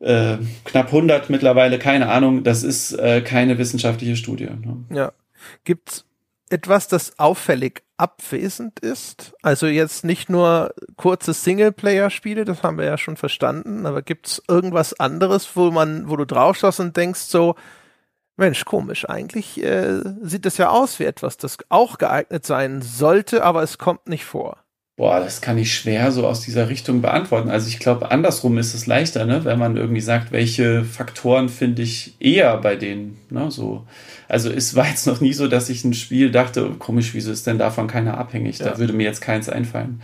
äh, knapp 100 mittlerweile, keine Ahnung. Das ist äh, keine wissenschaftliche Studie. Ne? Ja. Gibt's etwas, das auffällig abwesend ist? Also jetzt nicht nur kurze Singleplayer-Spiele, das haben wir ja schon verstanden, aber gibt's irgendwas anderes, wo man, wo du draufschaust und denkst so, Mensch, komisch, eigentlich äh, sieht das ja aus wie etwas, das auch geeignet sein sollte, aber es kommt nicht vor. Boah, das kann ich schwer so aus dieser Richtung beantworten. Also ich glaube, andersrum ist es leichter, ne? wenn man irgendwie sagt, welche Faktoren finde ich eher bei denen. Ne? So, also es war jetzt noch nie so, dass ich ein Spiel dachte, komisch, wieso ist denn davon keiner abhängig? Ja. Da würde mir jetzt keins einfallen.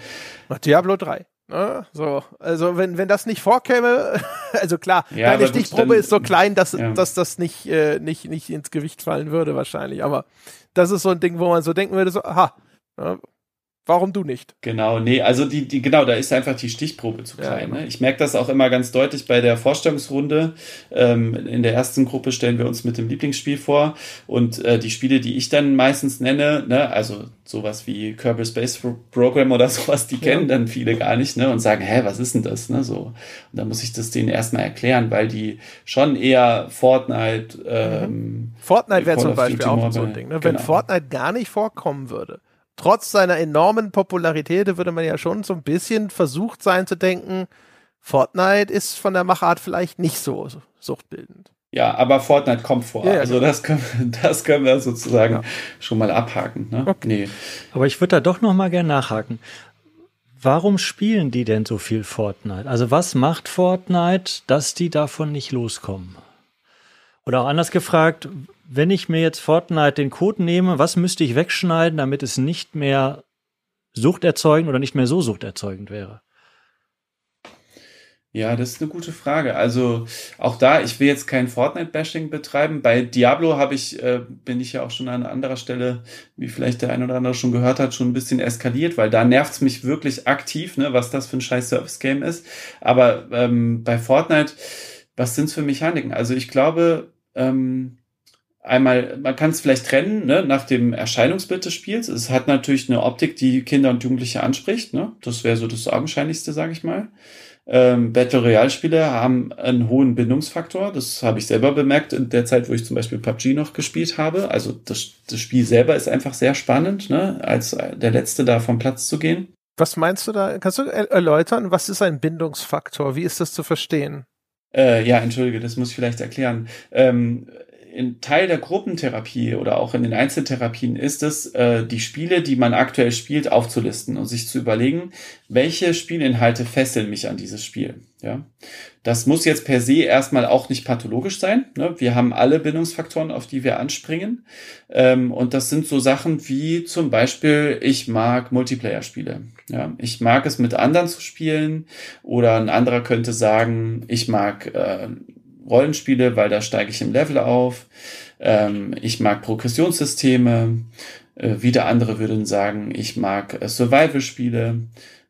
Diablo 3. Ne? So, also wenn, wenn das nicht vorkäme, also klar, ja, deine Stichprobe ist so klein, dass, ja. dass das nicht, äh, nicht, nicht ins Gewicht fallen würde wahrscheinlich. Aber das ist so ein Ding, wo man so denken würde, so, aha, ne? Warum du nicht? Genau, nee, also die, die, genau, da ist einfach die Stichprobe zu klein. Ja, genau. ne? Ich merke das auch immer ganz deutlich bei der Vorstellungsrunde. Ähm, in der ersten Gruppe stellen wir uns mit dem Lieblingsspiel vor und äh, die Spiele, die ich dann meistens nenne, ne, also sowas wie Kerbal Space Program oder sowas, die kennen ja. dann viele gar nicht, ne, und sagen, hä, was ist denn das, ne, so. Und dann muss ich das denen erstmal erklären, weil die schon eher Fortnite, ähm, mhm. Fortnite wäre zum Beispiel auch so ein Ding, ne? Wenn genau. Fortnite gar nicht vorkommen würde, trotz seiner enormen Popularität würde man ja schon so ein bisschen versucht sein zu denken, Fortnite ist von der Machart vielleicht nicht so suchtbildend. Ja, aber Fortnite kommt vor. Ja, also genau. das können, das können wir sozusagen ja. schon mal abhaken. Ne? Okay. Nee. Aber ich würde da doch noch mal gern nachhaken. Warum spielen die denn so viel Fortnite? Also was macht Fortnite, dass die davon nicht loskommen? Oder auch anders gefragt, wenn ich mir jetzt Fortnite den Code nehme, was müsste ich wegschneiden, damit es nicht mehr suchterzeugend oder nicht mehr so suchterzeugend wäre? Ja, das ist eine gute Frage. Also auch da, ich will jetzt kein Fortnite-Bashing betreiben. Bei Diablo habe ich, äh, bin ich ja auch schon an anderer Stelle, wie vielleicht der ein oder andere schon gehört hat, schon ein bisschen eskaliert, weil da nervt's mich wirklich aktiv, ne, was das für ein scheiß Service-Game ist. Aber ähm, bei Fortnite, was sind's für Mechaniken? Also ich glaube, ähm, einmal, man kann es vielleicht trennen, ne, nach dem Erscheinungsbild des Spiels. Es hat natürlich eine Optik, die Kinder und Jugendliche anspricht. Ne? Das wäre so das Augenscheinlichste, sage ich mal. Ähm, Battle Royale Spiele haben einen hohen Bindungsfaktor. Das habe ich selber bemerkt in der Zeit, wo ich zum Beispiel PUBG noch gespielt habe. Also das, das Spiel selber ist einfach sehr spannend, ne, als der Letzte da vom Platz zu gehen. Was meinst du da? Kannst du erläutern, was ist ein Bindungsfaktor? Wie ist das zu verstehen? Äh, ja, entschuldige, das muss ich vielleicht erklären. Ähm, in Teil der Gruppentherapie oder auch in den Einzeltherapien ist es, äh, die Spiele, die man aktuell spielt, aufzulisten und sich zu überlegen, welche Spielinhalte fesseln mich an dieses Spiel. Ja, das muss jetzt per se erstmal auch nicht pathologisch sein. Ne? Wir haben alle Bindungsfaktoren, auf die wir anspringen, ähm, und das sind so Sachen wie zum Beispiel, ich mag Multiplayer-Spiele. Ja, ich mag es mit anderen zu spielen, oder ein anderer könnte sagen, ich mag äh, Rollenspiele, weil da steige ich im Level auf. Ähm, ich mag Progressionssysteme. Äh, wieder andere würden sagen, ich mag äh, Survival-Spiele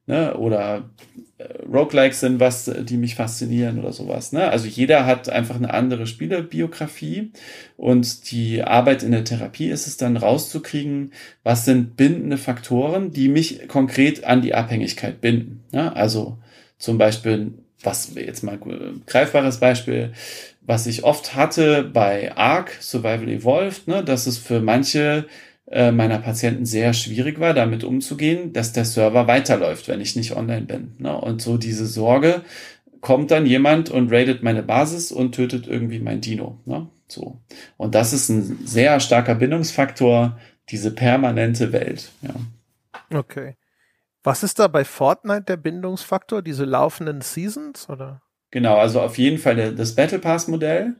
ne? oder äh, Roguelikes sind was, die mich faszinieren oder sowas. Ne? Also jeder hat einfach eine andere Spielebiografie und die Arbeit in der Therapie ist es dann rauszukriegen, was sind bindende Faktoren, die mich konkret an die Abhängigkeit binden. Ne? Also zum Beispiel was jetzt mal greifbares Beispiel, was ich oft hatte bei Ark Survival Evolved, ne, dass es für manche äh, meiner Patienten sehr schwierig war, damit umzugehen, dass der Server weiterläuft, wenn ich nicht online bin. Ne? Und so diese Sorge, kommt dann jemand und raidet meine Basis und tötet irgendwie mein Dino. Ne? So. Und das ist ein sehr starker Bindungsfaktor, diese permanente Welt. Ja. Okay. Was ist da bei Fortnite der Bindungsfaktor? Diese laufenden Seasons oder? Genau, also auf jeden Fall der, das Battle Pass Modell.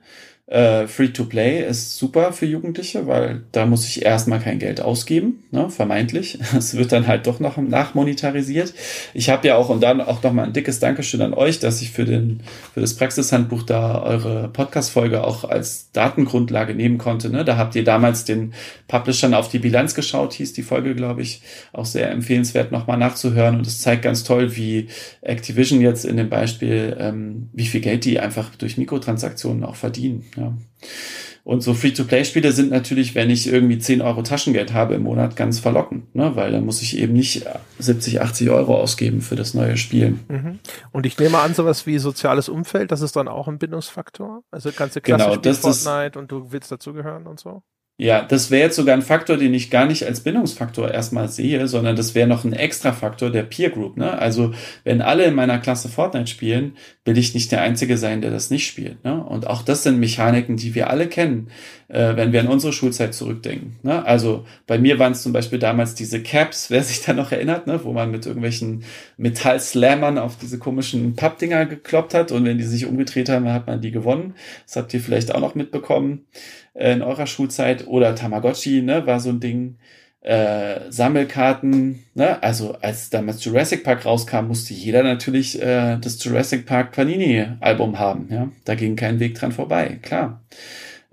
Äh, Free-to-Play ist super für Jugendliche, weil da muss ich erstmal kein Geld ausgeben, ne, vermeintlich. Es wird dann halt doch noch nachmonetarisiert. Ich habe ja auch und dann auch noch mal ein dickes Dankeschön an euch, dass ich für den für das Praxishandbuch da eure Podcast-Folge auch als Datengrundlage nehmen konnte. Ne? Da habt ihr damals den Publishern auf die Bilanz geschaut, hieß die Folge, glaube ich, auch sehr empfehlenswert nochmal nachzuhören. Und es zeigt ganz toll, wie Activision jetzt in dem Beispiel, ähm, wie viel Geld die einfach durch Mikrotransaktionen auch verdienen. Ja. Und so Free-to-Play-Spiele sind natürlich, wenn ich irgendwie 10 Euro Taschengeld habe im Monat, ganz verlockend, ne? weil dann muss ich eben nicht 70, 80 Euro ausgeben für das neue Spiel. Mhm. Und ich nehme an, sowas wie soziales Umfeld, das ist dann auch ein Bindungsfaktor? Also ganze Klasse genau, das, Fortnite und du willst dazugehören und so? Ja, das wäre jetzt sogar ein Faktor, den ich gar nicht als Bindungsfaktor erstmal sehe, sondern das wäre noch ein extra Faktor der Peer Group. Ne? Also wenn alle in meiner Klasse Fortnite spielen, will ich nicht der Einzige sein, der das nicht spielt. Ne? Und auch das sind Mechaniken, die wir alle kennen, äh, wenn wir an unsere Schulzeit zurückdenken. Ne? Also bei mir waren es zum Beispiel damals diese Caps, wer sich da noch erinnert, ne? wo man mit irgendwelchen Metallslammern auf diese komischen Pappdinger gekloppt hat und wenn die sich umgedreht haben, hat man die gewonnen. Das habt ihr vielleicht auch noch mitbekommen äh, in eurer Schulzeit oder Tamagotchi, ne, war so ein Ding. Äh, Sammelkarten, ne? also als damals Jurassic Park rauskam, musste jeder natürlich äh, das Jurassic Park Panini Album haben, ja, da ging kein Weg dran vorbei, klar.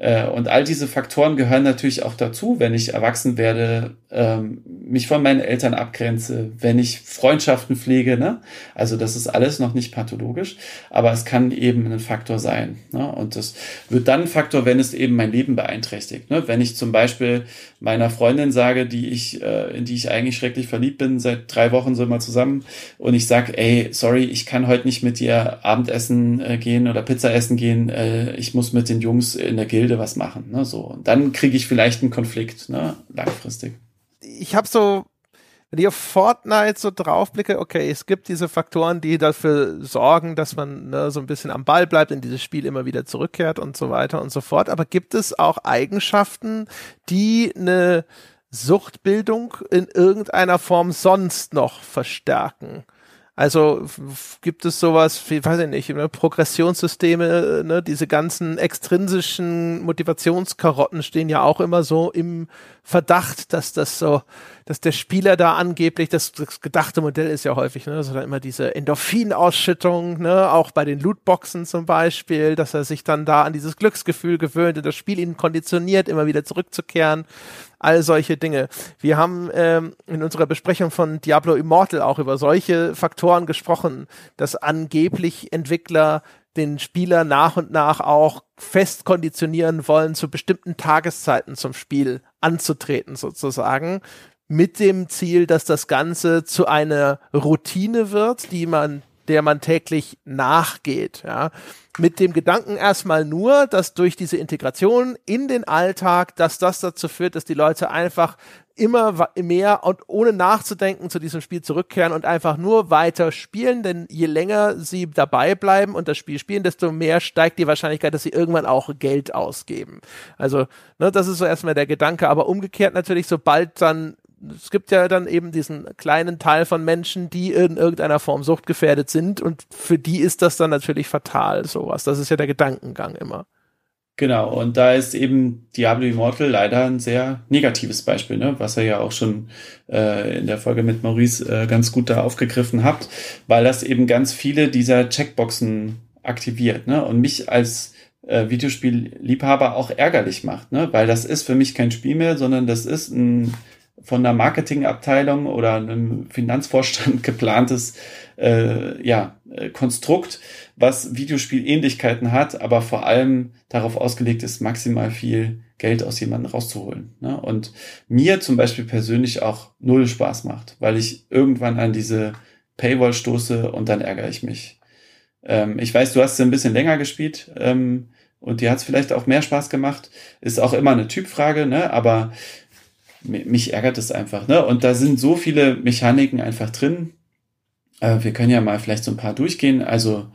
Äh, und all diese Faktoren gehören natürlich auch dazu, wenn ich erwachsen werde, ähm, mich von meinen Eltern abgrenze, wenn ich Freundschaften pflege. Ne? Also das ist alles noch nicht pathologisch, aber es kann eben ein Faktor sein. Ne? Und das wird dann ein Faktor, wenn es eben mein Leben beeinträchtigt. Ne? Wenn ich zum Beispiel meiner Freundin sage, die ich, äh, in die ich eigentlich schrecklich verliebt bin, seit drei Wochen sind wir zusammen, und ich sage, ey, sorry, ich kann heute nicht mit dir Abendessen äh, gehen oder Pizza essen gehen, ich muss mit den Jungs in der Gilde was machen. Ne? So. Und dann kriege ich vielleicht einen Konflikt, ne? langfristig ich habe so, wenn ich auf Fortnite so draufblicke, okay, es gibt diese Faktoren, die dafür sorgen, dass man ne, so ein bisschen am Ball bleibt, in dieses Spiel immer wieder zurückkehrt und so weiter und so fort. Aber gibt es auch Eigenschaften, die eine Suchtbildung in irgendeiner Form sonst noch verstärken? Also gibt es sowas, wie, weiß ich nicht, ne, Progressionssysteme, ne, diese ganzen extrinsischen Motivationskarotten stehen ja auch immer so im Verdacht, dass das so, dass der Spieler da angeblich, das, das gedachte Modell ist ja häufig, ne, da immer diese Endorphinausschüttung, ne, auch bei den Lootboxen zum Beispiel, dass er sich dann da an dieses Glücksgefühl gewöhnt und das Spiel ihn konditioniert, immer wieder zurückzukehren all solche Dinge. Wir haben ähm, in unserer Besprechung von Diablo Immortal auch über solche Faktoren gesprochen, dass angeblich Entwickler den Spieler nach und nach auch fest konditionieren wollen, zu bestimmten Tageszeiten zum Spiel anzutreten sozusagen, mit dem Ziel, dass das Ganze zu einer Routine wird, die man der man täglich nachgeht. Ja. Mit dem Gedanken erstmal nur, dass durch diese Integration in den Alltag, dass das dazu führt, dass die Leute einfach immer mehr und ohne nachzudenken zu diesem Spiel zurückkehren und einfach nur weiter spielen, denn je länger sie dabei bleiben und das Spiel spielen, desto mehr steigt die Wahrscheinlichkeit, dass sie irgendwann auch Geld ausgeben. Also, ne, das ist so erstmal der Gedanke, aber umgekehrt natürlich, sobald dann es gibt ja dann eben diesen kleinen Teil von Menschen, die in irgendeiner Form suchtgefährdet sind und für die ist das dann natürlich fatal, sowas. Das ist ja der Gedankengang immer. Genau, und da ist eben Diablo Immortal leider ein sehr negatives Beispiel, ne? was er ja auch schon äh, in der Folge mit Maurice äh, ganz gut da aufgegriffen hat, weil das eben ganz viele dieser Checkboxen aktiviert ne? und mich als äh, Videospielliebhaber auch ärgerlich macht, ne? weil das ist für mich kein Spiel mehr, sondern das ist ein von der Marketingabteilung oder einem Finanzvorstand geplantes äh, ja, äh, Konstrukt, was Videospielähnlichkeiten hat, aber vor allem darauf ausgelegt ist, maximal viel Geld aus jemandem rauszuholen. Ne? Und mir zum Beispiel persönlich auch null Spaß macht, weil ich irgendwann an diese Paywall stoße und dann ärgere ich mich. Ähm, ich weiß, du hast sie ein bisschen länger gespielt ähm, und dir hat es vielleicht auch mehr Spaß gemacht. Ist auch immer eine Typfrage, ne? aber mich ärgert es einfach. Ne? Und da sind so viele Mechaniken einfach drin. Äh, wir können ja mal vielleicht so ein paar durchgehen. Also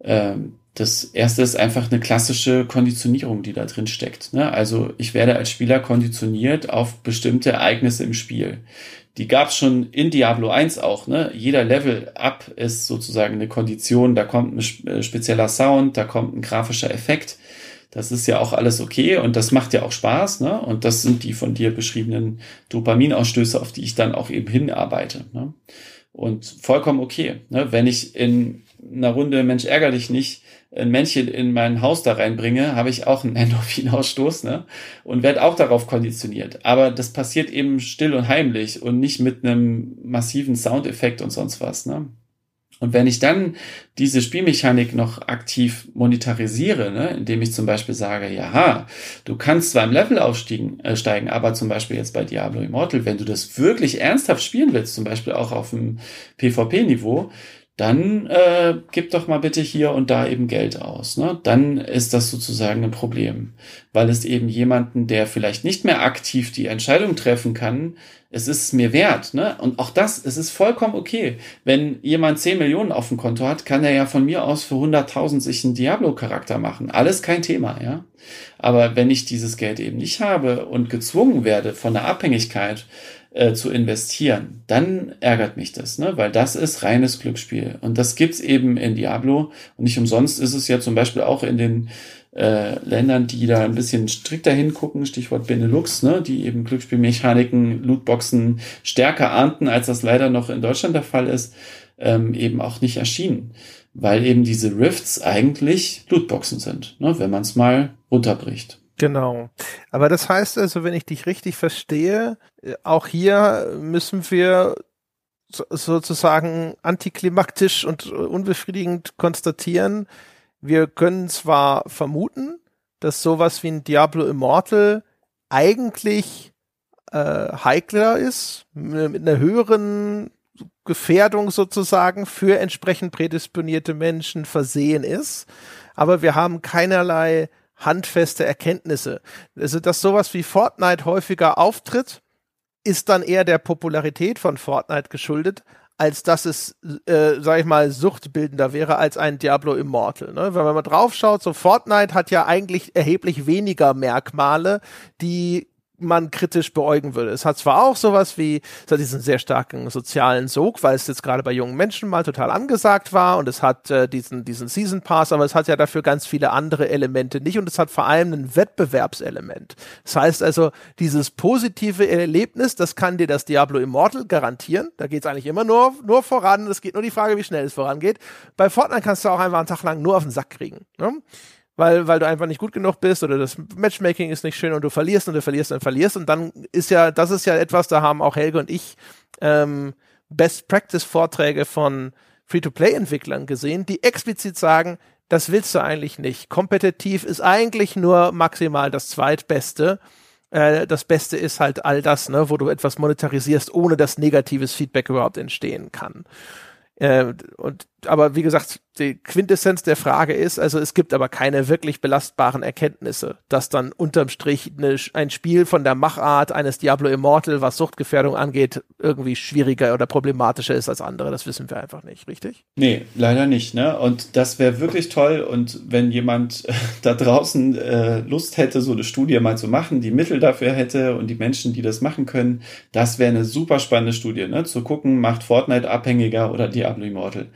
äh, das erste ist einfach eine klassische Konditionierung, die da drin steckt. Ne? Also ich werde als Spieler konditioniert auf bestimmte Ereignisse im Spiel. Die gab es schon in Diablo 1 auch. Ne? Jeder Level up ist sozusagen eine Kondition. Da kommt ein äh, spezieller Sound, da kommt ein grafischer Effekt das ist ja auch alles okay und das macht ja auch Spaß, ne? Und das sind die von dir beschriebenen Dopaminausstöße, auf die ich dann auch eben hinarbeite. Ne? Und vollkommen okay. Ne? Wenn ich in einer Runde Mensch ärgerlich nicht ein Männchen in mein Haus da reinbringe, habe ich auch einen Endorphinausstoß ne? und werde auch darauf konditioniert. Aber das passiert eben still und heimlich und nicht mit einem massiven Soundeffekt und sonst was. Ne? Und wenn ich dann diese Spielmechanik noch aktiv monetarisiere, ne, indem ich zum Beispiel sage, ja, du kannst zwar im Level aufsteigen, äh, steigen, aber zum Beispiel jetzt bei Diablo Immortal, wenn du das wirklich ernsthaft spielen willst, zum Beispiel auch auf dem PvP-Niveau, dann äh, gib doch mal bitte hier und da eben Geld aus. Ne? Dann ist das sozusagen ein Problem, weil es eben jemanden, der vielleicht nicht mehr aktiv die Entscheidung treffen kann, es ist mir wert. Ne? Und auch das, es ist vollkommen okay. Wenn jemand 10 Millionen auf dem Konto hat, kann er ja von mir aus für 100.000 sich einen Diablo-Charakter machen. Alles kein Thema, ja. Aber wenn ich dieses Geld eben nicht habe und gezwungen werde von der Abhängigkeit, äh, zu investieren, dann ärgert mich das, ne? weil das ist reines Glücksspiel. Und das gibt's eben in Diablo. Und nicht umsonst ist es ja zum Beispiel auch in den äh, Ländern, die da ein bisschen strikter hingucken, Stichwort Benelux, ne? die eben Glücksspielmechaniken, Lootboxen stärker ahnten, als das leider noch in Deutschland der Fall ist, ähm, eben auch nicht erschienen. Weil eben diese Rifts eigentlich Lootboxen sind, ne? wenn man es mal runterbricht. Genau. Aber das heißt also, wenn ich dich richtig verstehe, auch hier müssen wir sozusagen antiklimaktisch und unbefriedigend konstatieren, wir können zwar vermuten, dass sowas wie ein Diablo Immortal eigentlich äh, heikler ist, mit einer höheren Gefährdung sozusagen für entsprechend prädisponierte Menschen versehen ist, aber wir haben keinerlei handfeste Erkenntnisse. Also, dass sowas wie Fortnite häufiger auftritt, ist dann eher der Popularität von Fortnite geschuldet, als dass es, äh, sag ich mal, suchtbildender wäre als ein Diablo Immortal. Ne? Wenn man mal drauf schaut, so Fortnite hat ja eigentlich erheblich weniger Merkmale, die man kritisch beäugen würde. Es hat zwar auch sowas wie, es hat diesen sehr starken sozialen Sog, weil es jetzt gerade bei jungen Menschen mal total angesagt war und es hat äh, diesen, diesen Season Pass, aber es hat ja dafür ganz viele andere Elemente nicht und es hat vor allem ein Wettbewerbselement. Das heißt also, dieses positive Erlebnis, das kann dir das Diablo Immortal garantieren. Da geht es eigentlich immer nur, nur voran. Es geht nur die Frage, wie schnell es vorangeht. Bei Fortnite kannst du auch einfach einen Tag lang nur auf den Sack kriegen. Ne? Weil, weil du einfach nicht gut genug bist oder das Matchmaking ist nicht schön und du verlierst und du verlierst und verlierst und dann ist ja, das ist ja etwas, da haben auch Helge und ich ähm, Best Practice Vorträge von Free-to-Play-Entwicklern gesehen, die explizit sagen, das willst du eigentlich nicht. Kompetitiv ist eigentlich nur maximal das zweitbeste. Äh, das Beste ist halt all das, ne, wo du etwas monetarisierst, ohne dass negatives Feedback überhaupt entstehen kann. Äh, und aber wie gesagt, die Quintessenz der Frage ist, also es gibt aber keine wirklich belastbaren Erkenntnisse, dass dann unterm Strich eine, ein Spiel von der Machart eines Diablo Immortal, was Suchtgefährdung angeht, irgendwie schwieriger oder problematischer ist als andere. Das wissen wir einfach nicht, richtig? Nee, leider nicht. Ne? Und das wäre wirklich toll. Und wenn jemand da draußen äh, Lust hätte, so eine Studie mal zu machen, die Mittel dafür hätte und die Menschen, die das machen können, das wäre eine super spannende Studie. Ne? Zu gucken, macht Fortnite abhängiger oder Diablo Immortal.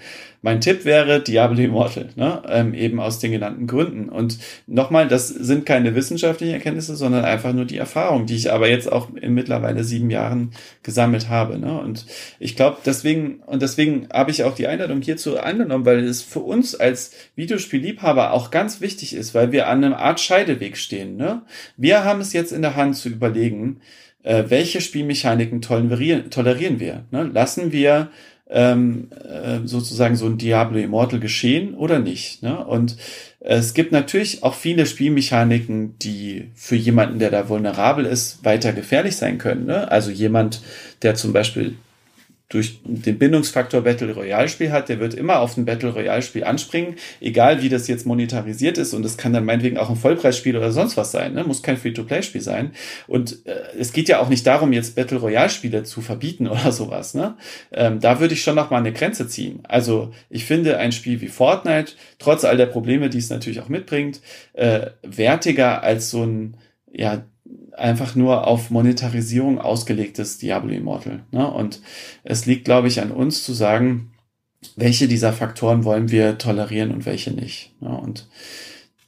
Mein Tipp wäre Diablo Immortal, ne? ähm, eben aus den genannten Gründen. Und nochmal, das sind keine wissenschaftlichen Erkenntnisse, sondern einfach nur die Erfahrung, die ich aber jetzt auch in mittlerweile sieben Jahren gesammelt habe. Ne? Und ich glaube, deswegen, und deswegen habe ich auch die Einladung hierzu angenommen, weil es für uns als Videospielliebhaber auch ganz wichtig ist, weil wir an einem Art Scheideweg stehen. Ne? Wir haben es jetzt in der Hand zu überlegen, äh, welche Spielmechaniken tolerieren, tolerieren wir. Ne? Lassen wir ähm, äh, sozusagen so ein Diablo Immortal geschehen oder nicht. Ne? Und es gibt natürlich auch viele Spielmechaniken, die für jemanden, der da vulnerabel ist, weiter gefährlich sein können. Ne? Also jemand, der zum Beispiel durch den Bindungsfaktor Battle Royale Spiel hat, der wird immer auf ein Battle Royale Spiel anspringen, egal wie das jetzt monetarisiert ist und es kann dann meinetwegen auch ein Vollpreisspiel oder sonst was sein, ne? muss kein Free-to-Play Spiel sein und äh, es geht ja auch nicht darum, jetzt Battle Royale Spiele zu verbieten oder sowas, ne? Ähm, da würde ich schon noch mal eine Grenze ziehen. Also ich finde ein Spiel wie Fortnite, trotz all der Probleme, die es natürlich auch mitbringt, äh, wertiger als so ein ja, einfach nur auf Monetarisierung ausgelegtes Diablo Immortal. Ne? Und es liegt, glaube ich, an uns zu sagen, welche dieser Faktoren wollen wir tolerieren und welche nicht. Ne? Und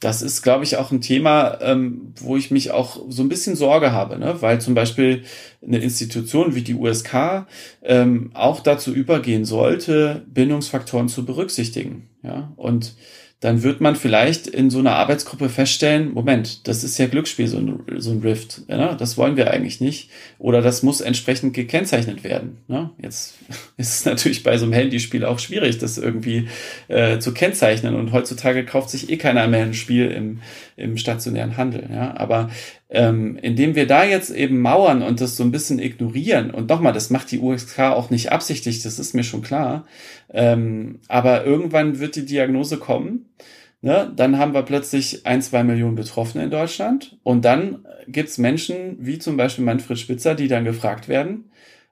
das ist, glaube ich, auch ein Thema, ähm, wo ich mich auch so ein bisschen Sorge habe, ne? weil zum Beispiel eine Institution wie die USK ähm, auch dazu übergehen sollte, Bindungsfaktoren zu berücksichtigen. Ja, und dann wird man vielleicht in so einer Arbeitsgruppe feststellen, Moment, das ist ja Glücksspiel, so ein, so ein Rift. Ja, das wollen wir eigentlich nicht. Oder das muss entsprechend gekennzeichnet werden. Ja, jetzt ist es natürlich bei so einem Handyspiel auch schwierig, das irgendwie äh, zu kennzeichnen. Und heutzutage kauft sich eh keiner mehr ein Spiel im, im stationären Handel. Ja, aber ähm, indem wir da jetzt eben mauern und das so ein bisschen ignorieren, und nochmal, das macht die USK auch nicht absichtlich, das ist mir schon klar, ähm, aber irgendwann wird die Diagnose kommen, ne? dann haben wir plötzlich ein, zwei Millionen Betroffene in Deutschland und dann gibt's Menschen wie zum Beispiel Manfred Spitzer, die dann gefragt werden,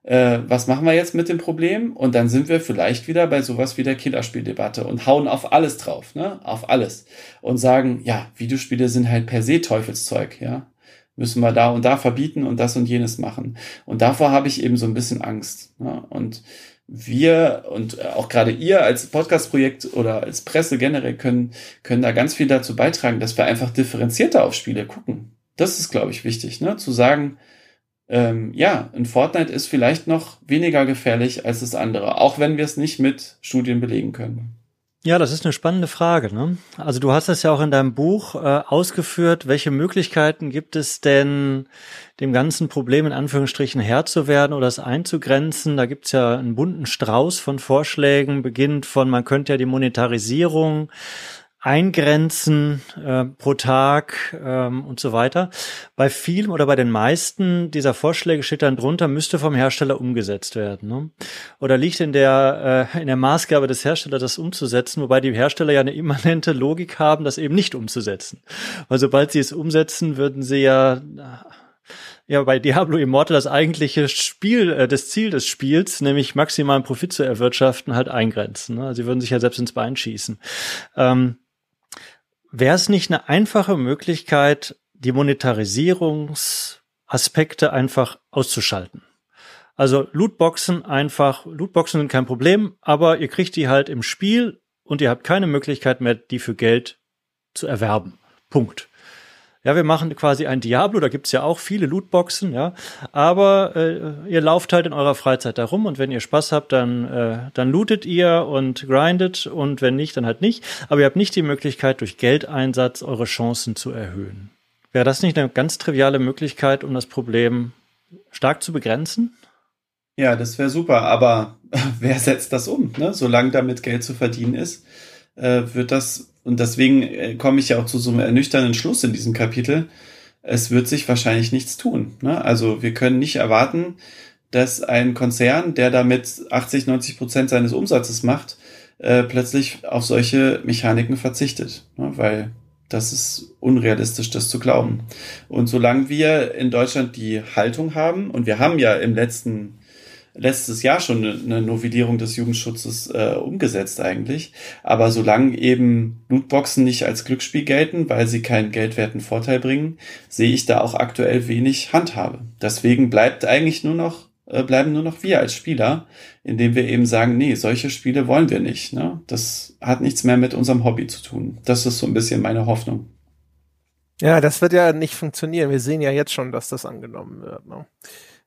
äh, was machen wir jetzt mit dem Problem? Und dann sind wir vielleicht wieder bei sowas wie der Killerspieldebatte und hauen auf alles drauf, ne? Auf alles. Und sagen, ja, Videospiele sind halt per se Teufelszeug, ja müssen wir da und da verbieten und das und jenes machen. Und davor habe ich eben so ein bisschen Angst. Ja, und wir und auch gerade ihr als Podcast-Projekt oder als Presse generell können, können da ganz viel dazu beitragen, dass wir einfach differenzierter auf Spiele gucken. Das ist, glaube ich, wichtig, ne? zu sagen, ähm, ja, ein Fortnite ist vielleicht noch weniger gefährlich als das andere, auch wenn wir es nicht mit Studien belegen können. Ja, das ist eine spannende Frage. Ne? Also du hast das ja auch in deinem Buch äh, ausgeführt. Welche Möglichkeiten gibt es denn, dem ganzen Problem in Anführungsstrichen Herr zu werden oder es einzugrenzen? Da gibt's ja einen bunten Strauß von Vorschlägen, beginnt von, man könnte ja die Monetarisierung eingrenzen äh, pro Tag ähm, und so weiter. Bei vielen oder bei den meisten dieser Vorschläge steht dann drunter, müsste vom Hersteller umgesetzt werden. Ne? Oder liegt in der, äh, in der Maßgabe des Herstellers, das umzusetzen, wobei die Hersteller ja eine immanente Logik haben, das eben nicht umzusetzen. Weil sobald sie es umsetzen, würden sie ja ja bei Diablo Immortal das eigentliche Spiel, äh, das Ziel des Spiels, nämlich maximalen Profit zu erwirtschaften, halt eingrenzen. Ne? Sie würden sich ja selbst ins Bein schießen. Ähm, Wäre es nicht eine einfache Möglichkeit, die Monetarisierungsaspekte einfach auszuschalten? Also Lootboxen einfach, Lootboxen sind kein Problem, aber ihr kriegt die halt im Spiel und ihr habt keine Möglichkeit mehr, die für Geld zu erwerben. Punkt ja, wir machen quasi ein Diablo, da gibt's ja auch viele Lootboxen, ja, aber äh, ihr lauft halt in eurer Freizeit da rum und wenn ihr Spaß habt, dann, äh, dann lootet ihr und grindet und wenn nicht, dann halt nicht. Aber ihr habt nicht die Möglichkeit, durch Geldeinsatz eure Chancen zu erhöhen. Wäre das nicht eine ganz triviale Möglichkeit, um das Problem stark zu begrenzen? Ja, das wäre super, aber wer setzt das um? Ne? Solange damit Geld zu verdienen ist, äh, wird das und deswegen äh, komme ich ja auch zu so einem ernüchternden Schluss in diesem Kapitel. Es wird sich wahrscheinlich nichts tun. Ne? Also wir können nicht erwarten, dass ein Konzern, der damit 80, 90 Prozent seines Umsatzes macht, äh, plötzlich auf solche Mechaniken verzichtet. Ne? Weil das ist unrealistisch, das zu glauben. Und solange wir in Deutschland die Haltung haben, und wir haben ja im letzten letztes Jahr schon eine Novellierung des Jugendschutzes äh, umgesetzt eigentlich. Aber solange eben Lootboxen nicht als Glücksspiel gelten, weil sie keinen geldwerten Vorteil bringen, sehe ich da auch aktuell wenig Handhabe. Deswegen bleibt eigentlich nur noch äh, bleiben nur noch wir als Spieler, indem wir eben sagen, nee, solche Spiele wollen wir nicht. Ne? Das hat nichts mehr mit unserem Hobby zu tun. Das ist so ein bisschen meine Hoffnung. Ja, das wird ja nicht funktionieren. Wir sehen ja jetzt schon, dass das angenommen wird. Ne?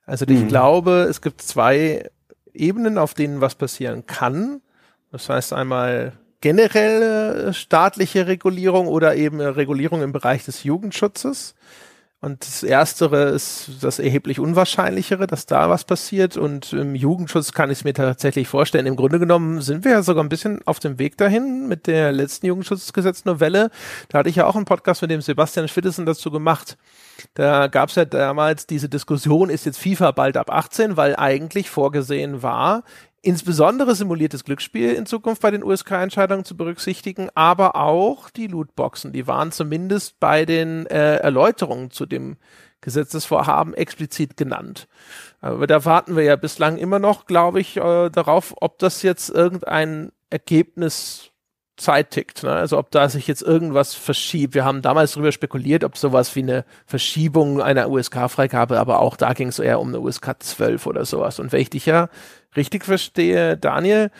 Also ich mhm. glaube, es gibt zwei Ebenen, auf denen was passieren kann. Das heißt einmal generelle staatliche Regulierung oder eben Regulierung im Bereich des Jugendschutzes. Und das Erstere ist das erheblich Unwahrscheinlichere, dass da was passiert. Und im Jugendschutz kann ich es mir tatsächlich vorstellen. Im Grunde genommen sind wir ja sogar ein bisschen auf dem Weg dahin mit der letzten Jugendschutzgesetznovelle. Da hatte ich ja auch einen Podcast mit dem Sebastian Schwittesen dazu gemacht. Da gab es ja damals diese Diskussion, ist jetzt FIFA bald ab 18, weil eigentlich vorgesehen war, insbesondere simuliertes Glücksspiel in Zukunft bei den USK-Entscheidungen zu berücksichtigen, aber auch die Lootboxen. Die waren zumindest bei den äh, Erläuterungen zu dem Gesetzesvorhaben explizit genannt. Aber da warten wir ja bislang immer noch, glaube ich, äh, darauf, ob das jetzt irgendein Ergebnis Zeit tickt. Ne? Also ob da sich jetzt irgendwas verschiebt. Wir haben damals darüber spekuliert, ob sowas wie eine Verschiebung einer USK-Freigabe, aber auch da ging es eher um eine USK 12 oder sowas. Und wenn ich dich ja richtig verstehe, Daniel,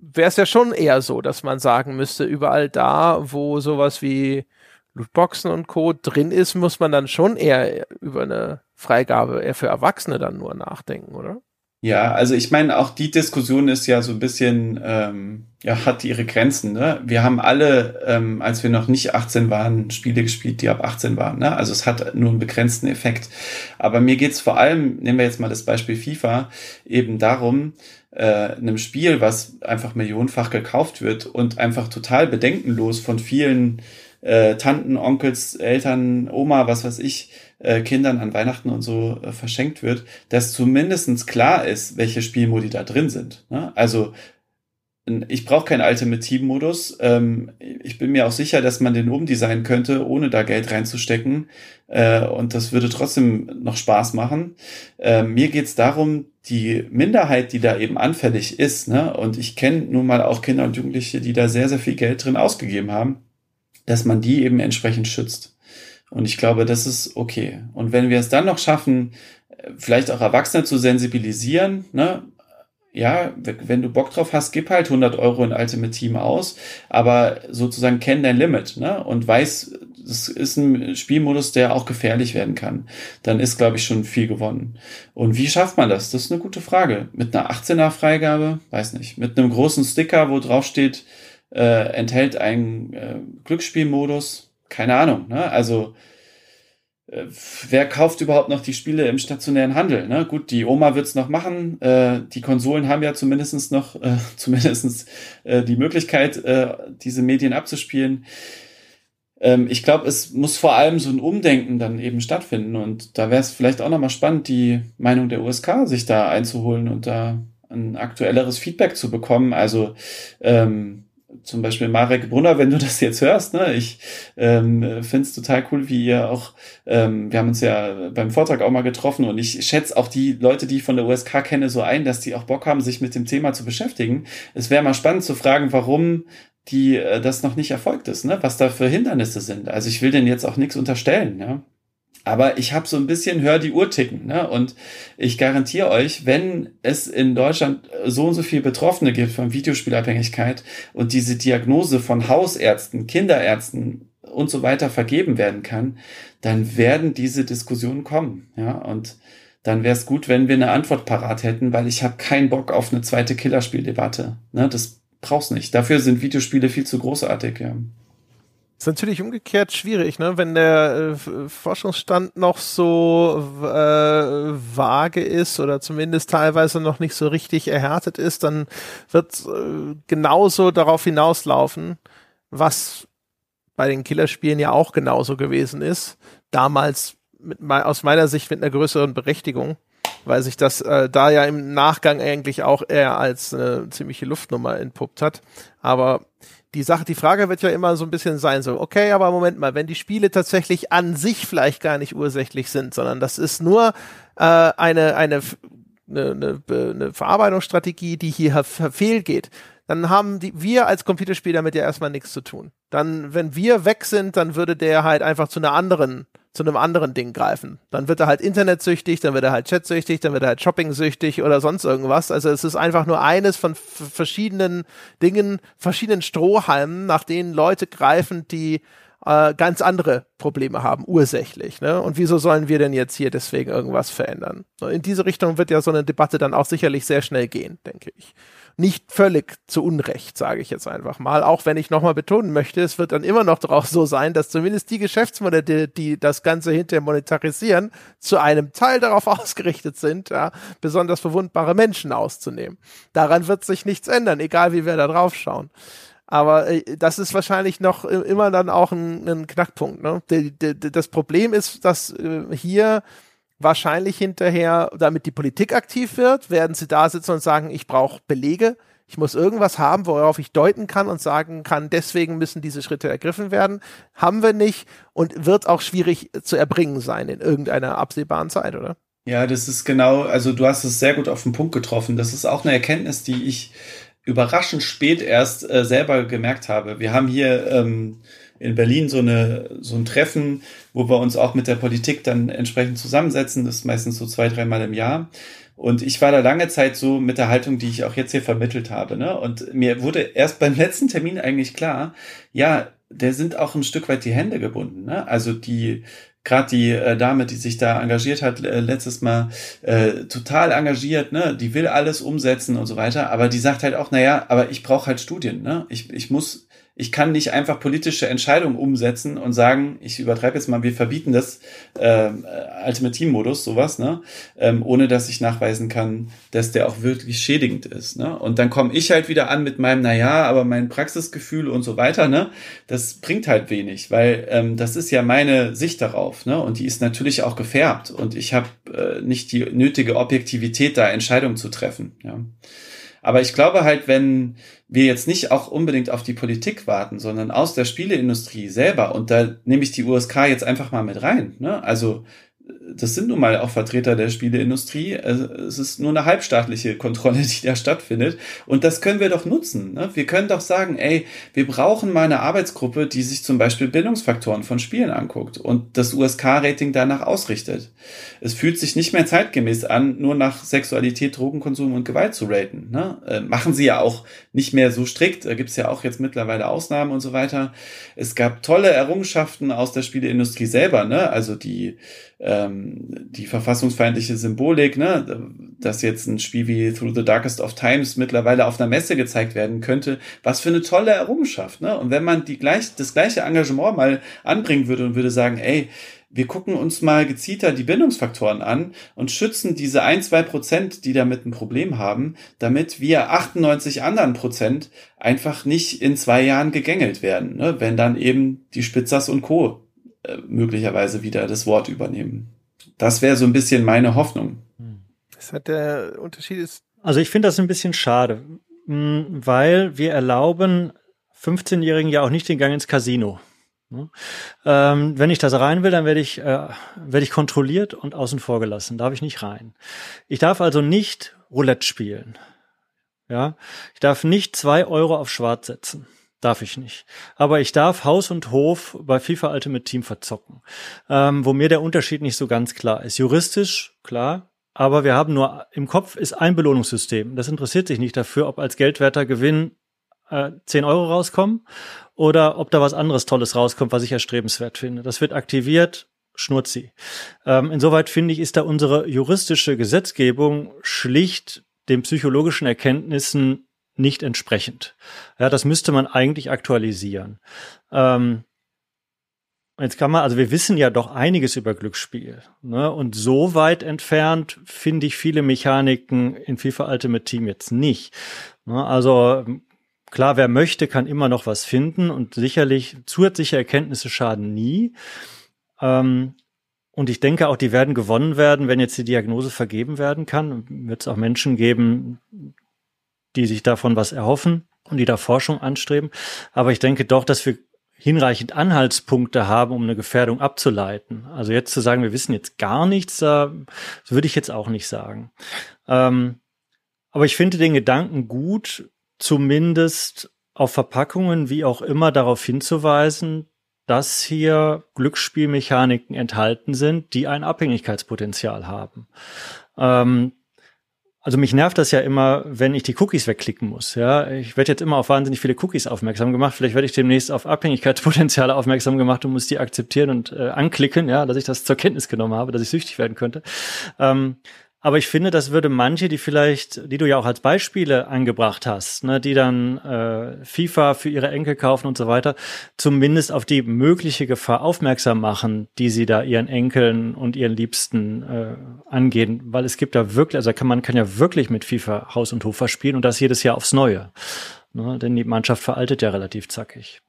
wäre es ja schon eher so, dass man sagen müsste, überall da, wo sowas wie Lootboxen und Co. drin ist, muss man dann schon eher über eine Freigabe eher für Erwachsene dann nur nachdenken, oder? Ja, also ich meine, auch die Diskussion ist ja so ein bisschen, ähm, ja, hat ihre Grenzen. Ne? Wir haben alle, ähm, als wir noch nicht 18 waren, Spiele gespielt, die ab 18 waren. Ne? Also es hat nur einen begrenzten Effekt. Aber mir geht's vor allem, nehmen wir jetzt mal das Beispiel FIFA, eben darum, äh, einem Spiel, was einfach millionenfach gekauft wird und einfach total bedenkenlos von vielen äh, Tanten, Onkels, Eltern, Oma, was weiß ich, äh, Kindern an Weihnachten und so äh, verschenkt wird, dass zumindestens klar ist, welche Spielmodi da drin sind. Ne? Also ich brauche keinen Ultimate-Team-Modus. Ähm, ich bin mir auch sicher, dass man den umdesignen könnte, ohne da Geld reinzustecken. Äh, und das würde trotzdem noch Spaß machen. Äh, mir geht's darum, die Minderheit, die da eben anfällig ist, ne? und ich kenne nun mal auch Kinder und Jugendliche, die da sehr, sehr viel Geld drin ausgegeben haben, dass man die eben entsprechend schützt. Und ich glaube, das ist okay. Und wenn wir es dann noch schaffen, vielleicht auch Erwachsene zu sensibilisieren, ne, ja, wenn du Bock drauf hast, gib halt 100 Euro in Ultimate Team aus, aber sozusagen kenn dein Limit, ne, und weiß, das ist ein Spielmodus, der auch gefährlich werden kann. Dann ist, glaube ich, schon viel gewonnen. Und wie schafft man das? Das ist eine gute Frage. Mit einer 18er Freigabe? Weiß nicht. Mit einem großen Sticker, wo drauf steht, äh, enthält einen äh, Glücksspielmodus. Keine Ahnung. Ne? Also äh, wer kauft überhaupt noch die Spiele im stationären Handel? Ne? Gut, die Oma wird's noch machen. Äh, die Konsolen haben ja zumindestens noch äh, zumindestens äh, die Möglichkeit, äh, diese Medien abzuspielen. Ähm, ich glaube, es muss vor allem so ein Umdenken dann eben stattfinden. Und da wäre es vielleicht auch nochmal spannend, die Meinung der USK sich da einzuholen und da ein aktuelleres Feedback zu bekommen. Also ähm, zum Beispiel Marek Brunner, wenn du das jetzt hörst, ne, ich ähm, finde es total cool, wie ihr auch, ähm, wir haben uns ja beim Vortrag auch mal getroffen und ich schätze auch die Leute, die ich von der USK kenne, so ein, dass die auch Bock haben, sich mit dem Thema zu beschäftigen. Es wäre mal spannend zu fragen, warum die äh, das noch nicht erfolgt ist, ne? was da für Hindernisse sind. Also ich will denen jetzt auch nichts unterstellen, ja. Aber ich habe so ein bisschen hör die Uhr ticken, ne? Und ich garantiere euch, wenn es in Deutschland so und so viel Betroffene gibt von Videospielabhängigkeit und diese Diagnose von Hausärzten, Kinderärzten und so weiter vergeben werden kann, dann werden diese Diskussionen kommen, ja? Und dann wäre es gut, wenn wir eine Antwort parat hätten, weil ich habe keinen Bock auf eine zweite Killerspieldebatte. Ne? Das brauchst nicht. Dafür sind Videospiele viel zu großartig, ja. Ist natürlich umgekehrt schwierig, ne? Wenn der äh, Forschungsstand noch so äh, vage ist oder zumindest teilweise noch nicht so richtig erhärtet ist, dann wird äh, genauso darauf hinauslaufen, was bei den Killerspielen ja auch genauso gewesen ist. Damals mit, aus meiner Sicht mit einer größeren Berechtigung weil sich das äh, da ja im Nachgang eigentlich auch eher als eine ziemliche Luftnummer entpuppt hat. Aber die Sache, die Frage wird ja immer so ein bisschen sein, so, okay, aber Moment mal, wenn die Spiele tatsächlich an sich vielleicht gar nicht ursächlich sind, sondern das ist nur äh, eine, eine, eine, eine, eine Verarbeitungsstrategie, die hier verfehlt geht, dann haben die, wir als Computerspieler damit ja erstmal nichts zu tun. Dann, wenn wir weg sind, dann würde der halt einfach zu einer anderen zu einem anderen Ding greifen. Dann wird er halt internetsüchtig, dann wird er halt chatsüchtig, dann wird er halt shoppingsüchtig oder sonst irgendwas. Also es ist einfach nur eines von verschiedenen Dingen, verschiedenen Strohhalmen, nach denen Leute greifen, die äh, ganz andere Probleme haben, ursächlich. Ne? Und wieso sollen wir denn jetzt hier deswegen irgendwas verändern? In diese Richtung wird ja so eine Debatte dann auch sicherlich sehr schnell gehen, denke ich nicht völlig zu Unrecht, sage ich jetzt einfach mal. Auch wenn ich nochmal betonen möchte, es wird dann immer noch darauf so sein, dass zumindest die Geschäftsmodelle, die das Ganze hinterher monetarisieren, zu einem Teil darauf ausgerichtet sind, ja, besonders verwundbare Menschen auszunehmen. Daran wird sich nichts ändern, egal wie wir da drauf schauen. Aber äh, das ist wahrscheinlich noch immer dann auch ein, ein Knackpunkt. Ne? das Problem ist, dass äh, hier wahrscheinlich hinterher, damit die Politik aktiv wird, werden sie da sitzen und sagen, ich brauche Belege, ich muss irgendwas haben, worauf ich deuten kann und sagen kann, deswegen müssen diese Schritte ergriffen werden. Haben wir nicht und wird auch schwierig zu erbringen sein in irgendeiner absehbaren Zeit, oder? Ja, das ist genau, also du hast es sehr gut auf den Punkt getroffen. Das ist auch eine Erkenntnis, die ich überraschend spät erst äh, selber gemerkt habe. Wir haben hier ähm, in Berlin so, eine, so ein Treffen, wo wir uns auch mit der Politik dann entsprechend zusammensetzen. Das ist meistens so zwei, dreimal im Jahr. Und ich war da lange Zeit so mit der Haltung, die ich auch jetzt hier vermittelt habe. Ne? Und mir wurde erst beim letzten Termin eigentlich klar, ja, der sind auch ein Stück weit die Hände gebunden. Ne? Also die gerade die äh, Dame, die sich da engagiert hat, äh, letztes Mal äh, total engagiert, ne, die will alles umsetzen und so weiter, aber die sagt halt auch, naja, aber ich brauche halt Studien, ne? Ich, ich muss ich kann nicht einfach politische Entscheidungen umsetzen und sagen, ich übertreibe jetzt mal, wir verbieten das äh, Ultimate Team Modus, sowas, ne, ähm, ohne dass ich nachweisen kann, dass der auch wirklich schädigend ist, ne. Und dann komme ich halt wieder an mit meinem, na ja, aber mein Praxisgefühl und so weiter, ne, das bringt halt wenig, weil ähm, das ist ja meine Sicht darauf, ne, und die ist natürlich auch gefärbt und ich habe äh, nicht die nötige Objektivität, da Entscheidungen zu treffen, ja. Aber ich glaube halt, wenn wir jetzt nicht auch unbedingt auf die Politik warten, sondern aus der Spieleindustrie selber, und da nehme ich die USK jetzt einfach mal mit rein, ne? Also das sind nun mal auch Vertreter der Spieleindustrie. Es ist nur eine halbstaatliche Kontrolle, die da stattfindet. Und das können wir doch nutzen. Ne? Wir können doch sagen, ey, wir brauchen mal eine Arbeitsgruppe, die sich zum Beispiel Bildungsfaktoren von Spielen anguckt und das USK-Rating danach ausrichtet. Es fühlt sich nicht mehr zeitgemäß an, nur nach Sexualität, Drogenkonsum und Gewalt zu raten. Ne? Äh, machen sie ja auch nicht mehr so strikt. Da gibt's ja auch jetzt mittlerweile Ausnahmen und so weiter. Es gab tolle Errungenschaften aus der Spieleindustrie selber. Ne? Also die ähm, die verfassungsfeindliche Symbolik, ne, dass jetzt ein Spiel wie Through the Darkest of Times mittlerweile auf einer Messe gezeigt werden könnte, was für eine tolle Errungenschaft, ne? Und wenn man die gleich, das gleiche Engagement mal anbringen würde und würde sagen, ey, wir gucken uns mal gezielter die Bindungsfaktoren an und schützen diese ein, zwei Prozent, die damit ein Problem haben, damit wir 98 anderen Prozent einfach nicht in zwei Jahren gegängelt werden, ne? wenn dann eben die Spitzers und Co. Äh, möglicherweise wieder das Wort übernehmen. Das wäre so ein bisschen meine Hoffnung. Das hat der Unterschied ist. Also ich finde das ein bisschen schade, weil wir erlauben 15-Jährigen ja auch nicht den Gang ins Casino. Ne? Ähm, wenn ich das rein will, dann werde ich, äh, werde ich kontrolliert und außen vor gelassen. Darf ich nicht rein. Ich darf also nicht Roulette spielen. Ja, ich darf nicht zwei Euro auf Schwarz setzen. Darf ich nicht. Aber ich darf Haus und Hof bei FIFA Ultimate Team verzocken. Ähm, wo mir der Unterschied nicht so ganz klar ist. Juristisch, klar. Aber wir haben nur, im Kopf ist ein Belohnungssystem. Das interessiert sich nicht dafür, ob als geldwerter Gewinn äh, 10 Euro rauskommen oder ob da was anderes Tolles rauskommt, was ich erstrebenswert finde. Das wird aktiviert, Schnurzi. Ähm, insoweit finde ich, ist da unsere juristische Gesetzgebung schlicht den psychologischen Erkenntnissen nicht entsprechend. Ja, das müsste man eigentlich aktualisieren. Ähm, Jetzt kann man, also wir wissen ja doch einiges über Glücksspiel. Ne? Und so weit entfernt finde ich viele Mechaniken in FIFA Ultimate Team jetzt nicht. Ne? Also Klar, wer möchte, kann immer noch was finden und sicherlich zusätzliche Erkenntnisse schaden nie. Ähm, und ich denke auch, die werden gewonnen werden, wenn jetzt die Diagnose vergeben werden kann. Wird es auch Menschen geben, die sich davon was erhoffen und die da Forschung anstreben. Aber ich denke doch, dass wir hinreichend Anhaltspunkte haben, um eine Gefährdung abzuleiten. Also jetzt zu sagen, wir wissen jetzt gar nichts, das würde ich jetzt auch nicht sagen. Ähm, aber ich finde den Gedanken gut, zumindest auf Verpackungen wie auch immer darauf hinzuweisen, dass hier Glücksspielmechaniken enthalten sind, die ein Abhängigkeitspotenzial haben. Ähm, also mich nervt das ja immer, wenn ich die Cookies wegklicken muss. Ja, ich werde jetzt immer auf wahnsinnig viele Cookies aufmerksam gemacht. Vielleicht werde ich demnächst auf Abhängigkeitspotenziale aufmerksam gemacht und muss die akzeptieren und äh, anklicken, ja, dass ich das zur Kenntnis genommen habe, dass ich süchtig werden könnte. Ähm, aber ich finde, das würde manche, die vielleicht, die du ja auch als Beispiele angebracht hast, ne, die dann äh, FIFA für ihre Enkel kaufen und so weiter, zumindest auf die mögliche Gefahr aufmerksam machen, die sie da ihren Enkeln und ihren Liebsten äh, angehen. Weil es gibt da wirklich, also kann man kann ja wirklich mit FIFA Haus und Hof verspielen und das jedes Jahr aufs Neue. Ne, denn die Mannschaft veraltet ja relativ zackig.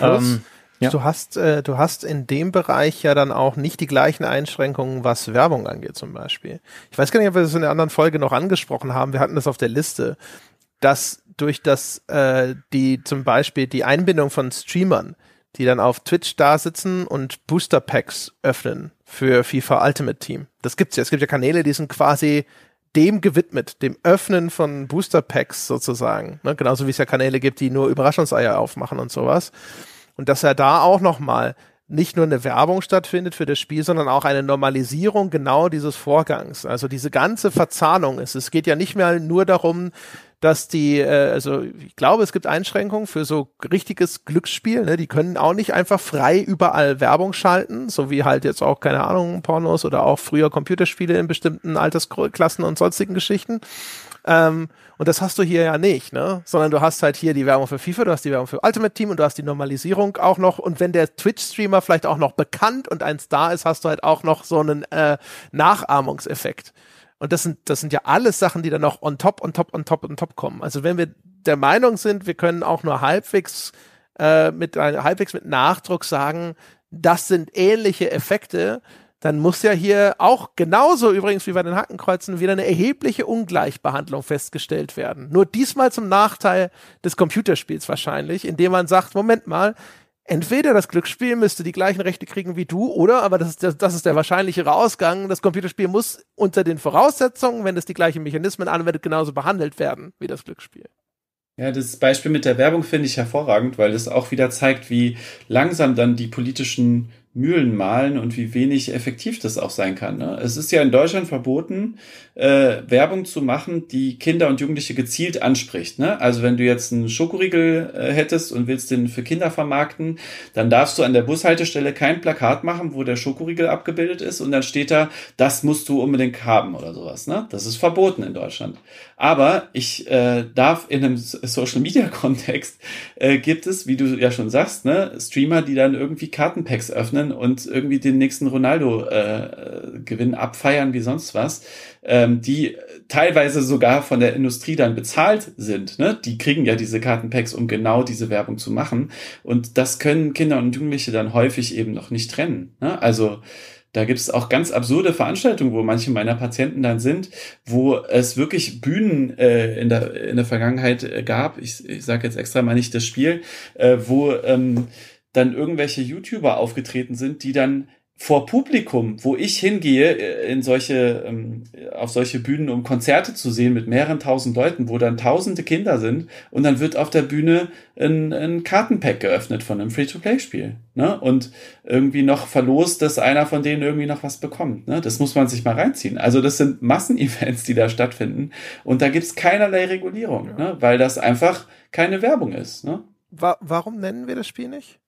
Ähm, ja. Du hast, äh, du hast in dem Bereich ja dann auch nicht die gleichen Einschränkungen, was Werbung angeht zum Beispiel. Ich weiß gar nicht, ob wir das in der anderen Folge noch angesprochen haben. Wir hatten das auf der Liste, dass durch das äh, die zum Beispiel die Einbindung von Streamern, die dann auf Twitch da sitzen und Booster Packs öffnen für FIFA Ultimate Team. Das gibt's ja. Es gibt ja Kanäle, die sind quasi dem gewidmet, dem Öffnen von Booster Packs sozusagen. Ne? Genauso wie es ja Kanäle gibt, die nur Überraschungseier aufmachen und sowas. Und dass er da auch nochmal nicht nur eine Werbung stattfindet für das Spiel, sondern auch eine Normalisierung genau dieses Vorgangs. Also diese ganze Verzahnung ist. Es geht ja nicht mehr nur darum, dass die, äh, also ich glaube, es gibt Einschränkungen für so richtiges Glücksspiel. Ne? Die können auch nicht einfach frei überall Werbung schalten, so wie halt jetzt auch, keine Ahnung, Pornos oder auch früher Computerspiele in bestimmten Altersklassen und sonstigen Geschichten. Ähm, und das hast du hier ja nicht, ne? Sondern du hast halt hier die Werbung für FIFA, du hast die Werbung für Ultimate Team und du hast die Normalisierung auch noch. Und wenn der Twitch-Streamer vielleicht auch noch bekannt und ein Star ist, hast du halt auch noch so einen äh, Nachahmungseffekt. Und das sind, das sind ja alles Sachen, die dann noch on top, on top, on top, on top kommen. Also wenn wir der Meinung sind, wir können auch nur halbwegs äh, mit halbwegs mit Nachdruck sagen, das sind ähnliche Effekte, dann muss ja hier auch genauso übrigens wie bei den Hackenkreuzen wieder eine erhebliche Ungleichbehandlung festgestellt werden. Nur diesmal zum Nachteil des Computerspiels wahrscheinlich, indem man sagt, Moment mal, entweder das Glücksspiel müsste die gleichen Rechte kriegen wie du, oder, aber das ist, der, das ist der wahrscheinlichere Ausgang, das Computerspiel muss unter den Voraussetzungen, wenn es die gleichen Mechanismen anwendet, genauso behandelt werden wie das Glücksspiel. Ja, das Beispiel mit der Werbung finde ich hervorragend, weil das auch wieder zeigt, wie langsam dann die politischen Mühlen malen und wie wenig effektiv das auch sein kann. Ne? Es ist ja in Deutschland verboten, äh, Werbung zu machen, die Kinder und Jugendliche gezielt anspricht. Ne? Also wenn du jetzt einen Schokoriegel äh, hättest und willst den für Kinder vermarkten, dann darfst du an der Bushaltestelle kein Plakat machen, wo der Schokoriegel abgebildet ist und dann steht da, das musst du unbedingt haben oder sowas. Ne? Das ist verboten in Deutschland. Aber ich äh, darf in einem Social-Media-Kontext äh, gibt es, wie du ja schon sagst, ne, Streamer, die dann irgendwie Kartenpacks öffnen und irgendwie den nächsten Ronaldo-Gewinn äh, abfeiern wie sonst was, ähm, die teilweise sogar von der Industrie dann bezahlt sind. Ne? Die kriegen ja diese Kartenpacks, um genau diese Werbung zu machen. Und das können Kinder und Jugendliche dann häufig eben noch nicht trennen. Ne? Also da gibt es auch ganz absurde Veranstaltungen, wo manche meiner Patienten dann sind, wo es wirklich Bühnen äh, in, der, in der Vergangenheit äh, gab. Ich, ich sage jetzt extra mal nicht das Spiel, äh, wo ähm, dann irgendwelche YouTuber aufgetreten sind, die dann vor Publikum, wo ich hingehe, äh, in solche, ähm, auf solche Bühnen, um Konzerte zu sehen mit mehreren tausend Leuten, wo dann tausende Kinder sind und dann wird auf der Bühne ein, ein Kartenpack geöffnet von einem Free-to-Play-Spiel. Ne? Und irgendwie noch verlost, dass einer von denen irgendwie noch was bekommt. Ne? Das muss man sich mal reinziehen. Also das sind Massenevents, die da stattfinden und da gibt's keinerlei Regulierung, ja. ne? weil das einfach keine Werbung ist. Ne? Wa warum nennen wir das Spiel nicht?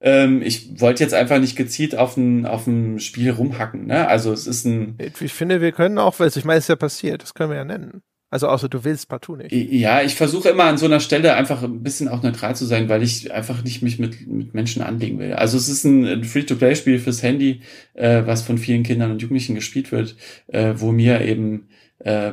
Ähm, ich wollte jetzt einfach nicht gezielt auf ein, auf ein Spiel rumhacken. Ne? Also es ist ein. Ich finde, wir können auch, weil ich meine, es ist ja passiert, das können wir ja nennen. Also außer du willst partout nicht. Ja, ich versuche immer an so einer Stelle einfach ein bisschen auch neutral zu sein, weil ich einfach nicht mich mit, mit Menschen anlegen will. Also es ist ein Free-to-Play-Spiel fürs Handy, äh, was von vielen Kindern und Jugendlichen gespielt wird, äh, wo mir eben äh,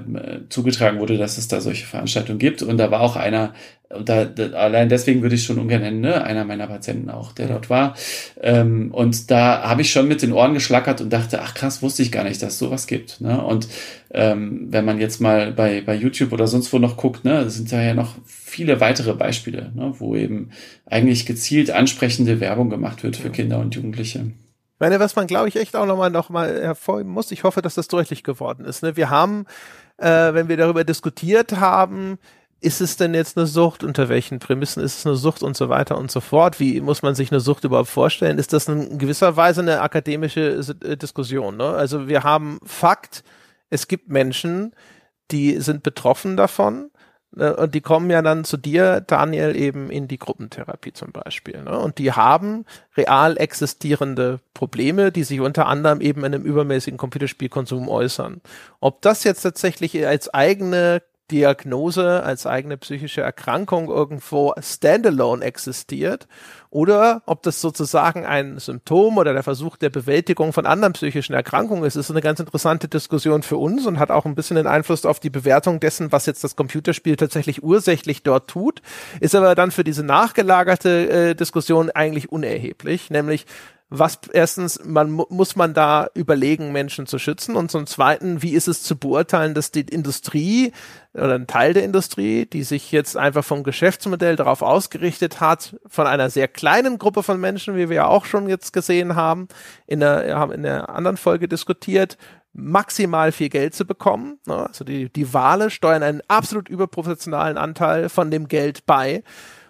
zugetragen wurde, dass es da solche Veranstaltungen gibt. Und da war auch einer, und da, da, allein deswegen würde ich schon ungern nennen, ne? einer meiner Patienten auch, der dort war. Ähm, und da habe ich schon mit den Ohren geschlackert und dachte, ach krass, wusste ich gar nicht, dass sowas gibt. Ne? Und ähm, wenn man jetzt mal bei, bei YouTube oder sonst wo noch guckt, ne, sind da ja noch viele weitere Beispiele, ne, wo eben eigentlich gezielt ansprechende Werbung gemacht wird für Kinder und Jugendliche. Meine, was man, glaube ich, echt auch nochmal noch mal hervorheben muss, ich hoffe, dass das deutlich geworden ist. Ne? Wir haben, äh, wenn wir darüber diskutiert haben, ist es denn jetzt eine Sucht? Unter welchen Prämissen ist es eine Sucht und so weiter und so fort? Wie muss man sich eine Sucht überhaupt vorstellen? Ist das in gewisser Weise eine akademische äh, Diskussion? Ne? Also wir haben Fakt, es gibt Menschen, die sind betroffen davon. Ne? Und die kommen ja dann zu dir, Daniel, eben in die Gruppentherapie zum Beispiel. Ne? Und die haben real existierende Probleme, die sich unter anderem eben in einem übermäßigen Computerspielkonsum äußern. Ob das jetzt tatsächlich als eigene Diagnose als eigene psychische Erkrankung irgendwo standalone existiert oder ob das sozusagen ein Symptom oder der Versuch der Bewältigung von anderen psychischen Erkrankungen ist, ist eine ganz interessante Diskussion für uns und hat auch ein bisschen den Einfluss auf die Bewertung dessen, was jetzt das Computerspiel tatsächlich ursächlich dort tut, ist aber dann für diese nachgelagerte äh, Diskussion eigentlich unerheblich, nämlich was erstens, man muss man da überlegen, Menschen zu schützen und zum zweiten, wie ist es zu beurteilen, dass die Industrie oder ein Teil der Industrie, die sich jetzt einfach vom Geschäftsmodell darauf ausgerichtet hat, von einer sehr kleinen Gruppe von Menschen, wie wir ja auch schon jetzt gesehen haben, in der, haben in der anderen Folge diskutiert, maximal viel Geld zu bekommen. Ne? Also die, die Wale steuern einen absolut überproportionalen Anteil von dem Geld bei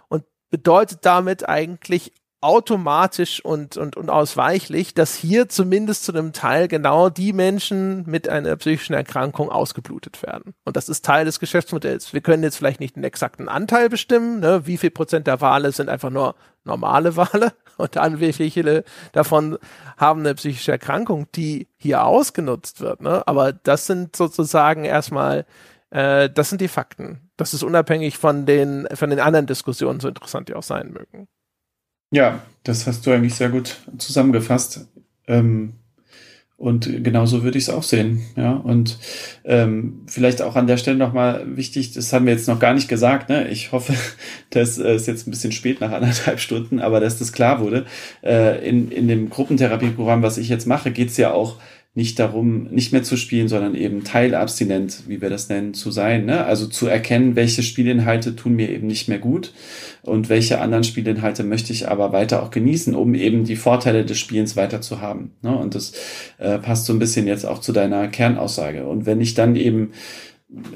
und bedeutet damit eigentlich automatisch und, und unausweichlich, dass hier zumindest zu einem Teil genau die Menschen mit einer psychischen Erkrankung ausgeblutet werden. Und das ist Teil des Geschäftsmodells. Wir können jetzt vielleicht nicht den exakten Anteil bestimmen, ne? wie viel Prozent der Wale sind einfach nur normale Wale und dann wie viele davon haben eine psychische Erkrankung, die hier ausgenutzt wird. Ne? Aber das sind sozusagen erstmal, äh, das sind die Fakten. Das ist unabhängig von den, von den anderen Diskussionen, so interessant die auch sein mögen. Ja, das hast du eigentlich sehr gut zusammengefasst. Ähm, und genauso würde ich es auch sehen. Ja, und ähm, vielleicht auch an der Stelle nochmal wichtig, das haben wir jetzt noch gar nicht gesagt, ne? Ich hoffe, das äh, ist jetzt ein bisschen spät nach anderthalb Stunden, aber dass das klar wurde. Äh, in, in dem Gruppentherapieprogramm, was ich jetzt mache, geht's ja auch nicht darum, nicht mehr zu spielen, sondern eben teilabstinent, wie wir das nennen, zu sein. Ne? Also zu erkennen, welche Spielinhalte tun mir eben nicht mehr gut und welche anderen Spielinhalte möchte ich aber weiter auch genießen, um eben die Vorteile des Spielens weiter zu haben. Ne? Und das äh, passt so ein bisschen jetzt auch zu deiner Kernaussage. Und wenn ich dann eben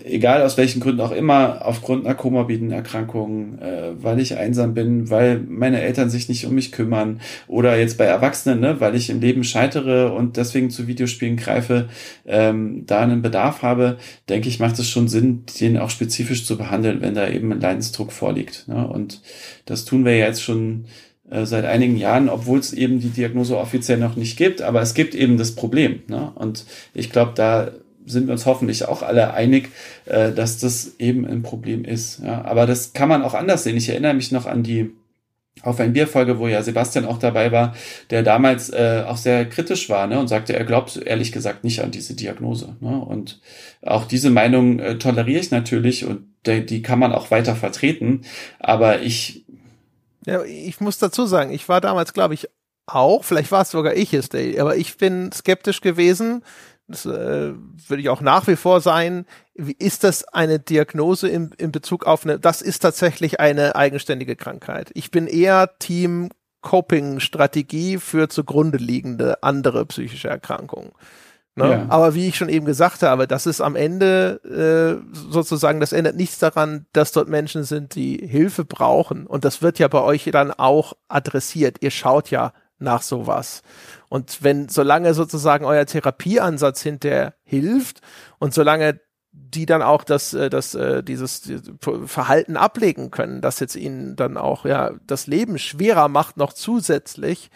egal aus welchen Gründen auch immer, aufgrund einer komorbiden Erkrankung, äh, weil ich einsam bin, weil meine Eltern sich nicht um mich kümmern oder jetzt bei Erwachsenen, ne, weil ich im Leben scheitere und deswegen zu Videospielen greife, ähm, da einen Bedarf habe, denke ich, macht es schon Sinn, den auch spezifisch zu behandeln, wenn da eben ein Leidensdruck vorliegt. Ne? Und das tun wir jetzt schon äh, seit einigen Jahren, obwohl es eben die Diagnose offiziell noch nicht gibt, aber es gibt eben das Problem. Ne? Und ich glaube, da sind wir uns hoffentlich auch alle einig, äh, dass das eben ein Problem ist. Ja, aber das kann man auch anders sehen. Ich erinnere mich noch an die auf ein Bierfolge, wo ja Sebastian auch dabei war, der damals äh, auch sehr kritisch war ne, und sagte, er glaubt ehrlich gesagt nicht an diese Diagnose. Ne? Und auch diese Meinung äh, toleriere ich natürlich und de, die kann man auch weiter vertreten. Aber ich. Ja, ich muss dazu sagen, ich war damals, glaube ich, auch, vielleicht war es sogar ich es, aber ich bin skeptisch gewesen, das äh, würde ich auch nach wie vor sein, wie ist das eine Diagnose in, in Bezug auf eine, das ist tatsächlich eine eigenständige Krankheit. Ich bin eher Team Coping-Strategie für zugrunde liegende andere psychische Erkrankungen. Ne? Ja. Aber wie ich schon eben gesagt habe, das ist am Ende äh, sozusagen, das ändert nichts daran, dass dort Menschen sind, die Hilfe brauchen. Und das wird ja bei euch dann auch adressiert. Ihr schaut ja nach sowas. Und wenn, solange sozusagen euer Therapieansatz hinterher hilft und solange die dann auch das, äh, das, äh, dieses Verhalten ablegen können, das jetzt ihnen dann auch ja das Leben schwerer macht, noch zusätzlich,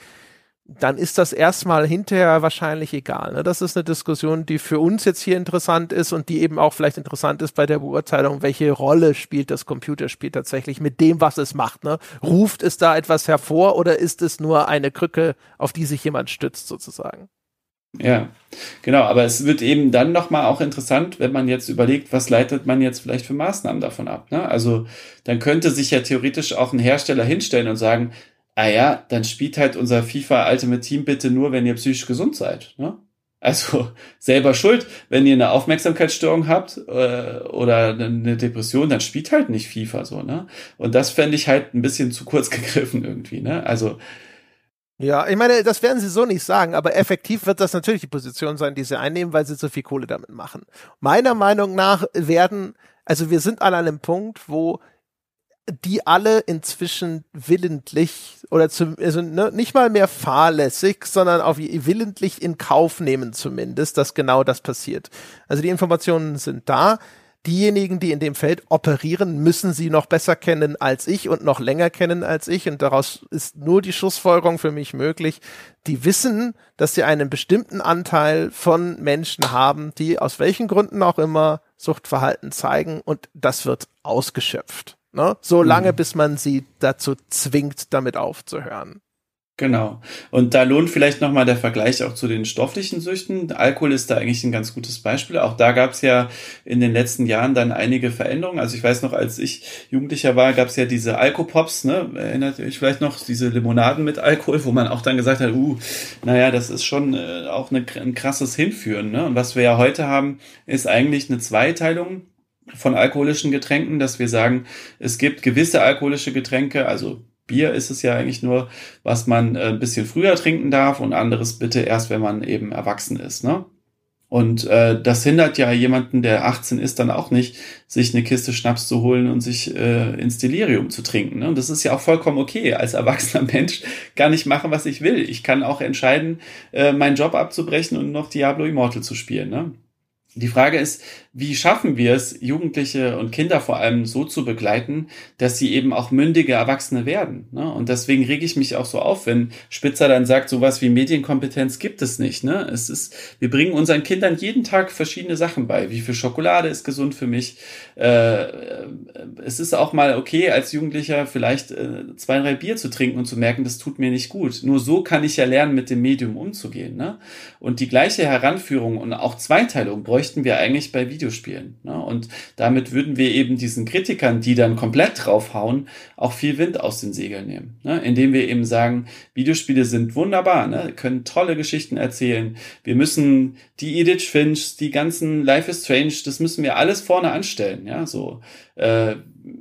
dann ist das erstmal hinterher wahrscheinlich egal. Ne? Das ist eine Diskussion, die für uns jetzt hier interessant ist und die eben auch vielleicht interessant ist bei der Beurteilung, welche Rolle spielt das Computerspiel tatsächlich mit dem, was es macht. Ne? Ruft es da etwas hervor oder ist es nur eine Krücke, auf die sich jemand stützt sozusagen? Ja, genau. Aber es wird eben dann nochmal auch interessant, wenn man jetzt überlegt, was leitet man jetzt vielleicht für Maßnahmen davon ab. Ne? Also dann könnte sich ja theoretisch auch ein Hersteller hinstellen und sagen, ah ja, dann spielt halt unser FIFA Ultimate Team bitte nur, wenn ihr psychisch gesund seid. Ne? Also selber schuld, wenn ihr eine Aufmerksamkeitsstörung habt äh, oder eine Depression, dann spielt halt nicht FIFA so, ne? Und das fände ich halt ein bisschen zu kurz gegriffen irgendwie, ne? Also ja, ich meine, das werden sie so nicht sagen, aber effektiv wird das natürlich die Position sein, die sie einnehmen, weil sie so viel Kohle damit machen. Meiner Meinung nach werden, also wir sind an einem Punkt, wo die alle inzwischen willentlich oder zum, also ne, nicht mal mehr fahrlässig, sondern auch willentlich in Kauf nehmen zumindest, dass genau das passiert. Also die Informationen sind da. Diejenigen, die in dem Feld operieren, müssen sie noch besser kennen als ich und noch länger kennen als ich. Und daraus ist nur die Schlussfolgerung für mich möglich. Die wissen, dass sie einen bestimmten Anteil von Menschen haben, die aus welchen Gründen auch immer Suchtverhalten zeigen und das wird ausgeschöpft. Ne? So lange, mhm. bis man sie dazu zwingt, damit aufzuhören. Genau. Und da lohnt vielleicht nochmal der Vergleich auch zu den stofflichen Süchten. Alkohol ist da eigentlich ein ganz gutes Beispiel. Auch da gab es ja in den letzten Jahren dann einige Veränderungen. Also ich weiß noch, als ich Jugendlicher war, gab es ja diese Alkopops, ne? Erinnert ihr euch vielleicht noch, diese Limonaden mit Alkohol, wo man auch dann gesagt hat, uh, naja, das ist schon äh, auch eine, ein krasses Hinführen. Ne? Und was wir ja heute haben, ist eigentlich eine Zweiteilung von alkoholischen Getränken, dass wir sagen, es gibt gewisse alkoholische Getränke, also Bier ist es ja eigentlich nur, was man äh, ein bisschen früher trinken darf und anderes bitte erst, wenn man eben erwachsen ist. Ne? Und äh, das hindert ja jemanden, der 18 ist, dann auch nicht, sich eine Kiste Schnaps zu holen und sich äh, ins Delirium zu trinken. Ne? Und das ist ja auch vollkommen okay. Als erwachsener Mensch kann ich machen, was ich will. Ich kann auch entscheiden, äh, meinen Job abzubrechen und noch Diablo Immortal zu spielen. Ne? Die Frage ist, wie schaffen wir es, Jugendliche und Kinder vor allem so zu begleiten, dass sie eben auch mündige Erwachsene werden? Ne? Und deswegen rege ich mich auch so auf, wenn Spitzer dann sagt, sowas wie Medienkompetenz gibt es nicht. Ne? Es ist, wir bringen unseren Kindern jeden Tag verschiedene Sachen bei. Wie viel Schokolade ist gesund für mich? Äh, es ist auch mal okay, als Jugendlicher vielleicht äh, zwei, drei Bier zu trinken und zu merken, das tut mir nicht gut. Nur so kann ich ja lernen, mit dem Medium umzugehen. Ne? Und die gleiche Heranführung und auch Zweiteilung bräuchten wir eigentlich bei Videos Videospielen. Ne? Und damit würden wir eben diesen Kritikern, die dann komplett draufhauen, auch viel Wind aus den Segeln nehmen. Ne? Indem wir eben sagen, Videospiele sind wunderbar, ne? können tolle Geschichten erzählen. Wir müssen die Edith Finch, die ganzen Life is Strange, das müssen wir alles vorne anstellen. Ja, so. Äh,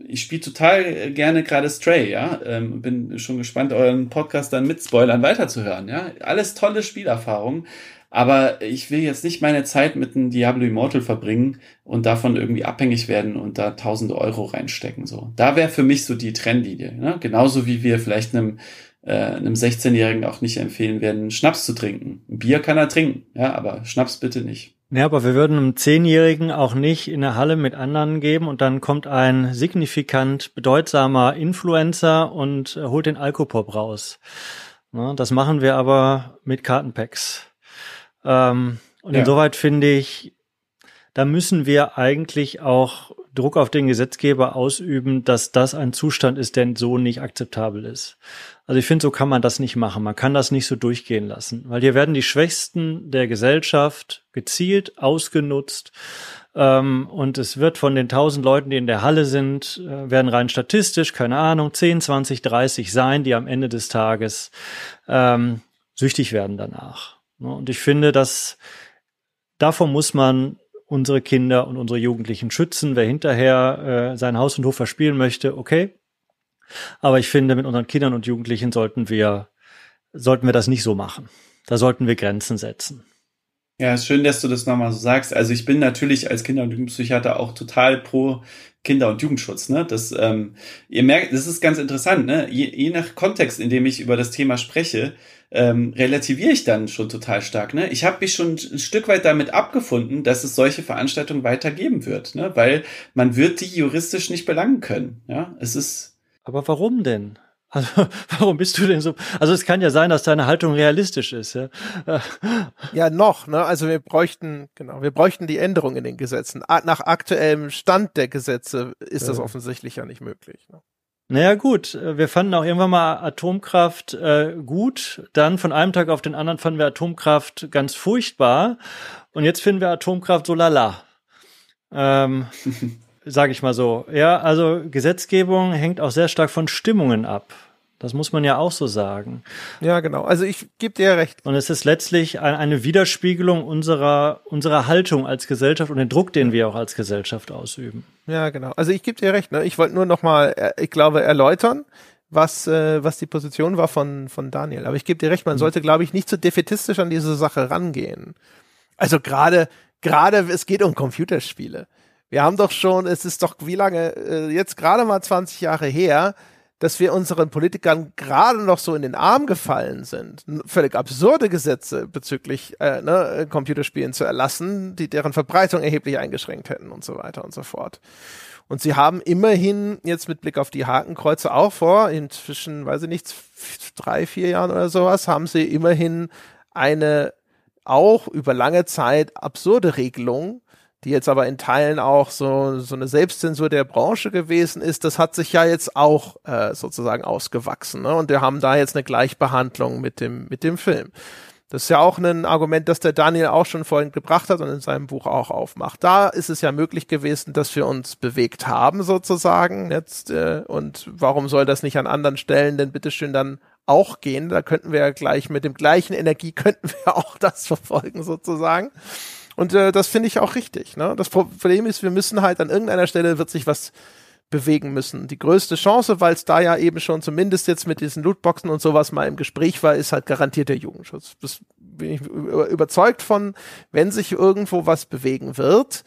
ich spiele total gerne gerade Stray, ja. Ähm, bin schon gespannt, euren Podcast dann mit Spoilern weiterzuhören, ja. Alles tolle Spielerfahrungen. Aber ich will jetzt nicht meine Zeit mit einem Diablo Immortal verbringen und davon irgendwie abhängig werden und da tausende Euro reinstecken. So, da wäre für mich so die Trennlinie. Ne? Genauso wie wir vielleicht einem äh, einem 16-Jährigen auch nicht empfehlen werden, Schnaps zu trinken. Ein Bier kann er trinken, ja, aber Schnaps bitte nicht. Ja, aber wir würden einem Zehnjährigen auch nicht in der Halle mit anderen geben und dann kommt ein signifikant bedeutsamer Influencer und äh, holt den Alkopop raus. Ja, das machen wir aber mit Kartenpacks. Ähm, und ja. insoweit finde ich, da müssen wir eigentlich auch Druck auf den Gesetzgeber ausüben, dass das ein Zustand ist, der so nicht akzeptabel ist. Also ich finde, so kann man das nicht machen. Man kann das nicht so durchgehen lassen, weil hier werden die Schwächsten der Gesellschaft gezielt ausgenutzt. Ähm, und es wird von den tausend Leuten, die in der Halle sind, äh, werden rein statistisch, keine Ahnung, 10, 20, 30 sein, die am Ende des Tages ähm, süchtig werden danach. Und ich finde, dass davor muss man unsere Kinder und unsere Jugendlichen schützen. Wer hinterher äh, sein Haus und Hof verspielen möchte, okay, aber ich finde, mit unseren Kindern und Jugendlichen sollten wir, sollten wir das nicht so machen. Da sollten wir Grenzen setzen. Ja, schön, dass du das nochmal so sagst. Also ich bin natürlich als Kinder- und Jugendpsychiater auch total pro Kinder- und Jugendschutz. Ne? Das, ähm, ihr merkt, das ist ganz interessant. Ne? Je, je nach Kontext, in dem ich über das Thema spreche, ähm, relativiere ich dann schon total stark. Ne? Ich habe mich schon ein Stück weit damit abgefunden, dass es solche Veranstaltungen weitergeben wird, ne? weil man wird die juristisch nicht belangen können. Ja, es ist aber warum denn? Also, warum bist du denn so? Also, es kann ja sein, dass deine Haltung realistisch ist, ja. Ja, noch, ne? Also, wir bräuchten, genau, wir bräuchten die Änderung in den Gesetzen. Nach aktuellem Stand der Gesetze ist das offensichtlich ja nicht möglich. Ne? Naja, gut. Wir fanden auch irgendwann mal Atomkraft äh, gut. Dann von einem Tag auf den anderen fanden wir Atomkraft ganz furchtbar. Und jetzt finden wir Atomkraft so lala. Ähm, sage ich mal so. Ja, also Gesetzgebung hängt auch sehr stark von Stimmungen ab. Das muss man ja auch so sagen. Ja, genau. Also ich gebe dir recht. Und es ist letztlich eine Widerspiegelung unserer, unserer Haltung als Gesellschaft und den Druck, den wir auch als Gesellschaft ausüben. Ja, genau. Also ich gebe dir recht. Ne? Ich wollte nur noch mal, äh, ich glaube, erläutern, was, äh, was die Position war von, von Daniel. Aber ich gebe dir recht, man mhm. sollte, glaube ich, nicht so defetistisch an diese Sache rangehen. Also gerade, gerade, es geht um Computerspiele. Wir haben doch schon, es ist doch wie lange, äh, jetzt gerade mal 20 Jahre her, dass wir unseren Politikern gerade noch so in den Arm gefallen sind, völlig absurde Gesetze bezüglich äh, ne, Computerspielen zu erlassen, die deren Verbreitung erheblich eingeschränkt hätten und so weiter und so fort. Und sie haben immerhin jetzt mit Blick auf die Hakenkreuze auch vor, inzwischen, weiß ich nicht, drei, vier Jahren oder sowas, haben sie immerhin eine auch über lange Zeit absurde Regelung die jetzt aber in Teilen auch so, so eine Selbstzensur der Branche gewesen ist, das hat sich ja jetzt auch äh, sozusagen ausgewachsen. Ne? Und wir haben da jetzt eine Gleichbehandlung mit dem, mit dem Film. Das ist ja auch ein Argument, das der Daniel auch schon vorhin gebracht hat und in seinem Buch auch aufmacht. Da ist es ja möglich gewesen, dass wir uns bewegt haben sozusagen. Jetzt, äh, und warum soll das nicht an anderen Stellen denn bitteschön dann auch gehen? Da könnten wir ja gleich mit dem gleichen Energie könnten wir auch das verfolgen sozusagen. Und äh, das finde ich auch richtig. Ne? Das Problem ist, wir müssen halt an irgendeiner Stelle wird sich was bewegen müssen. Die größte Chance, weil es da ja eben schon zumindest jetzt mit diesen Lootboxen und sowas mal im Gespräch war, ist halt garantiert der Jugendschutz. Das bin ich überzeugt von, wenn sich irgendwo was bewegen wird,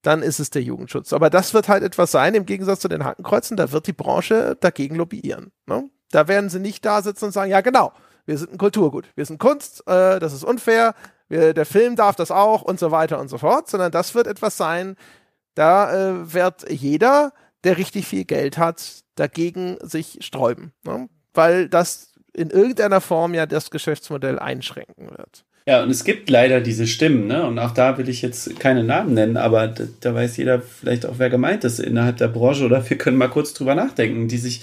dann ist es der Jugendschutz. Aber das wird halt etwas sein, im Gegensatz zu den Hakenkreuzen, da wird die Branche dagegen lobbyieren. Ne? Da werden sie nicht da sitzen und sagen, ja genau, wir sind ein Kulturgut, wir sind Kunst, äh, das ist unfair, der Film darf das auch und so weiter und so fort, sondern das wird etwas sein, da äh, wird jeder, der richtig viel Geld hat, dagegen sich sträuben, ne? weil das in irgendeiner Form ja das Geschäftsmodell einschränken wird. Ja, und es gibt leider diese Stimmen, ne? Und auch da will ich jetzt keine Namen nennen, aber da, da weiß jeder vielleicht auch, wer gemeint ist innerhalb der Branche oder wir können mal kurz drüber nachdenken, die sich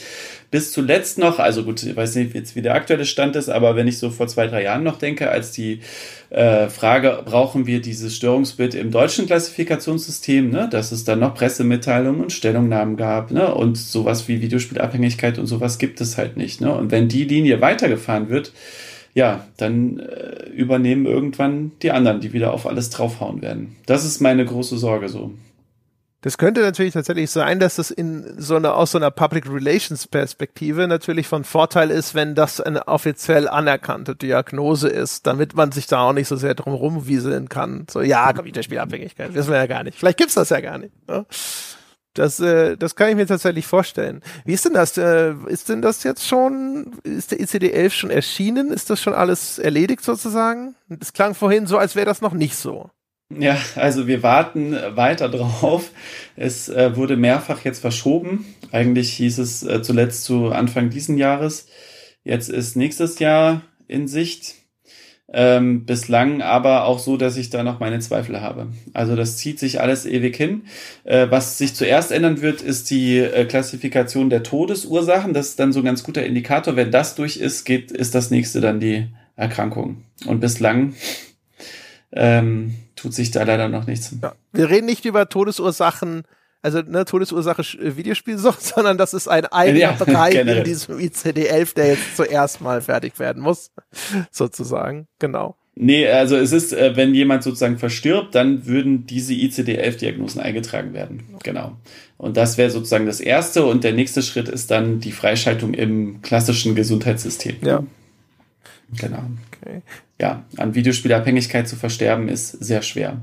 bis zuletzt noch, also gut, ich weiß nicht jetzt, wie der aktuelle Stand ist, aber wenn ich so vor zwei, drei Jahren noch denke, als die äh, Frage, brauchen wir dieses Störungsbild im deutschen Klassifikationssystem, ne? dass es dann noch Pressemitteilungen und Stellungnahmen gab, ne? Und sowas wie Videospielabhängigkeit und sowas gibt es halt nicht, ne? Und wenn die Linie weitergefahren wird, ja, dann äh, übernehmen irgendwann die anderen, die wieder auf alles draufhauen werden. Das ist meine große Sorge so. Das könnte natürlich tatsächlich sein, dass das in so einer, aus so einer Public Relations Perspektive natürlich von Vorteil ist, wenn das eine offiziell anerkannte Diagnose ist, damit man sich da auch nicht so sehr drum rumwieseln kann. So, ja, Computerspielabhängigkeit, wissen wir ja gar nicht. Vielleicht gibt's das ja gar nicht. Ne? Das, äh, das kann ich mir tatsächlich vorstellen. Wie ist denn das? Äh, ist denn das jetzt schon, ist der ICD-11 schon erschienen? Ist das schon alles erledigt sozusagen? Es klang vorhin so, als wäre das noch nicht so. Ja, also wir warten weiter drauf. Es äh, wurde mehrfach jetzt verschoben. Eigentlich hieß es äh, zuletzt zu Anfang diesen Jahres. Jetzt ist nächstes Jahr in Sicht. Ähm, bislang aber auch so, dass ich da noch meine Zweifel habe. Also das zieht sich alles ewig hin. Äh, was sich zuerst ändern wird, ist die äh, Klassifikation der Todesursachen. Das ist dann so ein ganz guter Indikator. Wenn das durch ist, geht, ist das nächste dann die Erkrankung. Und bislang ähm, tut sich da leider noch nichts. Ja. Wir reden nicht über Todesursachen, also ne, Todesursache äh, Videospielsucht, sondern das ist ein eigener ja, Bereich generell. in diesem ICD-11, der jetzt zuerst mal fertig werden muss, sozusagen. Genau. Nee, also es ist, äh, wenn jemand sozusagen verstirbt, dann würden diese ICD-11-Diagnosen eingetragen werden. Genau. Und das wäre sozusagen das erste. Und der nächste Schritt ist dann die Freischaltung im klassischen Gesundheitssystem. Ja. Genau. Okay. Ja, an Videospielabhängigkeit zu versterben ist sehr schwer.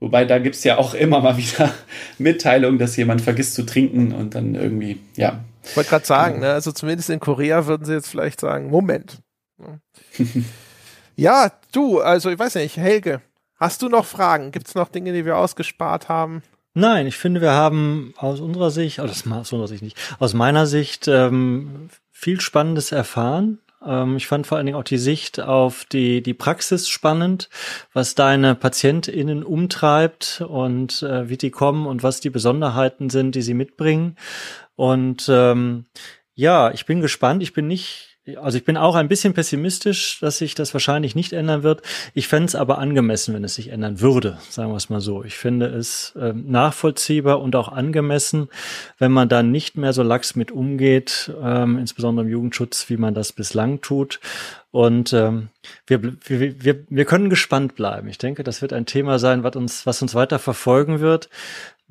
Wobei da gibt's ja auch immer mal wieder Mitteilungen, dass jemand vergisst zu trinken und dann irgendwie, ja. Ich wollte gerade sagen, genau. ne, also zumindest in Korea würden sie jetzt vielleicht sagen, Moment. ja, du, also ich weiß nicht, Helge, hast du noch Fragen? Gibt's noch Dinge, die wir ausgespart haben? Nein, ich finde, wir haben aus unserer Sicht, aus unserer Sicht nicht, aus meiner Sicht ähm, viel Spannendes erfahren. Ähm, ich fand vor allen Dingen auch die Sicht auf die, die Praxis spannend, was deine PatientInnen umtreibt und äh, wie die kommen und was die Besonderheiten sind, die sie mitbringen. Und ähm, ja, ich bin gespannt. Ich bin nicht also ich bin auch ein bisschen pessimistisch, dass sich das wahrscheinlich nicht ändern wird. Ich fände es aber angemessen, wenn es sich ändern würde, sagen wir es mal so. Ich finde es äh, nachvollziehbar und auch angemessen, wenn man dann nicht mehr so lax mit umgeht, ähm, insbesondere im Jugendschutz, wie man das bislang tut. Und ähm, wir, wir, wir, wir können gespannt bleiben. Ich denke, das wird ein Thema sein, was uns, was uns weiter verfolgen wird.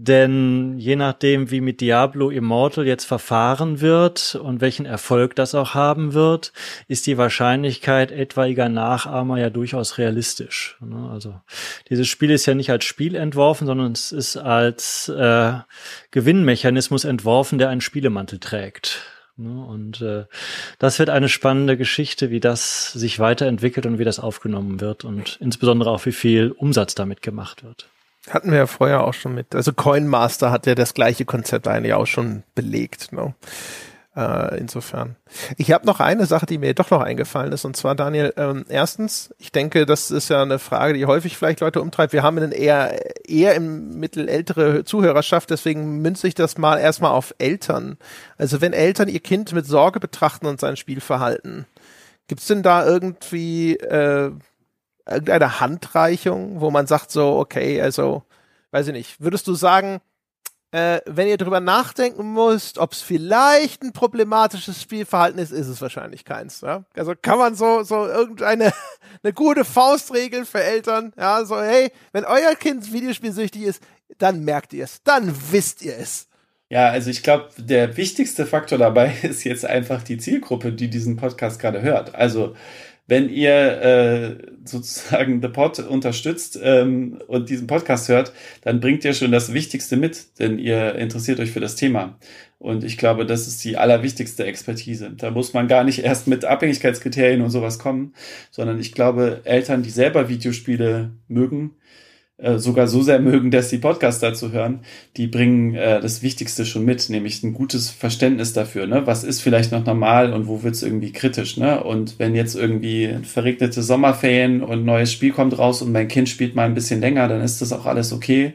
Denn je nachdem, wie mit Diablo Immortal jetzt verfahren wird und welchen Erfolg das auch haben wird, ist die Wahrscheinlichkeit etwaiger Nachahmer ja durchaus realistisch. Ne? Also dieses Spiel ist ja nicht als Spiel entworfen, sondern es ist als äh, Gewinnmechanismus entworfen, der einen Spielemantel trägt. Ne? Und äh, das wird eine spannende Geschichte, wie das sich weiterentwickelt und wie das aufgenommen wird und insbesondere auch wie viel Umsatz damit gemacht wird. Hatten wir ja vorher auch schon mit. Also Coinmaster hat ja das gleiche Konzept eigentlich auch schon belegt. Ne? Äh, insofern. Ich habe noch eine Sache, die mir doch noch eingefallen ist. Und zwar, Daniel, ähm, erstens, ich denke, das ist ja eine Frage, die häufig vielleicht Leute umtreibt. Wir haben eine eher, eher im Mittel ältere Zuhörerschaft, deswegen münze ich das mal erstmal auf Eltern. Also wenn Eltern ihr Kind mit Sorge betrachten und sein Spielverhalten, gibt's denn da irgendwie äh, irgendeine Handreichung, wo man sagt so, okay, also, weiß ich nicht, würdest du sagen, äh, wenn ihr drüber nachdenken müsst, ob es vielleicht ein problematisches Spielverhalten ist, ist es wahrscheinlich keins. Ja? Also kann man so so irgendeine eine gute Faustregel für Eltern, ja, so hey, wenn euer Kind Videospielsüchtig ist, dann merkt ihr es, dann wisst ihr es. Ja, also ich glaube, der wichtigste Faktor dabei ist jetzt einfach die Zielgruppe, die diesen Podcast gerade hört. Also wenn ihr äh, sozusagen The Pod unterstützt ähm, und diesen Podcast hört, dann bringt ihr schon das Wichtigste mit, denn ihr interessiert euch für das Thema. Und ich glaube, das ist die allerwichtigste Expertise. Da muss man gar nicht erst mit Abhängigkeitskriterien und sowas kommen, sondern ich glaube, Eltern, die selber Videospiele mögen, äh, sogar so sehr mögen, dass die Podcasts dazu hören, die bringen äh, das Wichtigste schon mit, nämlich ein gutes Verständnis dafür, ne? Was ist vielleicht noch normal und wo wird's irgendwie kritisch, ne? Und wenn jetzt irgendwie verregnete Sommerferien und neues Spiel kommt raus und mein Kind spielt mal ein bisschen länger, dann ist das auch alles okay.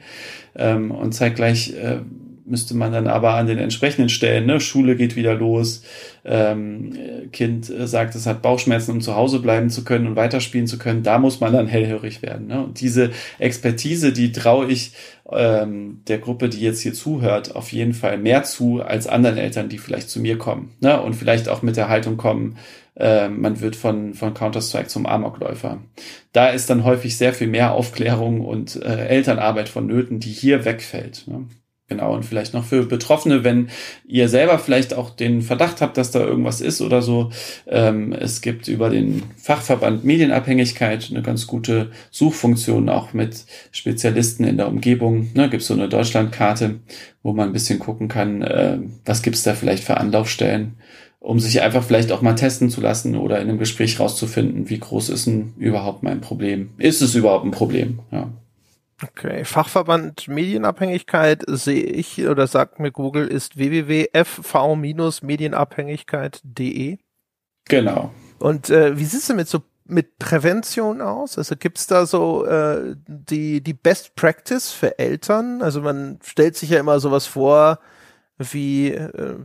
Ähm, und zeitgleich äh, müsste man dann aber an den entsprechenden Stellen, ne, Schule geht wieder los, ähm, Kind äh, sagt, es hat Bauchschmerzen, um zu Hause bleiben zu können und weiterspielen zu können, da muss man dann hellhörig werden. Ne? Und diese Expertise, die traue ich ähm, der Gruppe, die jetzt hier zuhört, auf jeden Fall mehr zu als anderen Eltern, die vielleicht zu mir kommen ne? und vielleicht auch mit der Haltung kommen, äh, man wird von, von Counter-Strike zum Amokläufer. Da ist dann häufig sehr viel mehr Aufklärung und äh, Elternarbeit vonnöten, die hier wegfällt. Ne? Genau, und vielleicht noch für Betroffene, wenn ihr selber vielleicht auch den Verdacht habt, dass da irgendwas ist oder so. Ähm, es gibt über den Fachverband Medienabhängigkeit eine ganz gute Suchfunktion, auch mit Spezialisten in der Umgebung. Ne, gibt so eine Deutschlandkarte, wo man ein bisschen gucken kann, äh, was gibt's da vielleicht für Anlaufstellen, um sich einfach vielleicht auch mal testen zu lassen oder in einem Gespräch rauszufinden, wie groß ist denn überhaupt mein Problem? Ist es überhaupt ein Problem? Ja. Okay, Fachverband Medienabhängigkeit sehe ich oder sagt mir Google ist www.fv-medienabhängigkeit.de. Genau. Und äh, wie sieht es denn mit so mit Prävention aus? Also gibt's da so äh, die die Best Practice für Eltern? Also man stellt sich ja immer sowas vor, wie äh,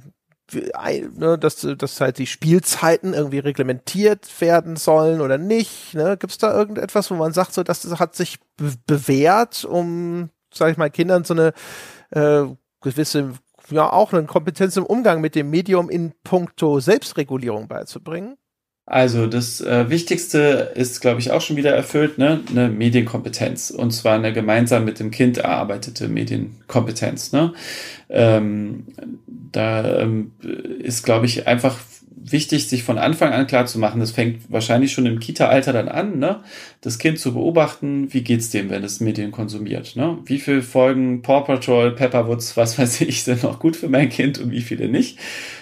ne, dass, dass halt die Spielzeiten irgendwie reglementiert werden sollen oder nicht. Ne? Gibt es da irgendetwas, wo man sagt, so das hat sich be bewährt, um, sag ich mal, Kindern so eine äh, gewisse, ja auch eine Kompetenz im Umgang mit dem Medium in puncto Selbstregulierung beizubringen? Also das äh, Wichtigste ist, glaube ich, auch schon wieder erfüllt, ne? eine Medienkompetenz. Und zwar eine gemeinsam mit dem Kind erarbeitete Medienkompetenz. Ne? Ähm, da ähm, ist, glaube ich, einfach wichtig, sich von Anfang an klar zu machen, das fängt wahrscheinlich schon im Kita-Alter dann an, ne? das Kind zu beobachten, wie geht's dem, wenn es Medien konsumiert. Ne? Wie viele Folgen Paw Patrol, Pepperwoods, was weiß ich, sind noch gut für mein Kind und wie viele nicht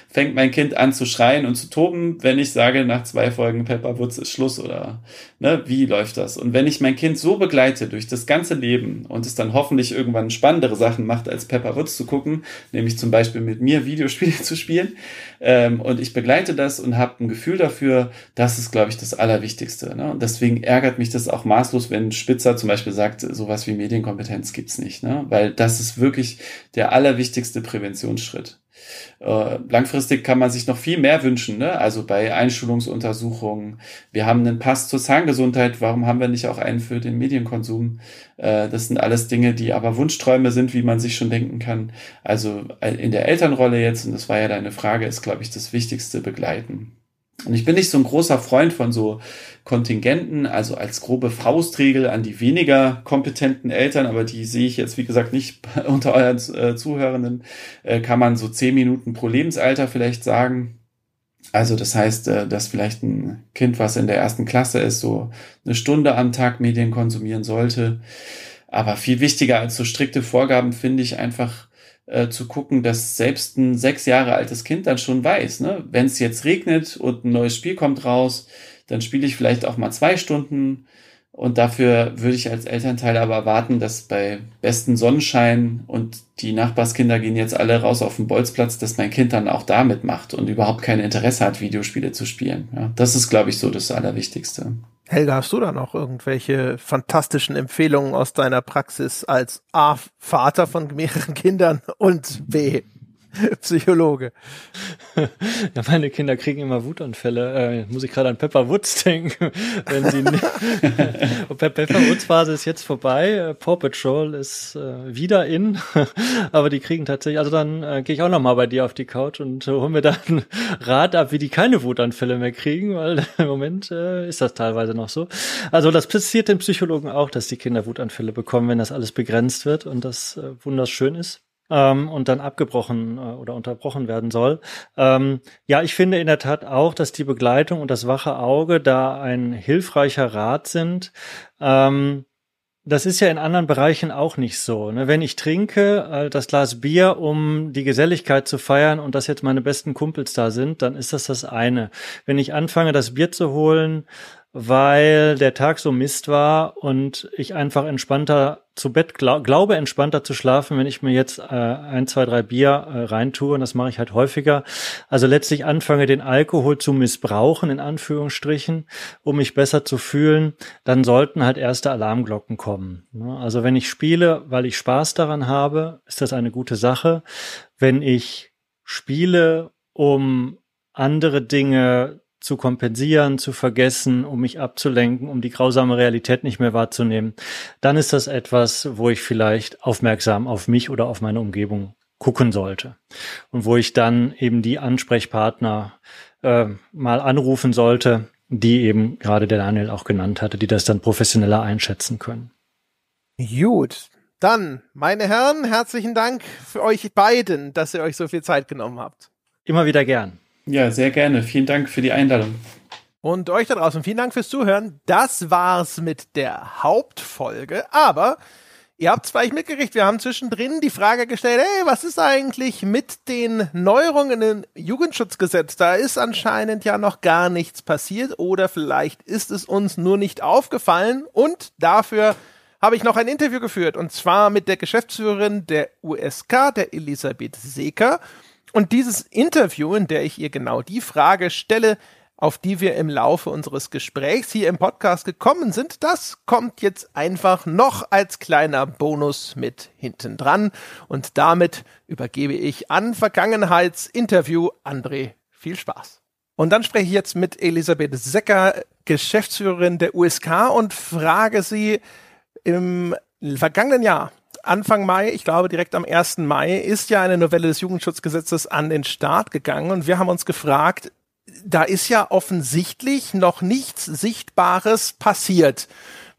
fängt mein Kind an zu schreien und zu toben, wenn ich sage, nach zwei Folgen Pepperwoods ist Schluss oder ne, wie läuft das? Und wenn ich mein Kind so begleite durch das ganze Leben und es dann hoffentlich irgendwann spannendere Sachen macht, als Pepperwoods zu gucken, nämlich zum Beispiel mit mir Videospiele zu spielen, ähm, und ich begleite das und habe ein Gefühl dafür, das ist, glaube ich, das Allerwichtigste. Ne? Und deswegen ärgert mich das auch maßlos, wenn Spitzer zum Beispiel sagt, sowas wie Medienkompetenz gibt's nicht, ne? weil das ist wirklich der allerwichtigste Präventionsschritt. Äh, langfristig kann man sich noch viel mehr wünschen, ne? also bei Einschulungsuntersuchungen. Wir haben einen Pass zur Zahngesundheit, warum haben wir nicht auch einen für den Medienkonsum? Äh, das sind alles Dinge, die aber Wunschträume sind, wie man sich schon denken kann. Also äh, in der Elternrolle jetzt, und das war ja deine Frage, ist, glaube ich, das Wichtigste begleiten. Und ich bin nicht so ein großer Freund von so Kontingenten, also als grobe Faustregel an die weniger kompetenten Eltern, aber die sehe ich jetzt, wie gesagt, nicht unter euren äh, Zuhörenden, äh, kann man so zehn Minuten pro Lebensalter vielleicht sagen. Also das heißt, äh, dass vielleicht ein Kind, was in der ersten Klasse ist, so eine Stunde am Tag Medien konsumieren sollte. Aber viel wichtiger als so strikte Vorgaben finde ich einfach äh, zu gucken, dass selbst ein sechs Jahre altes Kind dann schon weiß, ne? wenn es jetzt regnet und ein neues Spiel kommt raus, dann spiele ich vielleicht auch mal zwei Stunden. Und dafür würde ich als Elternteil aber erwarten, dass bei besten Sonnenschein und die Nachbarskinder gehen jetzt alle raus auf den Bolzplatz, dass mein Kind dann auch da mitmacht und überhaupt kein Interesse hat, Videospiele zu spielen. Ja, das ist, glaube ich, so das Allerwichtigste. Helga, hast du da noch irgendwelche fantastischen Empfehlungen aus deiner Praxis als A, Vater von mehreren Kindern und B, Psychologe. Ja, meine Kinder kriegen immer Wutanfälle. Äh, muss ich gerade an Pepper Woods denken. Wenn sie Pepper Woods Phase ist jetzt vorbei. Äh, Paw Patrol ist äh, wieder in. Aber die kriegen tatsächlich, also dann äh, gehe ich auch noch mal bei dir auf die Couch und äh, hol mir dann Rat ab, wie die keine Wutanfälle mehr kriegen, weil im Moment äh, ist das teilweise noch so. Also das passiert den Psychologen auch, dass die Kinder Wutanfälle bekommen, wenn das alles begrenzt wird und das äh, wunderschön ist ähm, und dann abgebrochen äh, oder unterbrochen werden soll. Ähm, ja, ich finde in der Tat auch, dass die Begleitung und das wache Auge da ein hilfreicher Rat sind. Ähm, das ist ja in anderen Bereichen auch nicht so. Ne? Wenn ich trinke äh, das Glas Bier, um die Geselligkeit zu feiern und dass jetzt meine besten Kumpels da sind, dann ist das das eine. Wenn ich anfange, das Bier zu holen, weil der Tag so Mist war und ich einfach entspannter zu Bett glaub, glaube, entspannter zu schlafen, wenn ich mir jetzt äh, ein, zwei, drei Bier äh, reintue und das mache ich halt häufiger. Also letztlich anfange, den Alkohol zu missbrauchen, in Anführungsstrichen, um mich besser zu fühlen, dann sollten halt erste Alarmglocken kommen. Ne? Also wenn ich spiele, weil ich Spaß daran habe, ist das eine gute Sache. Wenn ich spiele, um andere Dinge zu kompensieren, zu vergessen, um mich abzulenken, um die grausame Realität nicht mehr wahrzunehmen, dann ist das etwas, wo ich vielleicht aufmerksam auf mich oder auf meine Umgebung gucken sollte. Und wo ich dann eben die Ansprechpartner äh, mal anrufen sollte, die eben gerade der Daniel auch genannt hatte, die das dann professioneller einschätzen können. Gut, Dann, meine Herren, herzlichen Dank für euch beiden, dass ihr euch so viel Zeit genommen habt. Immer wieder gern. Ja, sehr gerne. Vielen Dank für die Einladung. Und euch da draußen vielen Dank fürs Zuhören. Das war's mit der Hauptfolge. Aber ihr habt es vielleicht mitgekriegt, wir haben zwischendrin die Frage gestellt, hey, was ist eigentlich mit den Neuerungen im Jugendschutzgesetz? Da ist anscheinend ja noch gar nichts passiert oder vielleicht ist es uns nur nicht aufgefallen. Und dafür habe ich noch ein Interview geführt und zwar mit der Geschäftsführerin der USK, der Elisabeth Seeker. Und dieses Interview, in der ich ihr genau die Frage stelle, auf die wir im Laufe unseres Gesprächs hier im Podcast gekommen sind, das kommt jetzt einfach noch als kleiner Bonus mit hinten dran. Und damit übergebe ich an Vergangenheitsinterview André. Viel Spaß. Und dann spreche ich jetzt mit Elisabeth Secker, Geschäftsführerin der USK und frage sie, im vergangenen Jahr, Anfang Mai, ich glaube direkt am 1. Mai, ist ja eine Novelle des Jugendschutzgesetzes an den Start gegangen und wir haben uns gefragt, da ist ja offensichtlich noch nichts Sichtbares passiert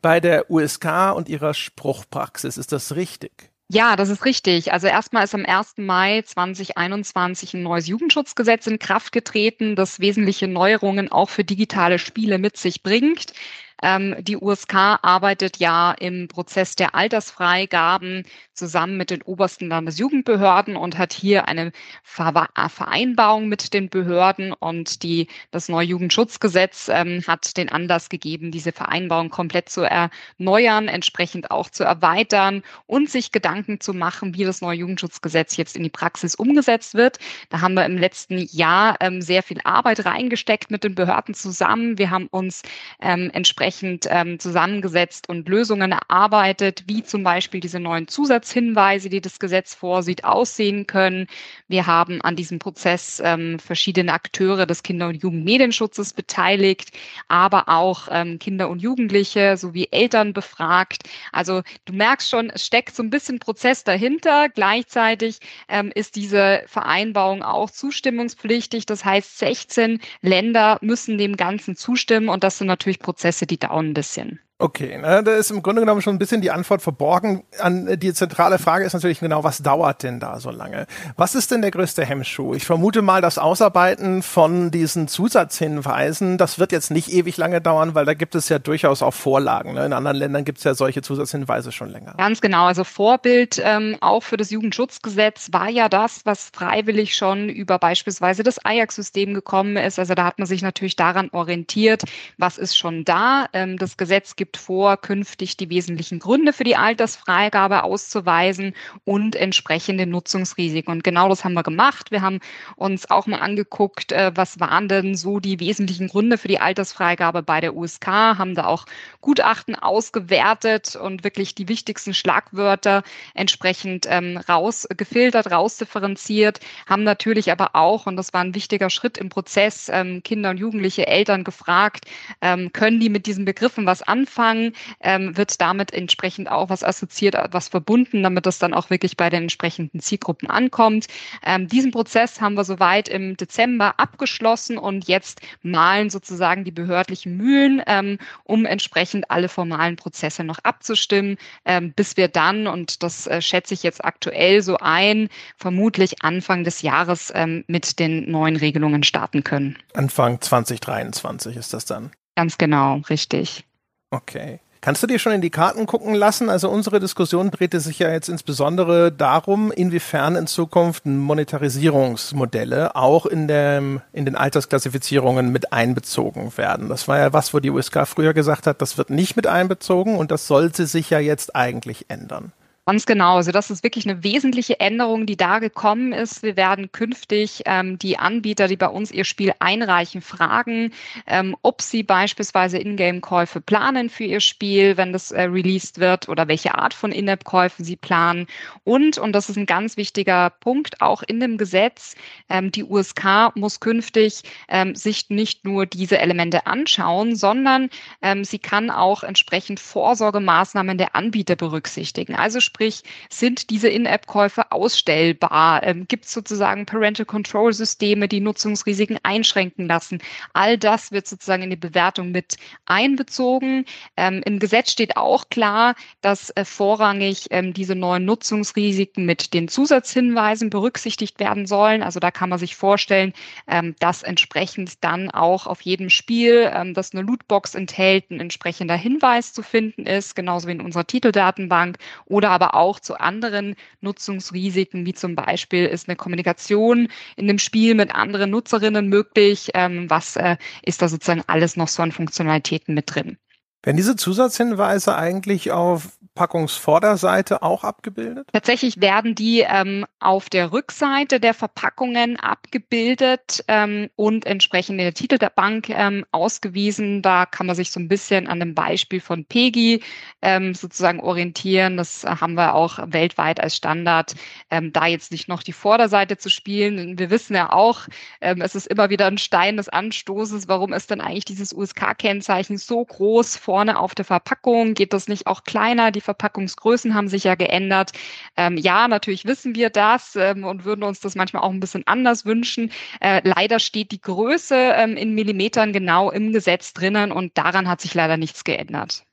bei der USK und ihrer Spruchpraxis. Ist das richtig? Ja, das ist richtig. Also erstmal ist am 1. Mai 2021 ein neues Jugendschutzgesetz in Kraft getreten, das wesentliche Neuerungen auch für digitale Spiele mit sich bringt. Ähm, die USK arbeitet ja im Prozess der Altersfreigaben zusammen mit den obersten Landesjugendbehörden und hat hier eine äh, Vereinbarung mit den Behörden und die, das neue Jugendschutzgesetz ähm, hat den Anlass gegeben, diese Vereinbarung komplett zu erneuern, entsprechend auch zu erweitern und sich Gedanken zu machen, wie das neue Jugendschutzgesetz jetzt in die Praxis umgesetzt wird. Da haben wir im letzten Jahr ähm, sehr viel Arbeit reingesteckt mit den Behörden zusammen. Wir haben uns ähm, entsprechend entsprechend ähm, zusammengesetzt und Lösungen erarbeitet, wie zum Beispiel diese neuen Zusatzhinweise, die das Gesetz vorsieht, aussehen können. Wir haben an diesem Prozess ähm, verschiedene Akteure des Kinder- und Jugendmedienschutzes beteiligt, aber auch ähm, Kinder und Jugendliche sowie Eltern befragt. Also du merkst schon, es steckt so ein bisschen Prozess dahinter. Gleichzeitig ähm, ist diese Vereinbarung auch zustimmungspflichtig. Das heißt, 16 Länder müssen dem Ganzen zustimmen und das sind natürlich Prozesse, die dauern ein bisschen. Okay, na, da ist im Grunde genommen schon ein bisschen die Antwort verborgen. An die zentrale Frage ist natürlich genau, was dauert denn da so lange? Was ist denn der größte Hemmschuh? Ich vermute mal, das Ausarbeiten von diesen Zusatzhinweisen, das wird jetzt nicht ewig lange dauern, weil da gibt es ja durchaus auch Vorlagen. Ne? In anderen Ländern gibt es ja solche Zusatzhinweise schon länger. Ganz genau. Also Vorbild ähm, auch für das Jugendschutzgesetz war ja das, was freiwillig schon über beispielsweise das Ajax-System gekommen ist. Also da hat man sich natürlich daran orientiert, was ist schon da. Ähm, das Gesetz gibt gibt vor, künftig die wesentlichen Gründe für die Altersfreigabe auszuweisen und entsprechende Nutzungsrisiken. Und genau das haben wir gemacht. Wir haben uns auch mal angeguckt, äh, was waren denn so die wesentlichen Gründe für die Altersfreigabe bei der USK, haben da auch Gutachten ausgewertet und wirklich die wichtigsten Schlagwörter entsprechend ähm, rausgefiltert, rausdifferenziert, haben natürlich aber auch, und das war ein wichtiger Schritt im Prozess, ähm, Kinder und Jugendliche Eltern gefragt, ähm, können die mit diesen Begriffen was anfangen? Anfang ähm, wird damit entsprechend auch was assoziiert, was verbunden, damit das dann auch wirklich bei den entsprechenden Zielgruppen ankommt. Ähm, diesen Prozess haben wir soweit im Dezember abgeschlossen und jetzt malen sozusagen die behördlichen Mühlen, ähm, um entsprechend alle formalen Prozesse noch abzustimmen, ähm, bis wir dann, und das äh, schätze ich jetzt aktuell so ein, vermutlich Anfang des Jahres ähm, mit den neuen Regelungen starten können. Anfang 2023 ist das dann. Ganz genau, richtig. Okay. Kannst du dir schon in die Karten gucken lassen? Also unsere Diskussion drehte sich ja jetzt insbesondere darum, inwiefern in Zukunft Monetarisierungsmodelle auch in, dem, in den Altersklassifizierungen mit einbezogen werden. Das war ja was, wo die USK früher gesagt hat, das wird nicht mit einbezogen und das sollte sich ja jetzt eigentlich ändern. Ganz genau. Also das ist wirklich eine wesentliche Änderung, die da gekommen ist. Wir werden künftig ähm, die Anbieter, die bei uns ihr Spiel einreichen, fragen, ähm, ob sie beispielsweise Ingame-Käufe planen für ihr Spiel, wenn das äh, released wird oder welche Art von In-App-Käufen sie planen. Und, und das ist ein ganz wichtiger Punkt, auch in dem Gesetz, ähm, die USK muss künftig ähm, sich nicht nur diese Elemente anschauen, sondern ähm, sie kann auch entsprechend Vorsorgemaßnahmen der Anbieter berücksichtigen. Also sprich, sind diese In-App-Käufe ausstellbar? Ähm, Gibt es sozusagen Parental Control-Systeme, die Nutzungsrisiken einschränken lassen? All das wird sozusagen in die Bewertung mit einbezogen. Ähm, Im Gesetz steht auch klar, dass äh, vorrangig ähm, diese neuen Nutzungsrisiken mit den Zusatzhinweisen berücksichtigt werden sollen. Also da kann man sich vorstellen, ähm, dass entsprechend dann auch auf jedem Spiel, ähm, das eine Lootbox enthält, ein entsprechender Hinweis zu finden ist, genauso wie in unserer Titeldatenbank oder aber auch zu anderen Nutzungsrisiken, wie zum Beispiel ist eine Kommunikation in dem Spiel mit anderen Nutzerinnen möglich. Ähm, was äh, ist da sozusagen alles noch so an Funktionalitäten mit drin? Werden diese Zusatzhinweise eigentlich auf Packungsvorderseite auch abgebildet? Tatsächlich werden die ähm, auf der Rückseite der Verpackungen abgebildet ähm, und entsprechend in der Titel der Bank ähm, ausgewiesen. Da kann man sich so ein bisschen an dem Beispiel von PEGI ähm, sozusagen orientieren. Das haben wir auch weltweit als Standard, ähm, da jetzt nicht noch die Vorderseite zu spielen. Wir wissen ja auch, ähm, es ist immer wieder ein Stein des Anstoßes. Warum ist denn eigentlich dieses USK-Kennzeichen so groß vorne auf der Verpackung? Geht das nicht auch kleiner? Die Verpackungsgrößen haben sich ja geändert. Ähm, ja, natürlich wissen wir das ähm, und würden uns das manchmal auch ein bisschen anders wünschen. Äh, leider steht die Größe ähm, in Millimetern genau im Gesetz drinnen und daran hat sich leider nichts geändert.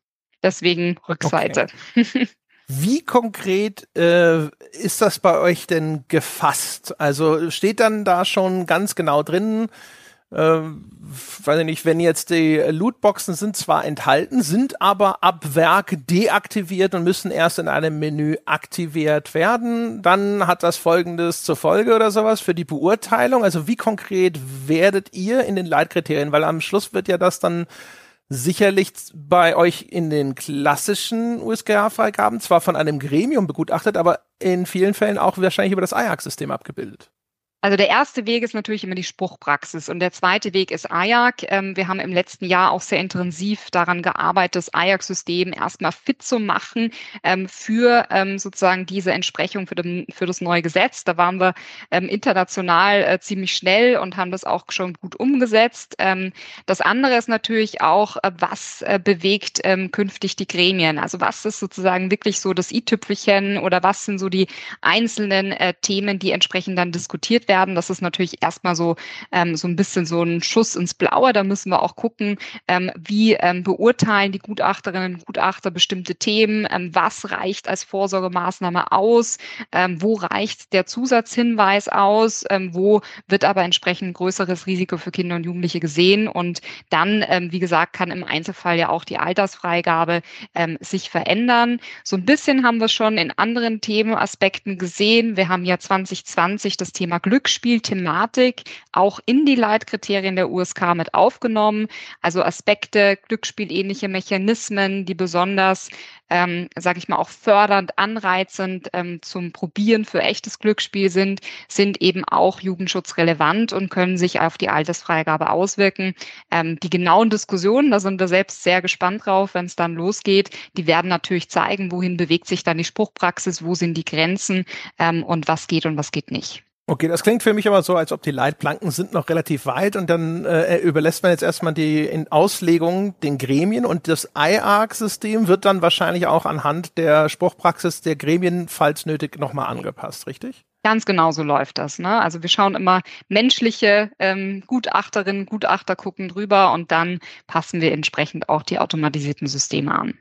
Deswegen Rückseite. Okay. Wie konkret äh, ist das bei euch denn gefasst? Also steht dann da schon ganz genau drin, äh, weiß ich nicht, wenn jetzt die Lootboxen sind zwar enthalten, sind aber ab Werk deaktiviert und müssen erst in einem Menü aktiviert werden, dann hat das folgendes zur Folge oder sowas für die Beurteilung. Also wie konkret werdet ihr in den Leitkriterien? Weil am Schluss wird ja das dann sicherlich bei euch in den klassischen USGA-Freigaben zwar von einem Gremium begutachtet, aber in vielen Fällen auch wahrscheinlich über das Ajax-System abgebildet. Also der erste Weg ist natürlich immer die Spruchpraxis und der zweite Weg ist Ajax. Ähm, wir haben im letzten Jahr auch sehr intensiv daran gearbeitet, das Ajax-System erstmal fit zu machen ähm, für ähm, sozusagen diese Entsprechung für, das neue Gesetz. Da waren wir international äh, ziemlich schnell und haben das auch schon gut umgesetzt. Das andere ist natürlich auch, äh, was äh, bewegt künftig die Gremien? Also was ist sozusagen wirklich so das i-Tüpfelchen oder was sind so die einzelnen Themen, die entsprechend dann diskutiert werden? Werden. Das ist natürlich erstmal so, ähm, so ein bisschen so ein Schuss ins Blaue. Da müssen wir auch gucken, ähm, wie ähm, beurteilen die Gutachterinnen und Gutachter bestimmte Themen, ähm, was reicht als Vorsorgemaßnahme aus, ähm, wo reicht der Zusatzhinweis aus, ähm, wo wird aber entsprechend größeres Risiko für Kinder und Jugendliche gesehen. Und dann, wie gesagt, kann im Einzelfall ja auch die Altersfreigabe sich verändern. So ein bisschen haben wir schon in anderen Themenaspekten gesehen. Wir haben ja 2020 das Thema Glück Glücksspielthematik auch in die Leitkriterien der USK mit aufgenommen. Also Aspekte, Glücksspielähnliche Mechanismen, die besonders, ähm, sage ich mal, auch fördernd, anreizend ähm, zum Probieren für echtes Glücksspiel sind, sind eben auch jugendschutzrelevant und können sich auf die Altersfreigabe auswirken. Ähm, die genauen Diskussionen, da sind wir selbst sehr gespannt drauf, wenn es dann losgeht, die werden natürlich zeigen, wohin bewegt sich dann die Spruchpraxis, wo sind die Grenzen ähm, und was geht und was geht nicht. Okay, das klingt für mich aber so, als ob die Leitplanken sind noch relativ weit und dann äh, überlässt man jetzt erstmal die in Auslegung den Gremien und das IARC-System wird dann wahrscheinlich auch anhand der Spruchpraxis der Gremien, falls nötig, nochmal angepasst, richtig? Ganz genau so läuft das. Ne? Also wir schauen immer menschliche ähm, Gutachterinnen, Gutachter gucken drüber und dann passen wir entsprechend auch die automatisierten Systeme an.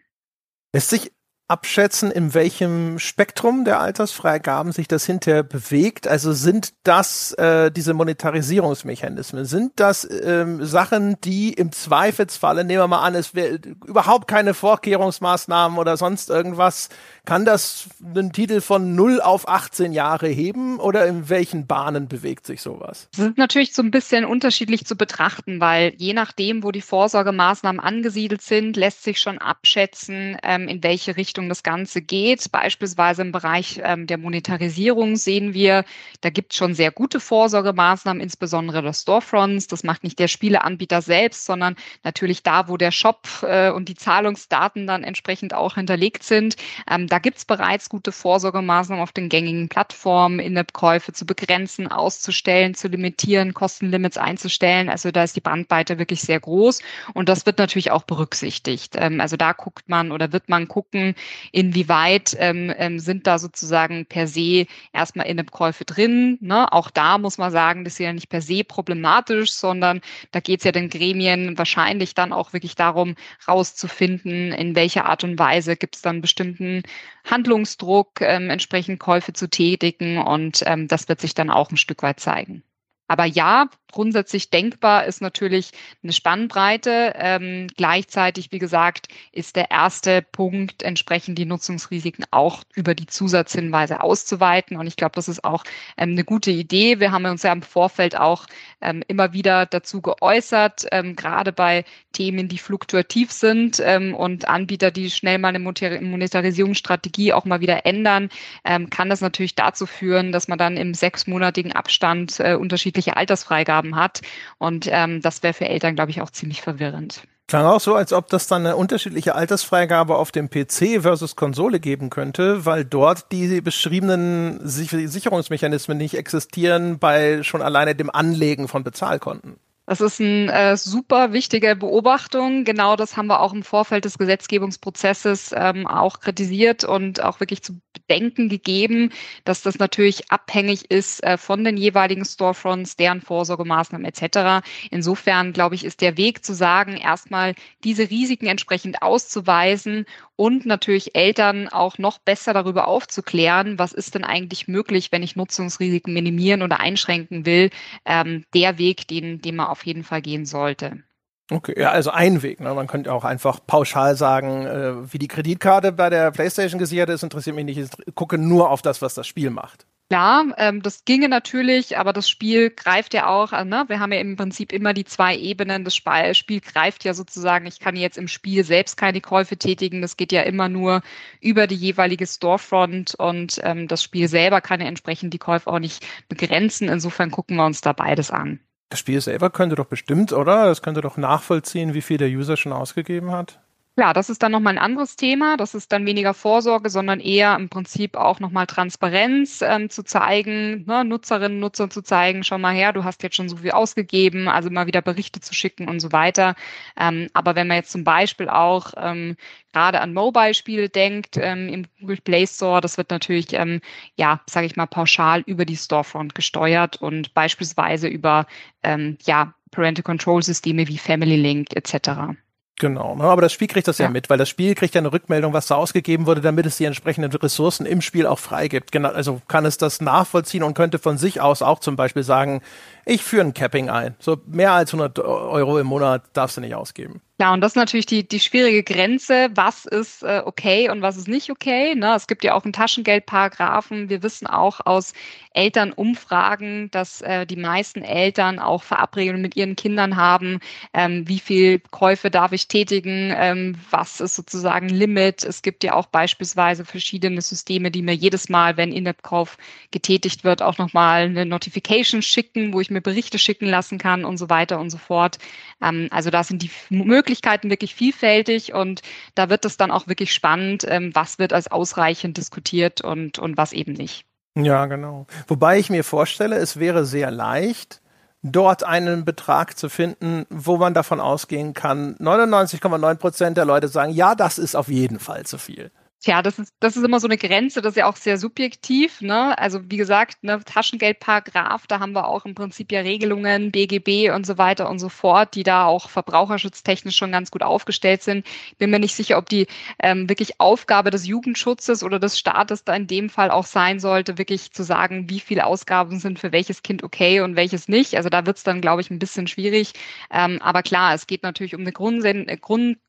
Lässt sich abschätzen, in welchem Spektrum der Altersfreigaben sich das hinterher bewegt? Also sind das äh, diese Monetarisierungsmechanismen? Sind das ähm, Sachen, die im Zweifelsfalle, nehmen wir mal an, es wäre überhaupt keine Vorkehrungsmaßnahmen oder sonst irgendwas, kann das einen Titel von 0 auf 18 Jahre heben oder in welchen Bahnen bewegt sich sowas? Das ist natürlich so ein bisschen unterschiedlich zu betrachten, weil je nachdem, wo die Vorsorgemaßnahmen angesiedelt sind, lässt sich schon abschätzen, ähm, in welche Richtung Richtung das Ganze geht. Beispielsweise im Bereich ähm, der Monetarisierung sehen wir, da gibt es schon sehr gute Vorsorgemaßnahmen, insbesondere das Storefronts. Das macht nicht der Spieleanbieter selbst, sondern natürlich da, wo der Shop äh, und die Zahlungsdaten dann entsprechend auch hinterlegt sind. Ähm, da gibt es bereits gute Vorsorgemaßnahmen auf den gängigen Plattformen, In-App-Käufe zu begrenzen, auszustellen, zu limitieren, Kostenlimits einzustellen. Also da ist die Bandbreite wirklich sehr groß und das wird natürlich auch berücksichtigt. Ähm, also da guckt man oder wird man gucken, inwieweit ähm, ähm, sind da sozusagen per se erstmal In-App-Käufe drin. Ne? Auch da muss man sagen, das ist ja nicht per se problematisch, sondern da geht es ja den Gremien wahrscheinlich dann auch wirklich darum, rauszufinden, in welcher Art und Weise gibt es dann bestimmten Handlungsdruck, ähm, entsprechend Käufe zu tätigen und ähm, das wird sich dann auch ein Stück weit zeigen. Aber ja, grundsätzlich denkbar ist natürlich eine Spannbreite. Ähm, gleichzeitig, wie gesagt, ist der erste Punkt, entsprechend die Nutzungsrisiken auch über die Zusatzhinweise auszuweiten. Und ich glaube, das ist auch ähm, eine gute Idee. Wir haben uns ja im Vorfeld auch ähm, immer wieder dazu geäußert, ähm, gerade bei Themen, die fluktuativ sind ähm, und Anbieter, die schnell mal eine Monetarisierungsstrategie auch mal wieder ändern, ähm, kann das natürlich dazu führen, dass man dann im sechsmonatigen Abstand äh, unterschiedliche Altersfreigaben hat. Und ähm, das wäre für Eltern, glaube ich, auch ziemlich verwirrend. Klang auch so, als ob das dann eine unterschiedliche Altersfreigabe auf dem PC versus Konsole geben könnte, weil dort die beschriebenen Sicherungsmechanismen nicht existieren bei schon alleine dem Anlegen von Bezahlkonten. Das ist eine äh, super wichtige Beobachtung. Genau das haben wir auch im Vorfeld des Gesetzgebungsprozesses ähm, auch kritisiert und auch wirklich zu bedenken gegeben, dass das natürlich abhängig ist äh, von den jeweiligen Storefronts, deren Vorsorgemaßnahmen etc. Insofern, glaube ich, ist der Weg zu sagen, erstmal diese Risiken entsprechend auszuweisen und natürlich Eltern auch noch besser darüber aufzuklären, was ist denn eigentlich möglich, wenn ich Nutzungsrisiken minimieren oder einschränken will, ähm, der Weg, den, den man auf jeden Fall gehen sollte. Okay, ja, also ein Weg. Ne? Man könnte auch einfach pauschal sagen, äh, wie die Kreditkarte bei der PlayStation gesichert ist, interessiert mich nicht. Ich gucke nur auf das, was das Spiel macht. Klar, ähm, das ginge natürlich, aber das Spiel greift ja auch, äh, ne? wir haben ja im Prinzip immer die zwei Ebenen. Das Spiel greift ja sozusagen, ich kann jetzt im Spiel selbst keine Käufe tätigen, das geht ja immer nur über die jeweilige Storefront und ähm, das Spiel selber kann ja entsprechend die Käufe auch nicht begrenzen. Insofern gucken wir uns da beides an. Das Spiel selber könnte doch bestimmt, oder? Das könnte doch nachvollziehen, wie viel der User schon ausgegeben hat. Klar, das ist dann nochmal ein anderes Thema. Das ist dann weniger Vorsorge, sondern eher im Prinzip auch nochmal Transparenz ähm, zu zeigen, ne, Nutzerinnen, Nutzer zu zeigen, schau mal her, du hast jetzt schon so viel ausgegeben, also mal wieder Berichte zu schicken und so weiter. Ähm, aber wenn man jetzt zum Beispiel auch ähm, gerade an Mobile-Spiele denkt ähm, im Google Play Store, das wird natürlich, ähm, ja, sage ich mal, pauschal über die Storefront gesteuert und beispielsweise über, ähm, ja, Parental Control Systeme wie Family Link etc. Genau, ne? aber das Spiel kriegt das ja. ja. mit, weil das Spiel kriegt ja eine Rückmeldung, was da ausgegeben wurde, damit es die entsprechenden Ressourcen im Spiel auch freigibt. Genau, also kann es das nachvollziehen und könnte von sich aus auch zum Beispiel sagen, ich führe ein Capping ein. So mehr als 100 Euro im Monat darfst du nicht ausgeben. Ja, und das ist natürlich die, die schwierige Grenze. Was ist äh, okay und was ist nicht okay? Ne? Es gibt ja auch einen Taschengeldparagraphen. Wir wissen auch aus Elternumfragen, dass äh, die meisten Eltern auch Verabredungen mit ihren Kindern haben. Ähm, wie viel Käufe darf ich tätigen? Ähm, was ist sozusagen Limit? Es gibt ja auch beispielsweise verschiedene Systeme, die mir jedes Mal, wenn In-App-Kauf getätigt wird, auch nochmal eine Notification schicken, wo ich mir Berichte schicken lassen kann und so weiter und so fort. Ähm, also da sind die Möglichkeiten wirklich vielfältig und da wird es dann auch wirklich spannend, ähm, was wird als ausreichend diskutiert und, und was eben nicht. Ja, genau. Wobei ich mir vorstelle, es wäre sehr leicht, dort einen Betrag zu finden, wo man davon ausgehen kann, 99,9 Prozent der Leute sagen, ja, das ist auf jeden Fall zu viel. Tja, das ist, das ist immer so eine Grenze, das ist ja auch sehr subjektiv. Ne? Also wie gesagt, ne, Taschengeldparagraf, da haben wir auch im Prinzip ja Regelungen, BGB und so weiter und so fort, die da auch verbraucherschutztechnisch schon ganz gut aufgestellt sind. Bin mir nicht sicher, ob die ähm, wirklich Aufgabe des Jugendschutzes oder des Staates da in dem Fall auch sein sollte, wirklich zu sagen, wie viele Ausgaben sind für welches Kind okay und welches nicht. Also da wird es dann, glaube ich, ein bisschen schwierig. Ähm, aber klar, es geht natürlich um eine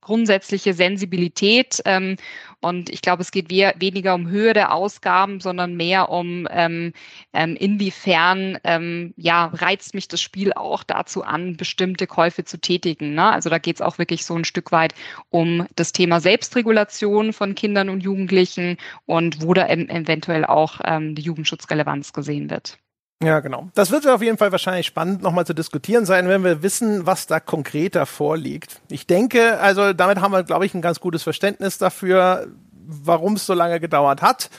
grundsätzliche Sensibilität. Ähm, und ich glaube, es geht weniger um Höhe der Ausgaben, sondern mehr um ähm, ähm, inwiefern ähm, ja, reizt mich das Spiel auch dazu an, bestimmte Käufe zu tätigen. Ne? Also da geht es auch wirklich so ein Stück weit um das Thema Selbstregulation von Kindern und Jugendlichen und wo da eventuell auch ähm, die Jugendschutzrelevanz gesehen wird. Ja, genau. Das wird auf jeden Fall wahrscheinlich spannend nochmal zu diskutieren sein, wenn wir wissen, was da konkreter vorliegt. Ich denke, also damit haben wir, glaube ich, ein ganz gutes Verständnis dafür, warum es so lange gedauert hat,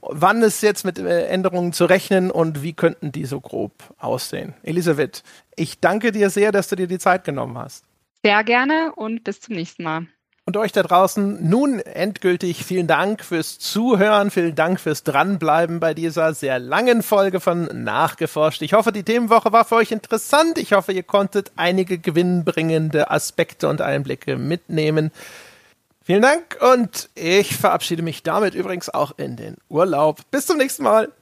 wann ist jetzt mit äh, Änderungen zu rechnen und wie könnten die so grob aussehen. Elisabeth, ich danke dir sehr, dass du dir die Zeit genommen hast. Sehr gerne und bis zum nächsten Mal. Und euch da draußen nun endgültig vielen Dank fürs Zuhören, vielen Dank fürs Dranbleiben bei dieser sehr langen Folge von Nachgeforscht. Ich hoffe, die Themenwoche war für euch interessant. Ich hoffe, ihr konntet einige gewinnbringende Aspekte und Einblicke mitnehmen. Vielen Dank und ich verabschiede mich damit übrigens auch in den Urlaub. Bis zum nächsten Mal.